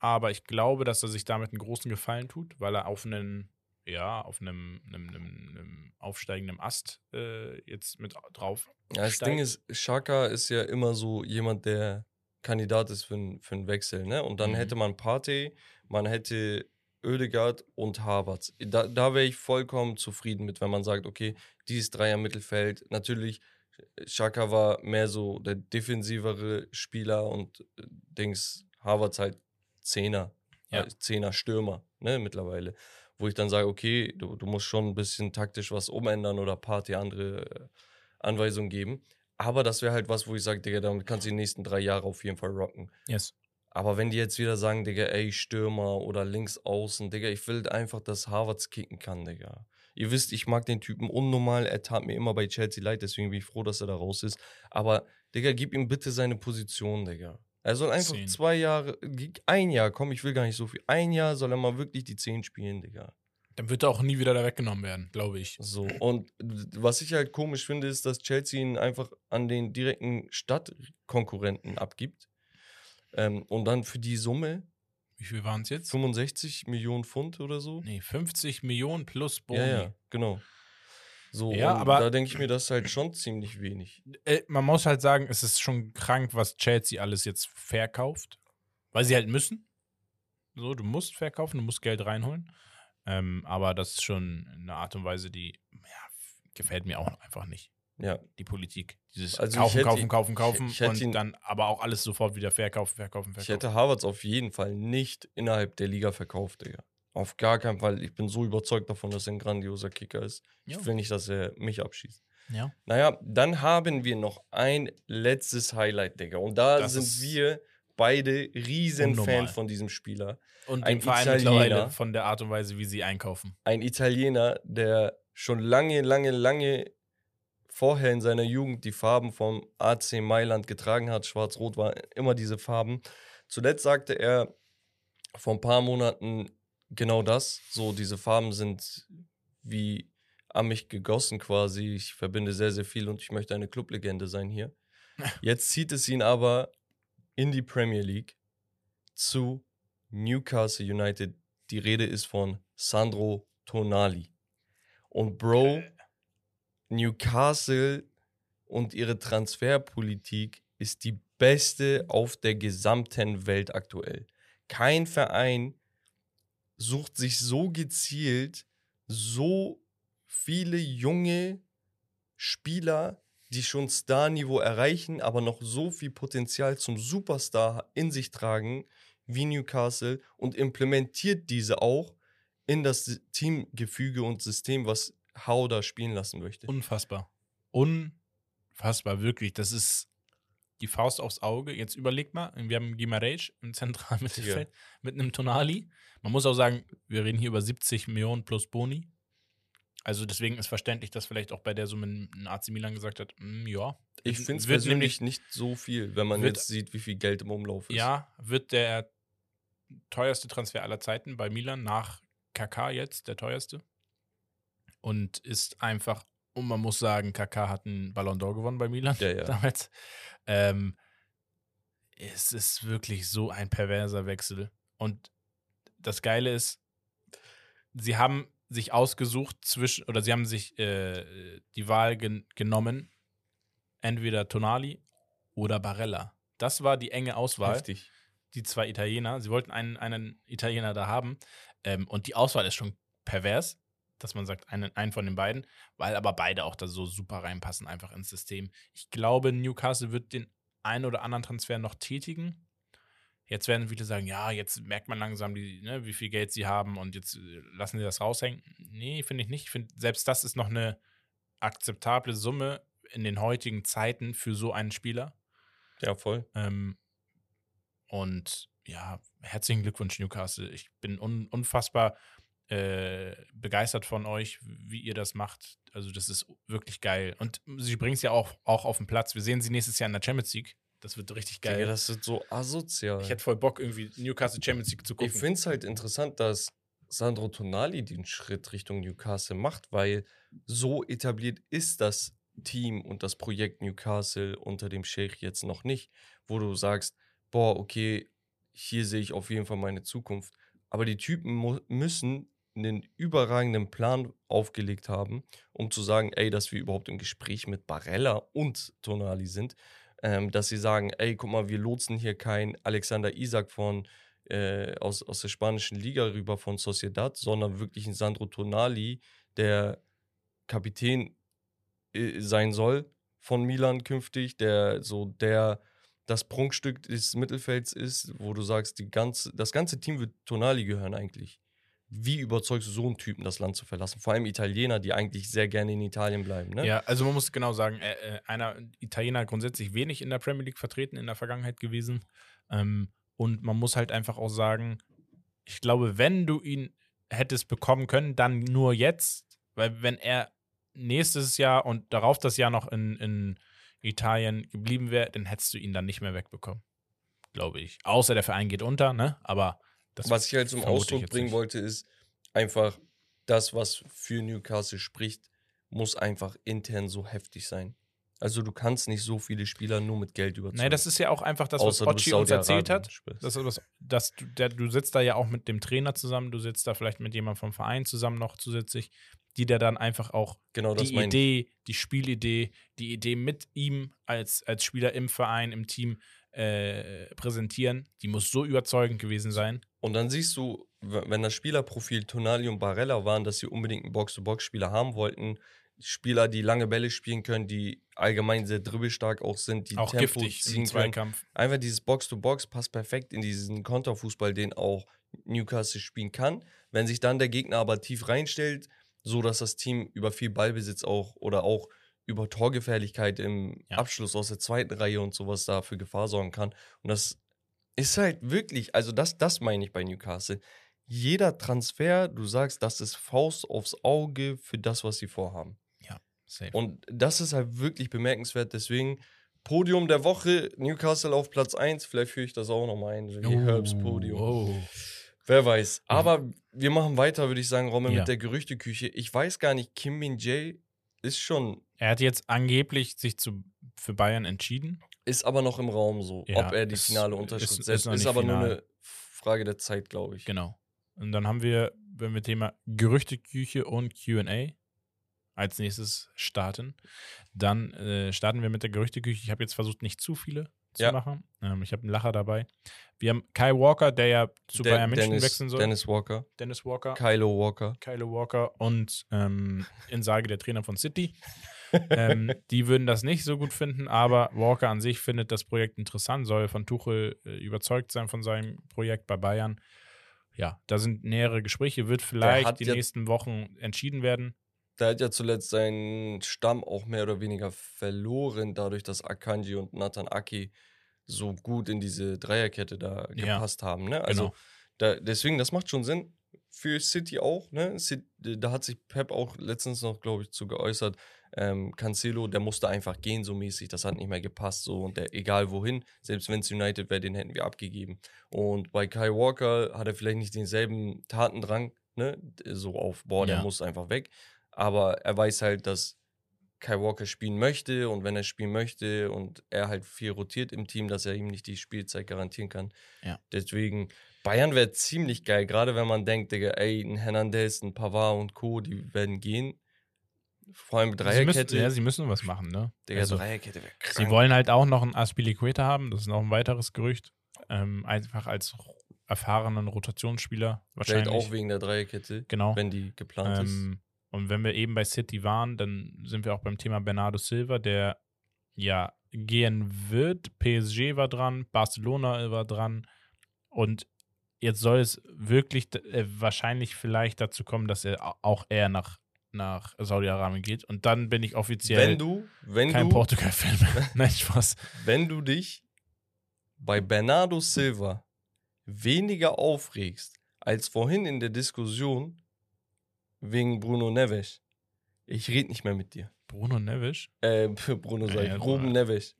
Aber ich glaube, dass er sich damit einen großen Gefallen tut, weil er auf einen, ja, auf einem, einem, einem, einem aufsteigenden Ast äh, jetzt mit drauf. Ja, das steigt. Ding ist, Shaka ist ja immer so jemand, der Kandidat ist für, für einen Wechsel, ne? Und dann Mhm. hätte man Partey, man hätte Oedegaard und Havertz. Da, da wäre ich vollkommen zufrieden mit, wenn man sagt, okay, dieses Dreier Mittelfeld. Natürlich, Shaka war mehr so der defensivere Spieler und äh, Dings, Havertz halt Zehner, Ja. äh, Zehner Stürmer, ne, mittlerweile. Wo ich dann sage, okay, du, du musst schon ein bisschen taktisch was umändern oder Partey andere äh, Anweisungen geben. Aber das wäre halt was, wo ich sage, Digga, damit kannst du die nächsten drei Jahre auf jeden Fall rocken. Yes. Aber wenn die jetzt wieder sagen, Digga, ey, Stürmer oder links außen, Digga, ich will einfach, dass Harvards kicken kann, Digga. Ihr wisst, ich mag den Typen unnormal. Er tat mir immer bei Chelsea leid, deswegen bin ich froh, dass er da raus ist. Aber, Digga, gib ihm bitte seine Position, Digga. Er soll einfach Zehn. zwei Jahre, ein Jahr, komm, ich will gar nicht so viel. Ein Jahr soll er mal wirklich die Zehn spielen, Digga. Dann wird er auch nie wieder da weggenommen werden, glaube ich. So, und was ich halt komisch finde, ist, dass Chelsea ihn einfach an den direkten Stadtkonkurrenten abgibt. Ähm, und dann für die Summe Wie viel waren es jetzt? 65 Millionen Pfund oder so. Nee, 50 Millionen plus Boni. Ja, ja, genau. So, Ja, aber- da denke ich mir, das ist halt schon ziemlich wenig. Äh, man muss halt sagen, es ist schon krank, was Chelsea alles jetzt verkauft. Weil sie halt müssen. So, du musst verkaufen, du musst Geld reinholen. Ähm, aber das ist schon eine Art und Weise, die ja, gefällt mir auch einfach nicht. Ja, Die Politik. Dieses Also ich kaufen, hätte- kaufen, kaufen, kaufen ich und ihn- dann aber auch alles sofort wieder verkaufen, verkaufen, ich verkaufen. hätte Harvards auf jeden Fall nicht innerhalb der Liga verkauft, Digga. Auf gar keinen Fall. Ich bin so überzeugt davon, dass er ein grandioser Kicker ist. Ich Ja. will nicht, dass er mich abschießt. ja. Naja, dann haben wir noch ein letztes Highlight, Digga. Und da Das sind wir beide riesen unnormal. Fan von diesem Spieler. Und Ein Italiener. mittlerweile von der Art und Weise, wie sie einkaufen. Ein Italiener, der schon lange, lange, lange vorher in seiner Jugend die Farben vom AC Mailand getragen hat. Schwarz-Rot war immer diese Farben. Zuletzt sagte er vor ein paar Monaten genau das. So, diese Farben sind wie an mich gegossen quasi. Ich verbinde sehr, sehr viel und ich möchte eine Clublegende sein hier. <laughs> Jetzt zieht es ihn aber in die Premier League zu Newcastle United. Die Rede ist von Sandro Tonali. Und Bro, Newcastle und ihre Transferpolitik ist die beste auf der gesamten Welt aktuell. Kein Verein sucht sich so gezielt so viele junge Spieler, die schon Star-Niveau erreichen, aber noch so viel Potenzial zum Superstar in sich tragen wie Newcastle und implementiert diese auch in das Teamgefüge und System, was Hauder spielen lassen möchte. Unfassbar. Unfassbar, wirklich. Das ist die Faust aufs Auge. Jetzt überlegt mal, wir haben Gimareic im zentralen Mittelfeld mit einem Tonali. Man muss auch sagen, wir reden hier über 70 Millionen plus Boni. Also deswegen ist verständlich, dass vielleicht auch bei der Summe ein AC Milan gesagt hat, mm, ja. Ich finde es persönlich nicht so viel, wenn man wird- jetzt sieht, wie viel Geld im Umlauf ist. Ja, wird der teuerste Transfer aller Zeiten bei Milan nach KK jetzt der teuerste. Und ist einfach, und man muss sagen, KK hat einen Ballon d'Or gewonnen bei Milan Ja, ja. <laughs> damals. Ähm, es ist wirklich so ein perverser Wechsel. Und das Geile ist, sie haben sich ausgesucht zwischen, oder sie haben sich äh, die Wahl gen genommen, entweder Tonali oder Barella. Das war die enge Auswahl Heftig. die zwei Italiener. Sie wollten einen, einen Italiener da haben. Ähm, und die Auswahl ist schon pervers, dass man sagt, einen, einen von den beiden, weil aber beide auch da so super reinpassen, einfach ins System. Ich glaube, Newcastle wird den einen oder anderen Transfer noch tätigen. Jetzt werden viele sagen, ja, jetzt merkt man langsam, die, ne, wie viel Geld sie haben und jetzt äh, lassen sie das raushängen. Nee, finde ich nicht. Ich finde, selbst das ist noch eine akzeptable Summe in den heutigen Zeiten für so einen Spieler. Ja, voll. Ähm, und ja, herzlichen Glückwunsch, Newcastle. Ich bin un unfassbar äh, begeistert von euch, wie ihr das macht. Also, das ist wirklich geil. Und sie bringen es ja auch, auch auf den Platz. Wir sehen sie nächstes Jahr in der Champions League. Das wird richtig geil. Digga, das ist so asozial. ich hätte voll Bock, irgendwie Newcastle Champions League zu Ich gucken. finde es halt interessant, dass Sandro Tonali den Schritt Richtung Newcastle macht, weil so etabliert ist das Team und das Projekt Newcastle unter dem Sheikh jetzt noch nicht, wo du sagst, boah, okay, hier sehe ich auf jeden Fall meine Zukunft. Aber die Typen müssen einen überragenden Plan aufgelegt haben, um zu sagen, ey, dass wir überhaupt im Gespräch mit Barella und Tonali sind, ähm, dass sie sagen, ey, guck mal, wir lotsen hier kein Alexander Isak von äh, aus, aus der spanischen Liga rüber von Sociedad, sondern wirklich ein Sandro Tonali, der Kapitän äh, sein soll von Milan künftig, der so der das Prunkstück des Mittelfelds ist, wo du sagst, die ganze, das ganze Team wird Tonali gehören eigentlich. Wie überzeugst du so einen Typen, das Land zu verlassen? Vor allem Italiener, die eigentlich sehr gerne in Italien bleiben, ne? Ja, also man muss genau sagen, äh, äh, einer Italiener grundsätzlich wenig in der Premier League vertreten in der Vergangenheit gewesen. Ähm, und man muss halt einfach auch sagen, ich glaube, wenn du ihn hättest bekommen können, dann nur jetzt, weil wenn er nächstes Jahr und darauf das Jahr noch in, in Italien geblieben wäre, dann hättest du ihn dann nicht mehr wegbekommen. Glaube ich. Außer der Verein geht unter, ne? Aber das was ich halt zum Ausdruck bringen nicht. wollte, ist einfach, das, was für Newcastle spricht, muss einfach intern so heftig sein. Also du kannst nicht so viele Spieler nur mit Geld überzeugen. Nee, das ist ja auch einfach das, was Ochi uns erzählt hat. Das, das, das, du, der, du sitzt da ja auch mit dem Trainer zusammen, du sitzt da vielleicht mit jemandem vom Verein zusammen noch zusätzlich, die der dann einfach auch genau die meine ich. Idee, die Spielidee, die Idee mit ihm als, als Spieler im Verein, im Team äh, präsentieren, die muss so überzeugend gewesen sein. Und dann siehst du, wenn das Spielerprofil Tonali und Barella waren, dass sie unbedingt einen Box-to-Box-Spieler haben wollten. Spieler, die lange Bälle spielen können, die allgemein sehr dribbelstark auch sind, die auch Tempo giftig ziehen können. Einfach dieses Box-to-Box passt perfekt in diesen Konterfußball, den auch Newcastle spielen kann. Wenn sich dann der Gegner aber tief reinstellt, so dass das Team über viel Ballbesitz auch oder auch über Torgefährlichkeit im Ja. Abschluss aus der zweiten Reihe und sowas da für Gefahr sorgen kann. Und das ist halt wirklich, also das, das meine ich bei Newcastle. Jeder Transfer, du sagst, das ist Faust aufs Auge für das, was sie vorhaben. Safe. Und das ist halt wirklich bemerkenswert. Deswegen Podium der Woche, Newcastle auf Platz 1. Vielleicht führe ich das auch nochmal ein. wie Herbs Podium. Oh. Wer weiß. Aber wir machen weiter, würde ich sagen, Romme, Ja. mit der Gerüchteküche. Ich weiß gar nicht, Kim Min Jae ist schon, Er hat jetzt angeblich sich zu, für Bayern entschieden. Ist aber noch im Raum so, Ja, ob er die ist- finale ist- Unterschrift ist setzt. Ist, nicht aber nur final. eine Frage der Zeit, glaube ich. Genau. Und dann haben wir, wenn wir Thema Gerüchteküche und QA als nächstes starten, dann äh, starten wir mit der Gerüchteküche. Ich habe jetzt versucht, nicht zu viele zu Ja. machen. Ähm, ich habe einen Lacher dabei. Wir haben Kai Walker, der ja zu Der- Bayern München Dennis, wechseln soll. Dennis Walker, Dennis Walker. Kylo Walker. Kylo Walker und ähm, Insage, der Trainer von City. Ähm, die würden das nicht so gut finden, aber Walker an sich findet das Projekt interessant, soll von Tuchel äh, überzeugt sein von seinem Projekt bei Bayern. Ja, da sind nähere Gespräche, wird vielleicht die ja- nächsten Wochen entschieden werden. Der hat ja zuletzt seinen Stamm auch mehr oder weniger verloren, dadurch, dass Akanji und Nathan Aki so gut in diese Dreierkette da Ja, gepasst haben. Ne? Also Genau. da, deswegen, das macht schon Sinn. für City auch, ne? Da hat sich Pep auch letztens noch, glaube ich, zu geäußert. Ähm, Cancelo, der musste einfach gehen, so mäßig. Das hat nicht mehr gepasst, so. Und der, egal wohin, selbst wenn es United wäre, den hätten wir abgegeben. Und bei Kai Walker hat er vielleicht nicht denselben Tatendrang, ne? So auf, boah, der ja. muss einfach weg. Aber er weiß halt, dass Kai Walker spielen möchte und wenn er spielen möchte und er halt viel rotiert im Team, dass er ihm nicht die Spielzeit garantieren kann. Ja. Deswegen, Bayern wäre ziemlich geil, gerade wenn man denkt, Digga, ey, ein Hernandez, ein Pavard und Co., die werden gehen. Vor allem Dreierkette. Sie müssen, ja, sie müssen was machen, ne? Digga, also, Dreierkette wäre krass. Sie wollen halt auch noch einen Aspilicueta haben, das ist noch ein weiteres Gerücht. Ähm, einfach als erfahrenen Rotationsspieler wahrscheinlich. Vielleicht auch wegen der Dreierkette, genau. wenn die geplant ähm, ist. Und wenn wir eben bei City waren, dann sind wir auch beim Thema Bernardo Silva, der ja gehen wird. PSG war dran, Barcelona war dran. Und jetzt soll es wirklich äh, wahrscheinlich vielleicht dazu kommen, dass er auch eher nach, nach Saudi-Arabien geht. Und dann bin ich offiziell wenn du, wenn kein Portugal-Fan mehr. <laughs> Nein, Spaß. Wenn du dich bei Bernardo Silva weniger aufregst als vorhin in der Diskussion wegen Bruno Neves. Ich rede nicht mehr mit dir. Bruno Neves? Äh, Bruno sag ich, ja, Ruben Neves.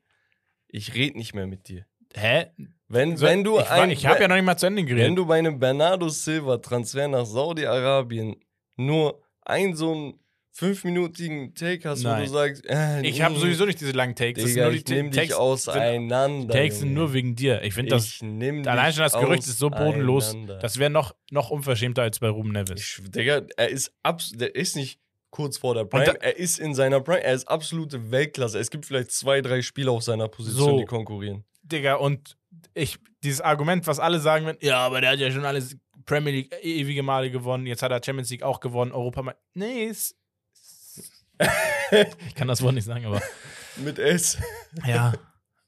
Ich rede nicht mehr mit dir. Hä? Wenn, so, wenn du ich, ein, ich habe ja noch nicht mal zu Ende geredet. Wenn du bei einem Bernardo Silva Transfer nach Saudi-Arabien nur ein so ein fünfminütigen Take hast, Nein. wo du sagst, äh, ich habe sowieso nicht diese langen Takes. Digga, ich nehme dich auseinander. Takes sind nur wegen dir. Ich finde das. allein schon das Gerücht ist so bodenlos. Das wäre noch, noch unverschämter als bei Ruben Neves. Ich, Digga, er ist der ist nicht kurz vor der Prime. Da, er ist in seiner Prime. Er ist absolute Weltklasse. Es gibt vielleicht zwei, drei Spieler auf seiner Position, so, die konkurrieren. Digga, und ich, dieses Argument, was alle sagen, ja, aber der hat ja schon alles Premier League ewige Male gewonnen, jetzt hat er Champions League auch gewonnen, Europa. Nee, ist <laughs> ich kann das Wort nicht sagen, aber. Mit S. Ja.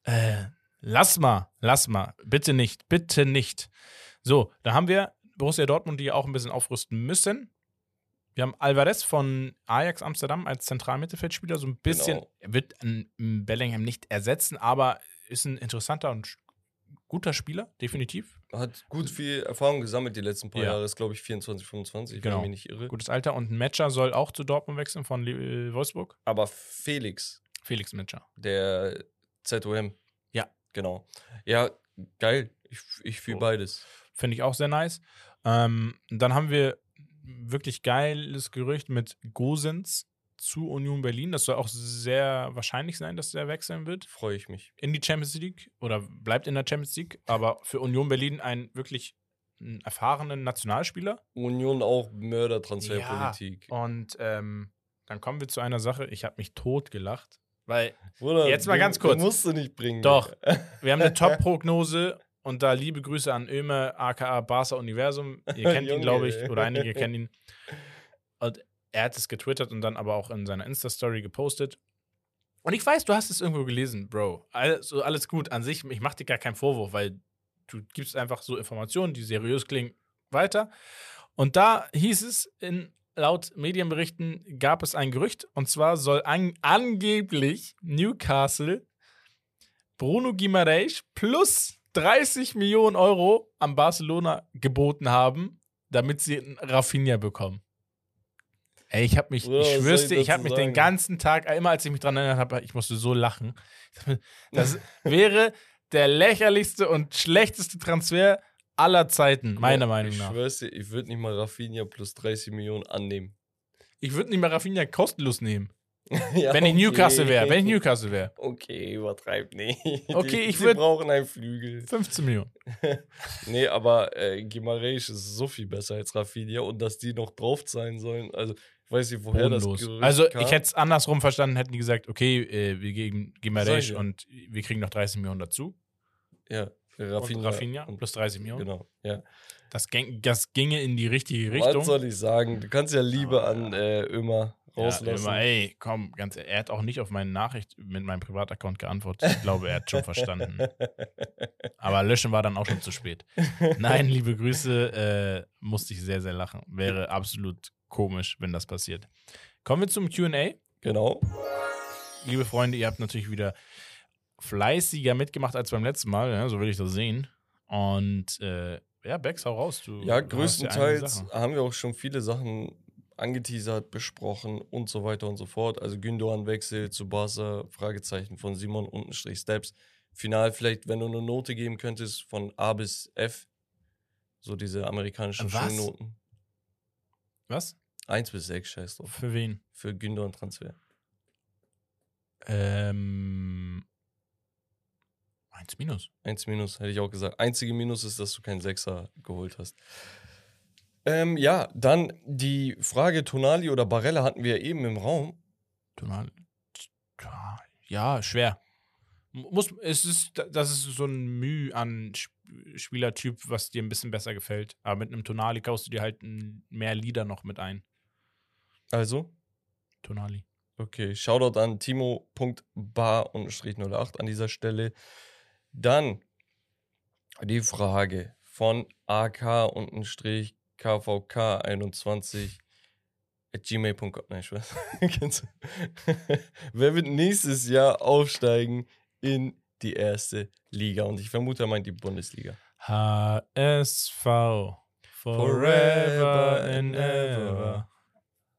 Äh, lass mal, lass mal. Bitte nicht, bitte nicht. So, da haben wir Borussia Dortmund, die auch ein bisschen aufrüsten müssen. Wir haben Alvarez von Ajax Amsterdam als Zentralmittelfeldspieler, so ein bisschen. Genau. Er wird Bellingham nicht ersetzen, aber ist ein interessanter und guter Spieler, definitiv. Hat gut viel Erfahrung gesammelt die letzten paar ja. Jahre, ist glaube ich 24, 25, genau. wenn ich mich nicht irre. Gutes Alter und ein Matcher soll auch zu Dortmund wechseln von äh, Wolfsburg. Aber Felix. Felix Matcher. Der ZOM. Ja. Genau. Ja, geil. Ich, ich fühle so. beides. Finde ich auch sehr nice. Ähm, dann haben wir wirklich geiles Gerücht mit Gosens zu Union Berlin. Das soll auch sehr wahrscheinlich sein, dass der wechseln wird. Freue ich mich. In die Champions League oder bleibt in der Champions League. Aber für Union Berlin ein wirklich erfahrenen Nationalspieler. Union auch Mördertransferpolitik. Ja, und ähm, dann kommen wir zu einer Sache. Ich habe mich tot gelacht. Weil, Bruder, jetzt mal ganz kurz. musst du nicht bringen. Doch. wir haben eine <laughs> Top-Prognose und da liebe Grüße an Ömer, aka Barca Universum. Ihr kennt ihn, <laughs> glaube ich, oder einige kennen ihn. Und er hat es getwittert und dann aber auch in seiner Insta-Story gepostet. Und ich weiß, du hast es irgendwo gelesen, Bro. Also alles gut an sich. Ich mache dir gar keinen Vorwurf, weil du gibst einfach so Informationen, die seriös klingen, weiter. Und da hieß es, in, laut Medienberichten gab es ein Gerücht. Und zwar soll an, angeblich Newcastle Bruno Guimaraes plus 30 Millionen Euro an Barcelona geboten haben, damit sie einen Rafinha bekommen. Ey, ich habe mich, ich schwör's dir, ich habe mich den ganzen Tag, immer als ich mich dran erinnert habe, ich musste so lachen. <laughs> Das wäre der lächerlichste und schlechteste Transfer aller Zeiten, meiner Meinung nach. Ich schwör's dir, ich würde nicht mal Rafinha plus 30 Millionen annehmen. Ich würde nicht mal Rafinha kostenlos nehmen. <laughs> ja, wenn ich Newcastle wäre, wenn ich Newcastle wäre. Okay, übertreib nicht. <laughs> Okay, die, ich würde. brauchen einen Flügel. 15 Millionen. nee, aber äh, Gimareis ist so viel besser als Rafinha und dass die noch drauf sein sollen. Also, weiß nicht, woher Bodenlos. das Gerücht Also, ich hätte es andersrum verstanden, hätten die gesagt, okay, äh, wir geben Gimaresch und wir kriegen noch 30 Millionen dazu. Ja, für Rafinha. Und Rafinha und plus 30 Millionen. Genau, ja. Das, das ginge in die richtige Richtung. Was soll ich sagen? Du kannst ja Liebe an äh, Ömer rauslassen. Ja, Ömer, ey, komm, ganz, er hat auch nicht auf meine Nachricht mit meinem Privataccount geantwortet. Ich glaube, er hat schon verstanden. <laughs> Aber löschen war dann auch schon zu spät. Nein, liebe Grüße, äh, musste ich sehr, sehr lachen. Wäre absolut komisch, wenn das passiert. Kommen wir zum QA. Genau. Liebe Freunde, ihr habt natürlich wieder fleißiger mitgemacht als beim letzten Mal, ja, so will ich das sehen. Und äh, Ja, Becks, hau raus. Du, Ja, größtenteils haben wir auch schon viele Sachen angeteasert, besprochen und so weiter und so fort. Also Gündogan Wechsel zu Barca, Fragezeichen von Simon Untenstrich Steps. Final vielleicht, wenn du eine Note geben könntest von A bis F, so diese amerikanischen Was? Schulnoten. Was? 1 bis 6, scheiß drauf. Für wen? Für Gündogan Transfer. Ähm. Eins minus. 1 minus, hätte ich auch gesagt. Einzige Minus ist, dass du keinen Sechser geholt hast. Ähm, ja, dann die Frage Tonali oder Barella hatten wir eben im Raum. Tonal. Ja, schwer. Muss, es ist, das ist so ein Mühe an Sp- Spielertyp, was dir ein bisschen besser gefällt. Aber mit einem Tonali kaufst du dir halt mehr Lieder noch mit ein. Also, Tonali. Okay, Shoutout an Timo.bar-08 an dieser Stelle. Dann die Frage von AK-KVK21 at gmail.com. Nein. <laughs> Kennst du? <laughs> Wer wird nächstes Jahr aufsteigen in die erste Liga? Und ich vermute, er meint die Bundesliga. HSV. Forever and ever.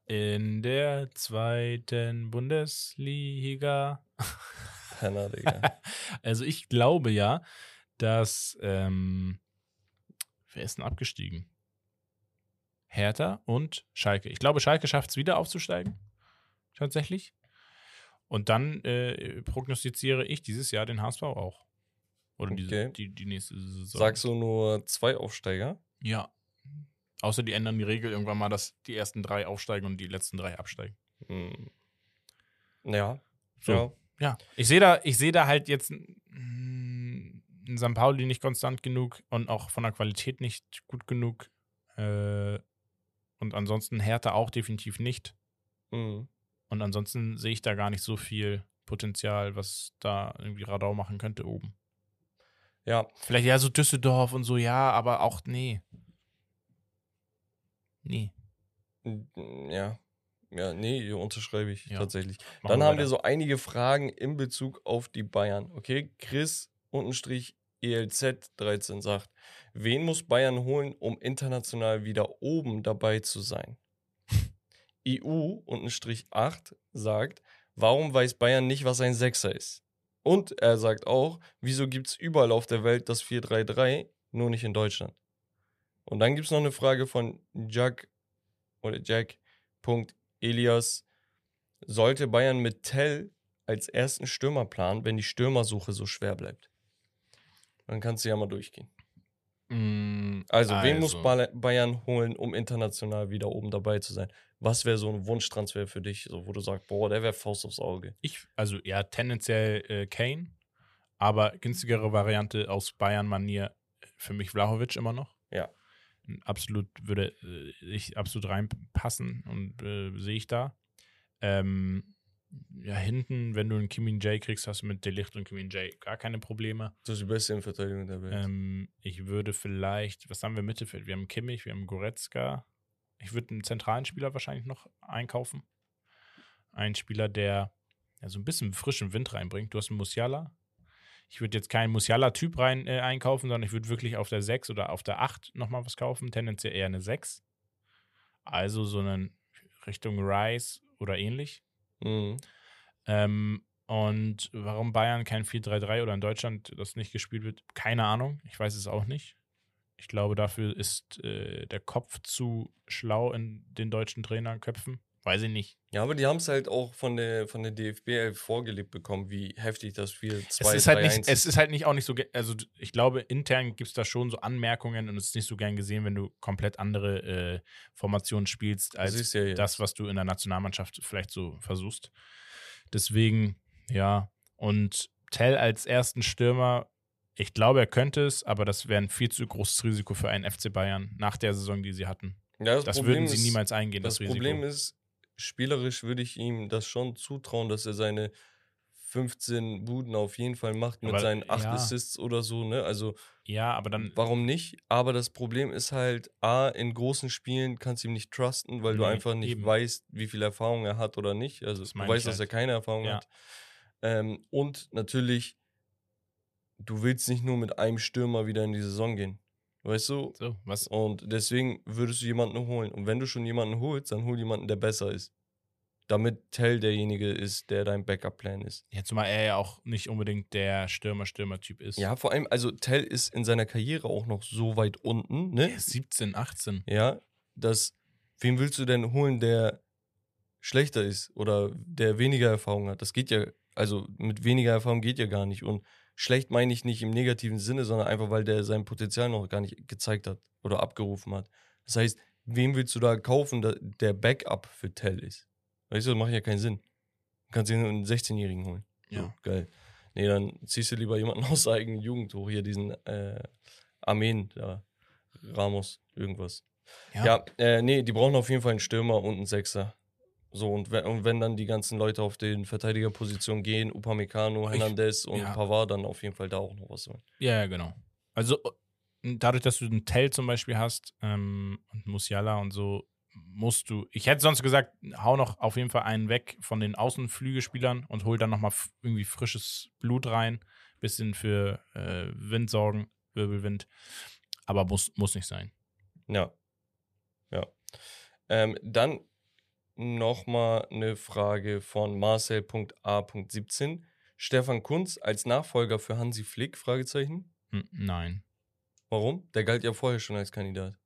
In der zweiten Bundesliga. Penner, <laughs> Digga. Also ich glaube ja, dass ähm, wer ist denn abgestiegen? Hertha und Schalke. Ich glaube, Schalke schafft es wieder aufzusteigen. Tatsächlich. Und dann äh, prognostiziere ich dieses Jahr den HSV auch. Oder diese, Okay. die, die nächste Saison. Sagst du nur zwei Aufsteiger? Ja. Außer die ändern die Regel irgendwann mal, dass die ersten drei aufsteigen und die letzten drei absteigen. Hm. Ja. So. Ja. Ja, ich sehe da, ich sehe da halt jetzt mm, in St. Pauli nicht konstant genug und auch von der Qualität nicht gut genug. Äh, und ansonsten Hertha auch definitiv nicht. Mhm. Und ansonsten sehe ich da gar nicht so viel Potenzial, was da irgendwie Radau machen könnte oben. Ja, Vielleicht ja so Düsseldorf und so, ja, aber auch nee. Nee. Ja. Ja, nee, unterschreibe ich Ja. tatsächlich. Machen Dann haben wir weiter. so einige Fragen in Bezug auf die Bayern. Okay, Chris unterstrich ELZ 13 sagt, wen muss Bayern holen, um international wieder oben dabei zu sein? <laughs> EU unterstrich 8 sagt, warum weiß Bayern nicht, was ein Sechser ist? Und er sagt auch, wieso gibt es überall auf der Welt das 4-3-3, nur nicht in Deutschland? Und dann gibt es noch eine Frage von Jack oder Jack. Elias, sollte Bayern mit Tell als ersten Stürmer planen, wenn die Stürmersuche so schwer bleibt? Dann kannst du ja mal durchgehen. Mm, Also, wen muss also, Ba- Bayern holen, um international wieder oben dabei zu sein? Was wäre so ein Wunschtransfer für dich, so, wo du sagst, boah, der wäre Faust aufs Auge? Ich, also ja, tendenziell äh, Kane, aber günstigere Variante aus Bayern-Manier für mich Vlahovic immer noch. Ja. Absolut würde äh, ich absolut reinpassen und äh, sehe ich da. Ähm, ja, hinten, wenn du einen Kimin J kriegst, hast du mit Delicht und Kimin J gar keine Probleme. Das ist die beste Innenverteidigung der Welt. Ähm, ich würde vielleicht, was haben wir im Mittelfeld? Wir haben Kimmich, wir haben Goretzka. Ich würde einen zentralen Spieler wahrscheinlich noch einkaufen. Ein Spieler, der ja, so ein bisschen frischen Wind reinbringt. Du hast einen Musiala. Ich würde jetzt keinen Musiala-Typ rein äh, einkaufen, sondern ich würde wirklich auf der 6 oder auf der 8 nochmal was kaufen. Tendenziell eher eine 6. Also so eine Richtung Rice oder ähnlich. Mhm. Ähm, und warum Bayern kein 4-3-3 oder in Deutschland das nicht gespielt wird, keine Ahnung. Ich weiß es auch nicht. Ich glaube, dafür ist äh, der Kopf zu schlau in den deutschen Trainerköpfen. Weiß ich nicht. Ja, aber die haben es halt auch von der, von der DFB vorgelebt bekommen, wie heftig das Spiel 2 es ist halt nicht, es ist halt nicht auch nicht so, also ich glaube, intern gibt es da schon so Anmerkungen und es ist nicht so gern gesehen, wenn du komplett andere äh, Formationen spielst, als ist ja das, was du in der Nationalmannschaft vielleicht so versuchst. Deswegen, ja. Und Tell als ersten Stürmer, ich glaube, er könnte es, aber das wäre ein viel zu großes Risiko für einen FC Bayern nach der Saison, die sie hatten. ja, Das Problem würden sie ist- niemals eingehen, das, Das. Problem ist, spielerisch würde ich ihm das schon zutrauen, dass er seine 15 Buden auf jeden Fall macht mit Aber, seinen 8 ja. Assists oder so, ne? Also ja, aber dann, warum nicht? Aber das Problem ist halt, A, in großen Spielen kannst du ihm nicht trusten, weil du Nee, einfach nicht eben. weißt, wie viel Erfahrung er hat oder nicht. Also Das du weißt, ich dass er halt. keine Erfahrung Ja. hat. Ähm, und natürlich, du willst nicht nur mit einem Stürmer wieder in die Saison gehen. Weißt du? So, was? Und deswegen würdest du jemanden holen. Und wenn du schon jemanden holst, dann hol jemanden, der besser ist. Damit Tell derjenige ist, der dein Backup-Plan ist. Ja, zumal er ja auch nicht unbedingt der Stürmer-Stürmer-Typ ist. Ja, vor allem, also Tell ist in seiner Karriere auch noch so weit unten, ne? ist 17, 18. Ja, dass, wen willst du denn holen, der schlechter ist oder der weniger Erfahrung hat? Das geht ja, also mit weniger Erfahrung geht ja gar nicht. Und schlecht meine ich nicht im negativen Sinne, sondern einfach, weil der sein Potenzial noch gar nicht gezeigt hat oder abgerufen hat. Das heißt, wen willst du da kaufen, der Backup für Tell ist? Weißt du, das macht ja keinen Sinn. Du kannst dir nur einen 16-Jährigen holen. Ja. So, geil. Nee, dann ziehst du lieber jemanden <laughs> aus der eigenen Jugend hoch, hier diesen äh, Armeen, da, Ramos, irgendwas. Ja. Ja, äh, nee, die brauchen auf jeden Fall einen Stürmer und einen Sechser. So, und wenn, und wenn dann die ganzen Leute auf den Verteidigerpositionen gehen, Upamecano, Hernandez und ja. Pavard, dann auf jeden Fall da auch noch was holen. Ja, ja, genau. Also äh, dadurch, dass du einen Tell zum Beispiel hast ähm, und Musiala und so, musst du. Ich hätte sonst gesagt, hau noch auf jeden Fall einen weg von den Außenflügelspielern und hol dann nochmal irgendwie frisches Blut rein. Bisschen für äh, Wind sorgen, Wirbelwind. Aber muss, muss nicht sein. Ja. Ja. Ähm, dann nochmal eine Frage von Marcel.a.17. Stefan Kunz als Nachfolger für Hansi Flick? Fragezeichen. Hm, nein. Warum? Der galt ja vorher schon als Kandidat.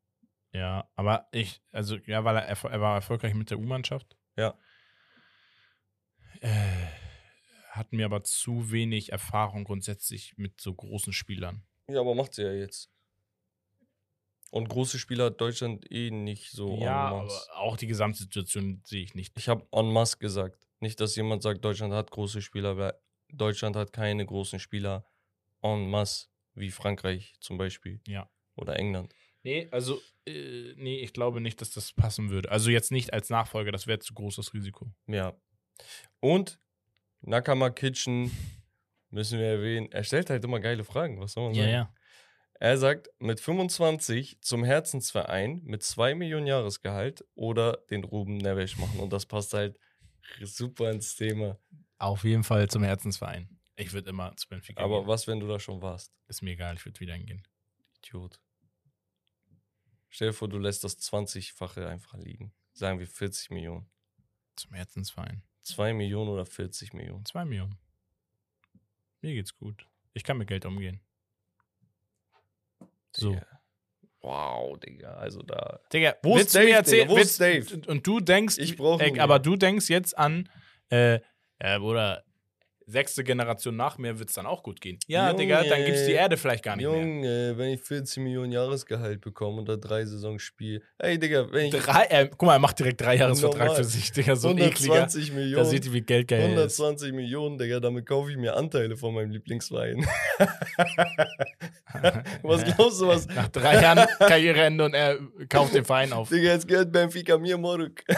Ja, aber ich, also, ja, weil er, er war erfolgreich mit der U-Mannschaft. Ja. Äh, hat mir aber zu wenig Erfahrung grundsätzlich mit so großen Spielern. Ja, aber macht sie ja jetzt. Und große Spieler hat Deutschland eh nicht so ja, en aber masse. auch die Gesamtsituation sehe ich nicht. Ich habe en masse gesagt. Nicht, dass jemand sagt, Deutschland hat große Spieler, weil Deutschland hat keine großen Spieler en masse, wie Frankreich zum Beispiel. Ja. Oder England. Nee, also, äh, nee, ich glaube nicht, dass das passen würde. Also jetzt nicht als Nachfolger, das wäre zu großes Risiko. Ja. Und Nakama Kitchen müssen wir erwähnen. Er stellt halt immer geile Fragen. Was soll man sagen? Er sagt, mit 25 zum Herzensverein mit 2 Millionen Jahresgehalt oder den Ruben Neves machen. Und das passt halt super ins Thema. Auf jeden Fall zum Herzensverein. Ich würde immer zu Benfica Aber gehen. was, wenn du da schon warst? Ist mir egal, ich würde wieder hingehen. Idiot. Stell dir vor, du lässt das 20-fache einfach liegen. Sagen wir 40 Millionen. Zum Herzensverein. 2 Millionen oder 40 Millionen. Zwei Millionen. Mir geht's gut. Ich kann mit Geld umgehen. So. Digga. Wow, Digga. Also da. Digga, Wo ist mir Dave, erzählen, Digga? Wo ist Dave? Und du denkst, Ich brauch ey, ihn aber du denkst jetzt an, äh, ja, Bruder, sechste Generation nach mir wird es dann auch gut gehen. Ja, Junge. Digga, dann gibt's die Erde vielleicht gar nicht mehr. Junge, wenn ich 40 Millionen Jahresgehalt bekomme und da drei Saisons spiele. Ey, Digga, wenn ich Drei, äh, guck mal, er macht direkt drei Jahresvertrag Normal. für sich, Digga, so ein ekliger. 120 Da Millionen. sieht ihr, wie Geld geil ist. 120 Millionen, Digga, damit kaufe ich mir Anteile von meinem Lieblingsverein. <laughs> was glaubst du, was? Nach drei Jahren Karriereende und er kauft den Verein auf. Digga, jetzt gehört Benfica mir, Moruk. <laughs>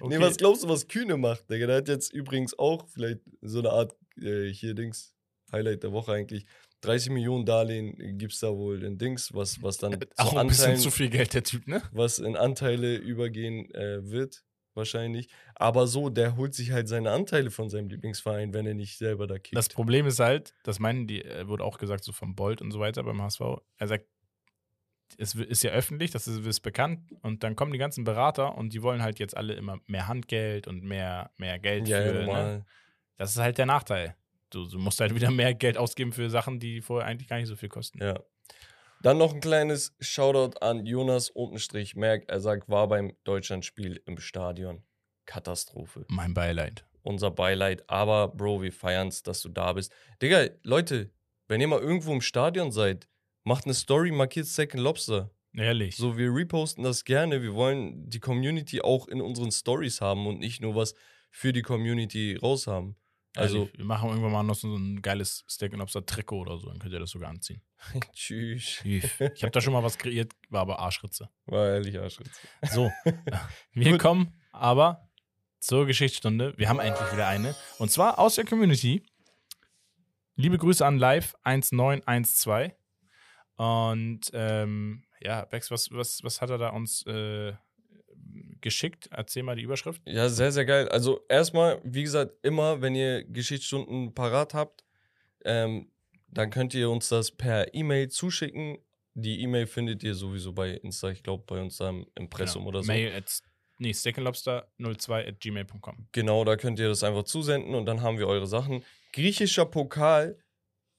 Okay. Nee, was glaubst du, was Kühne macht, Digga? Der hat jetzt übrigens auch vielleicht so eine Art, äh, hier Dings, Highlight der Woche eigentlich. 30 Millionen Darlehen gibt es da wohl in Dings, was, was dann Auch zu ein bisschen Anteilen, zu viel Geld, der Typ, ne? was in Anteile übergehen äh, wird, wahrscheinlich. Aber so, der holt sich halt seine Anteile von seinem Lieblingsverein, wenn er nicht selber da kickt. Das Problem ist halt, das meinen die, äh, wurde auch gesagt, so vom Bolt und so weiter beim HSV. Er sagt, es ist ja öffentlich, das ist, ist bekannt und dann kommen die ganzen Berater und die wollen halt jetzt alle immer mehr Handgeld und mehr, mehr Geld ja, ja, für. ne? Das ist halt der Nachteil. Du, du musst halt wieder mehr Geld ausgeben für Sachen, die vorher eigentlich gar nicht so viel kosten. Ja. Dann noch ein kleines Shoutout an Jonas Untenstrich Merck. Er sagt, war beim Deutschlandspiel im Stadion. Katastrophe. Mein Beileid. Unser Beileid. Aber, Bro, wir feiern's, dass du da bist. Digga, Leute, wenn ihr mal irgendwo im Stadion seid, macht eine Story, markiert Second Lobster. Ehrlich. So, wir reposten das gerne. Wir wollen die Community auch in unseren Stories haben und nicht nur was für die Community raus Also, Ehrlich, wir machen irgendwann mal noch so ein geiles Steak and Lobster Trikot oder so, dann könnt ihr das sogar anziehen. <laughs> tschüss. Ich habe da schon mal was kreiert, war aber Arschritze. War ehrlich Arschritz. So, <laughs> wir Gut. kommen aber zur Geschichtsstunde. Wir haben endlich wieder eine. Und zwar aus der Community. Liebe Grüße an Live 1912. Und ähm, ja, Bex, was, was, was hat er da uns äh, geschickt? Erzähl mal die Überschrift. Ja, sehr, sehr geil. Also erstmal, wie gesagt, immer, wenn ihr Geschichtsstunden parat habt, ähm, dann könnt ihr uns das per E-Mail zuschicken. die E-Mail findet ihr sowieso bei Insta, ich glaube bei uns am Impressum Genau. oder so. Mail at, nee, steakandlobster02 at gmail.com. Genau, da könnt ihr das einfach zusenden und dann haben wir eure Sachen. Griechischer Pokal,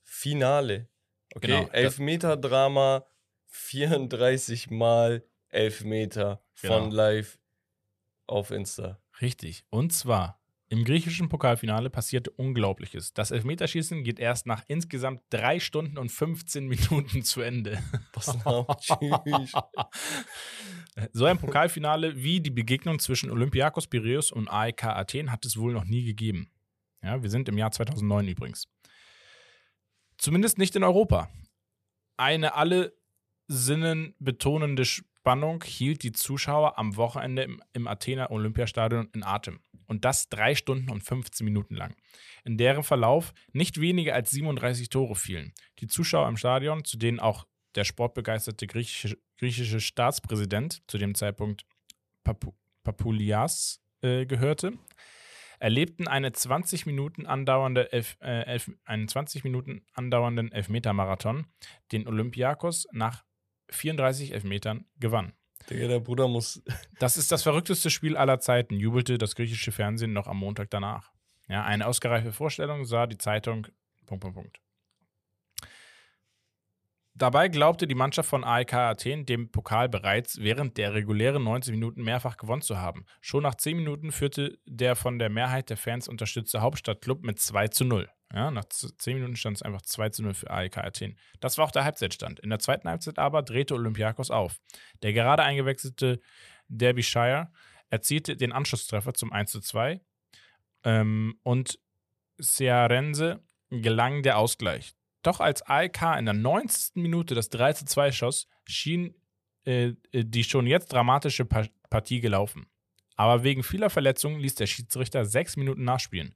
Finale. Okay, Genau, Elfmeter-Drama, 34 Mal Elfmeter von Genau. live auf Insta. Richtig. Und zwar im griechischen Pokalfinale passierte Unglaubliches. Das Elfmeterschießen geht erst nach insgesamt drei Stunden und 15 Minuten zu Ende. Was. <laughs> So ein Pokalfinale wie die Begegnung zwischen Olympiakos Piräus und AEK Athen hat es wohl noch nie gegeben. Ja, wir sind im Jahr 2009 übrigens. Zumindest nicht in Europa. Eine alle Sinnen betonende Spannung hielt die Zuschauer am Wochenende im, im Athener Olympiastadion in Atem. Und das drei Stunden und 15 Minuten lang. In deren Verlauf nicht weniger als 37 Tore fielen. Die Zuschauer im Stadion, zu denen auch der sportbegeisterte griechische, griechische Staatspräsident, zu dem Zeitpunkt Papu, Papoulias, äh, gehörte, erlebten eine 20 Minuten andauernde Elf, äh, elf, einen 20 Minuten andauernden Elfmetermarathon, den Olympiakos nach 34 Elfmetern gewann. Digga, der Bruder muss. <laughs> Das ist das verrückteste Spiel aller Zeiten, jubelte das griechische Fernsehen noch am Montag danach. Ja, eine ausgereifte Vorstellung sah die Zeitung. Punkt, Punkt, Punkt. Dabei glaubte die Mannschaft von AEK Athen dem Pokal bereits während der regulären 90 Minuten mehrfach gewonnen zu haben. Schon nach 10 Minuten führte der von der Mehrheit der Fans unterstützte Hauptstadtklub mit 2 zu 0. Ja, nach 10 Minuten stand es einfach 2 zu 0 für AEK Athen. Das war auch der Halbzeitstand. In der zweiten Halbzeit aber drehte Olympiakos auf. Der gerade eingewechselte Derbyshire erzielte den Anschlusstreffer zum 1 zu 2 ähm, und Cearense gelang der Ausgleich. Doch als AEK in der 90. Minute das 3 zu 2 schoss, schien äh, die schon jetzt dramatische pa Partie gelaufen. Aber wegen vieler Verletzungen ließ der Schiedsrichter sechs Minuten nachspielen.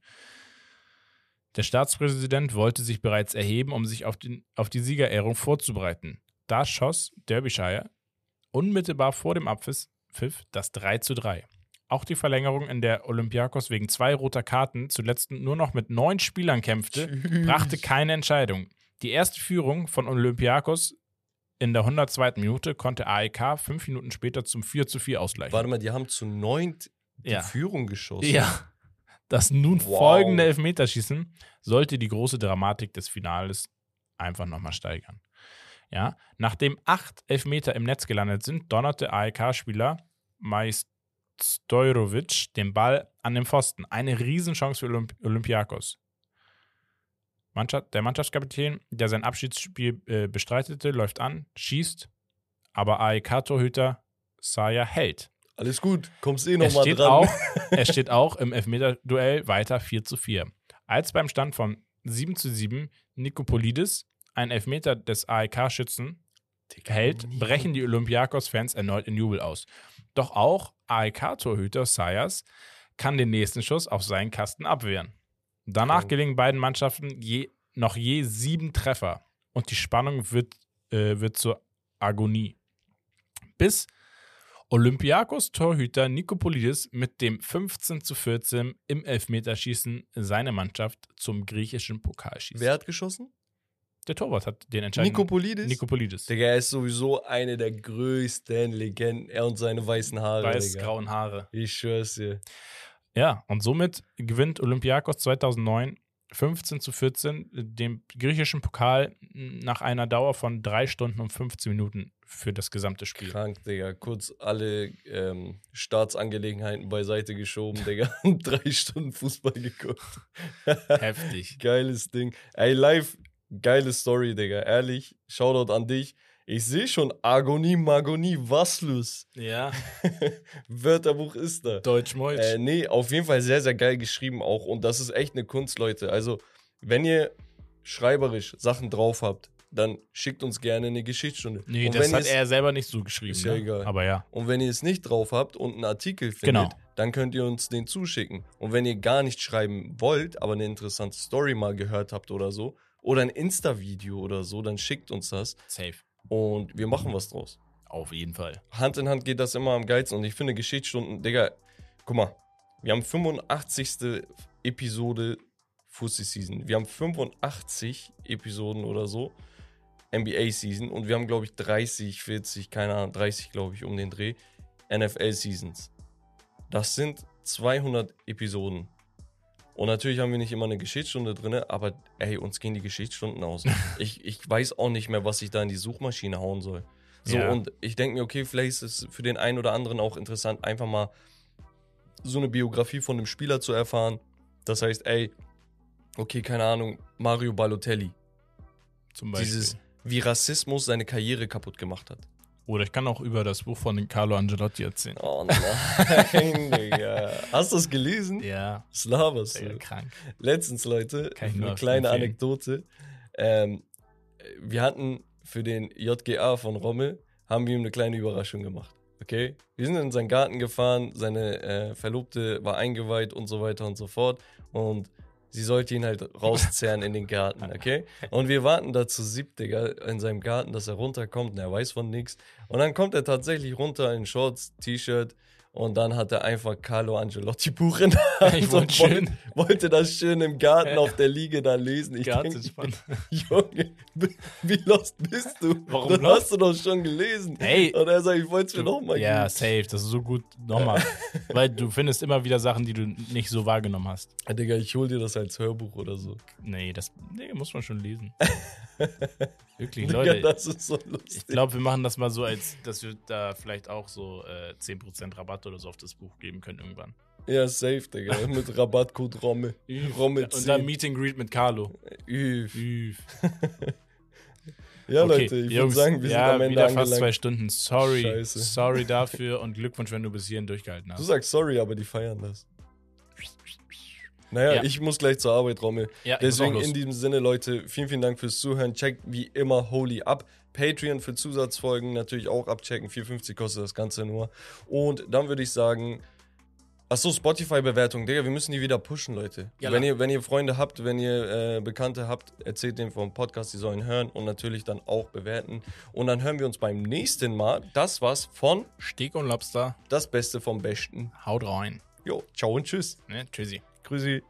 Der Staatspräsident wollte sich bereits erheben, um sich auf, den, auf die Siegerehrung vorzubereiten. Da schoss Derbyshire unmittelbar vor dem Abpfiff Pfiff das 3 zu 3. Auch die Verlängerung, in der Olympiakos wegen zwei roter Karten zuletzt nur noch mit neun Spielern kämpfte, brachte keine Entscheidung. Die erste Führung von Olympiakos in der 102. Minute konnte AEK fünf Minuten später zum 4 zu 4 ausgleichen. Warte mal, die haben zu neunt die Ja. Führung geschossen. Ja. Das nun Wow. folgende Elfmeterschießen sollte die große Dramatik des Finales einfach nochmal steigern. Ja, nachdem acht Elfmeter im Netz gelandet sind, donnerte AEK-Spieler Majstorovic den Ball an den Pfosten. Eine Riesenchance für Olymp Olympiakos. Mannschaft, der Mannschaftskapitän, der sein Abschiedsspiel äh, bestreitete, läuft an, schießt, aber AEK-Torhüter Saya hält. Alles gut, kommst eh nochmal steht, dran. auch, <laughs> er steht auch im Elfmeter-Duell weiter 4 zu 4. Als beim Stand von 7 zu 7 Nikopolidis ein Elfmeter des AEK-Schützen hält, brechen die Olympiakos-Fans erneut in Jubel aus. Doch auch AEK-Torhüter Sayas kann den nächsten Schuss auf seinen Kasten abwehren. Danach Krank. gelingen beiden Mannschaften je, noch je sieben Treffer und die Spannung wird, äh, wird zur Agonie. Bis Olympiakos Torhüter Nikopolidis mit dem 15 zu 14 im Elfmeterschießen seine Mannschaft zum griechischen Pokal schießt. Wer hat geschossen? Der Torwart hat den entscheidenden. Nikopolidis? Nikopolidis. Digga, er ist sowieso eine der größten Legenden. Er und seine weißen Haare. Weiß-grauen Haare. Ich schwör's dir. Ja, und somit gewinnt Olympiakos 2009 15 zu 14 den griechischen Pokal nach einer Dauer von 3 Stunden und 15 Minuten für das gesamte Spiel. Krank, Digga. Kurz alle ähm, Staatsangelegenheiten beiseite geschoben, <laughs> Digga. Und <laughs> drei Stunden Fußball geguckt. <laughs> Heftig. Geiles Ding. Ey, live, geile Story, Digga. Ehrlich, Shoutout an dich. Ich sehe schon Agonie, Magonie, was los? Ja, <laughs> Wörterbuch ist da. Deutsch-Moitsch. Äh, nee, auf jeden Fall sehr, sehr geil geschrieben auch. Und das ist echt eine Kunst, Leute. Also, wenn ihr schreiberisch Sachen drauf habt, dann schickt uns gerne eine Geschichtsstunde. nee, und das hat er selber nicht so geschrieben. Ist ja ne? egal. Aber ja. Und wenn ihr es nicht drauf habt und einen Artikel findet, Genau. dann könnt ihr uns den zuschicken. Und wenn ihr gar nicht schreiben wollt, aber eine interessante Story mal gehört habt oder so, oder ein Insta-Video oder so, dann schickt uns das Safe. Und wir machen was draus. Auf jeden Fall. Hand in Hand geht das immer am geilsten und ich finde Geschichtsstunden, Digga, guck mal, wir haben 85. Episode Fussi Season. Wir haben 85 Episoden oder so. NBA-Season und wir haben, glaube ich, 30, 40, keine Ahnung, 30, glaube ich, um den Dreh NFL-Seasons. Das sind 200 Episoden. Und natürlich haben wir nicht immer eine Geschichtsstunde drin, aber ey, uns gehen die Geschichtsstunden aus. <laughs> ich, ich weiß auch nicht mehr, was ich da in die Suchmaschine hauen soll. So, Ja. und ich denke mir, okay, vielleicht ist es für den einen oder anderen auch interessant, einfach mal so eine Biografie von einem Spieler zu erfahren. Das heißt, ey, okay, keine Ahnung, Mario Balotelli. Zum Beispiel. Dieses, wie Rassismus seine Karriere kaputt gemacht hat. Oder ich kann auch über das Buch von Carlo Angelotti erzählen. Oh nein, <laughs> Digga. Hast du es gelesen? Ja, sehr du? krank. Letztens, Leute, eine kleine. Anekdote. Ähm, wir hatten für den JGA von Rommel, haben wir ihm eine kleine Überraschung gemacht. Okay? Wir sind in seinen Garten gefahren, seine äh, Verlobte war eingeweiht und so weiter und so fort. Und sie sollte ihn halt rauszerren in den Garten, okay? Und wir warten da zu siebt, Digga, in seinem Garten, dass er runterkommt und er weiß von nichts. Und dann kommt er tatsächlich runter in Shorts, T-Shirt und dann hat er einfach Carlo Angelotti Buch in der Hand Ich wollte und wollte- wollte das schön im Garten auf der Liege da lesen. Ich denk, Gartenspann. <laughs> Junge, wie lost bist du? Warum das lost? hast du doch schon gelesen. Hey. Und er sagt, ich wollte es mir nochmal Ja, geben. safe, das ist so gut. Nochmal. <laughs> Weil du findest immer wieder Sachen, die du nicht so wahrgenommen hast. Ja, Digga, ich hol dir das als Hörbuch oder so. Nee, das nee, muss man schon lesen. <laughs> Wirklich, <laughs> Leute. das ist so lustig. Ich glaube, wir machen das mal so, als dass wir da vielleicht auch so äh, 10% Rabatt oder so auf das Buch geben können irgendwann. ja, safe, Digga. <laughs> Mit Rabattcode Romme. Romme Und dann Meet and Greet mit Carlo. Üff. Üff. <laughs> Ja, Okay, Leute, ich würde sagen, wir ja, sind am Ende wieder fast angelangt. zwei Stunden. Sorry. Scheiße. Sorry dafür und Glückwunsch, wenn du bis hierhin durchgehalten Du hast. sagst sorry, aber die feiern das. Naja, Ja. ich muss gleich zur Arbeit, Rommel. Ja, Deswegen in diesem Sinne, Leute, vielen, vielen Dank fürs Zuhören. Checkt wie immer Holy ab. Patreon für Zusatzfolgen natürlich auch abchecken. 4,50 kostet das Ganze nur. Und dann würde ich sagen, achso, Spotify-Bewertung, Digga, wir müssen die wieder pushen, Leute. Ja, wenn, ihr, wenn ihr Freunde habt, wenn ihr äh, Bekannte habt, erzählt denen vom Podcast, die sollen hören und natürlich dann auch bewerten. Und dann hören wir uns beim nächsten Mal. Das war's von Steak und Lobster. Das Beste vom Besten. Haut rein. Jo, ciao und tschüss. Ne? Tschüssi. Cruzy.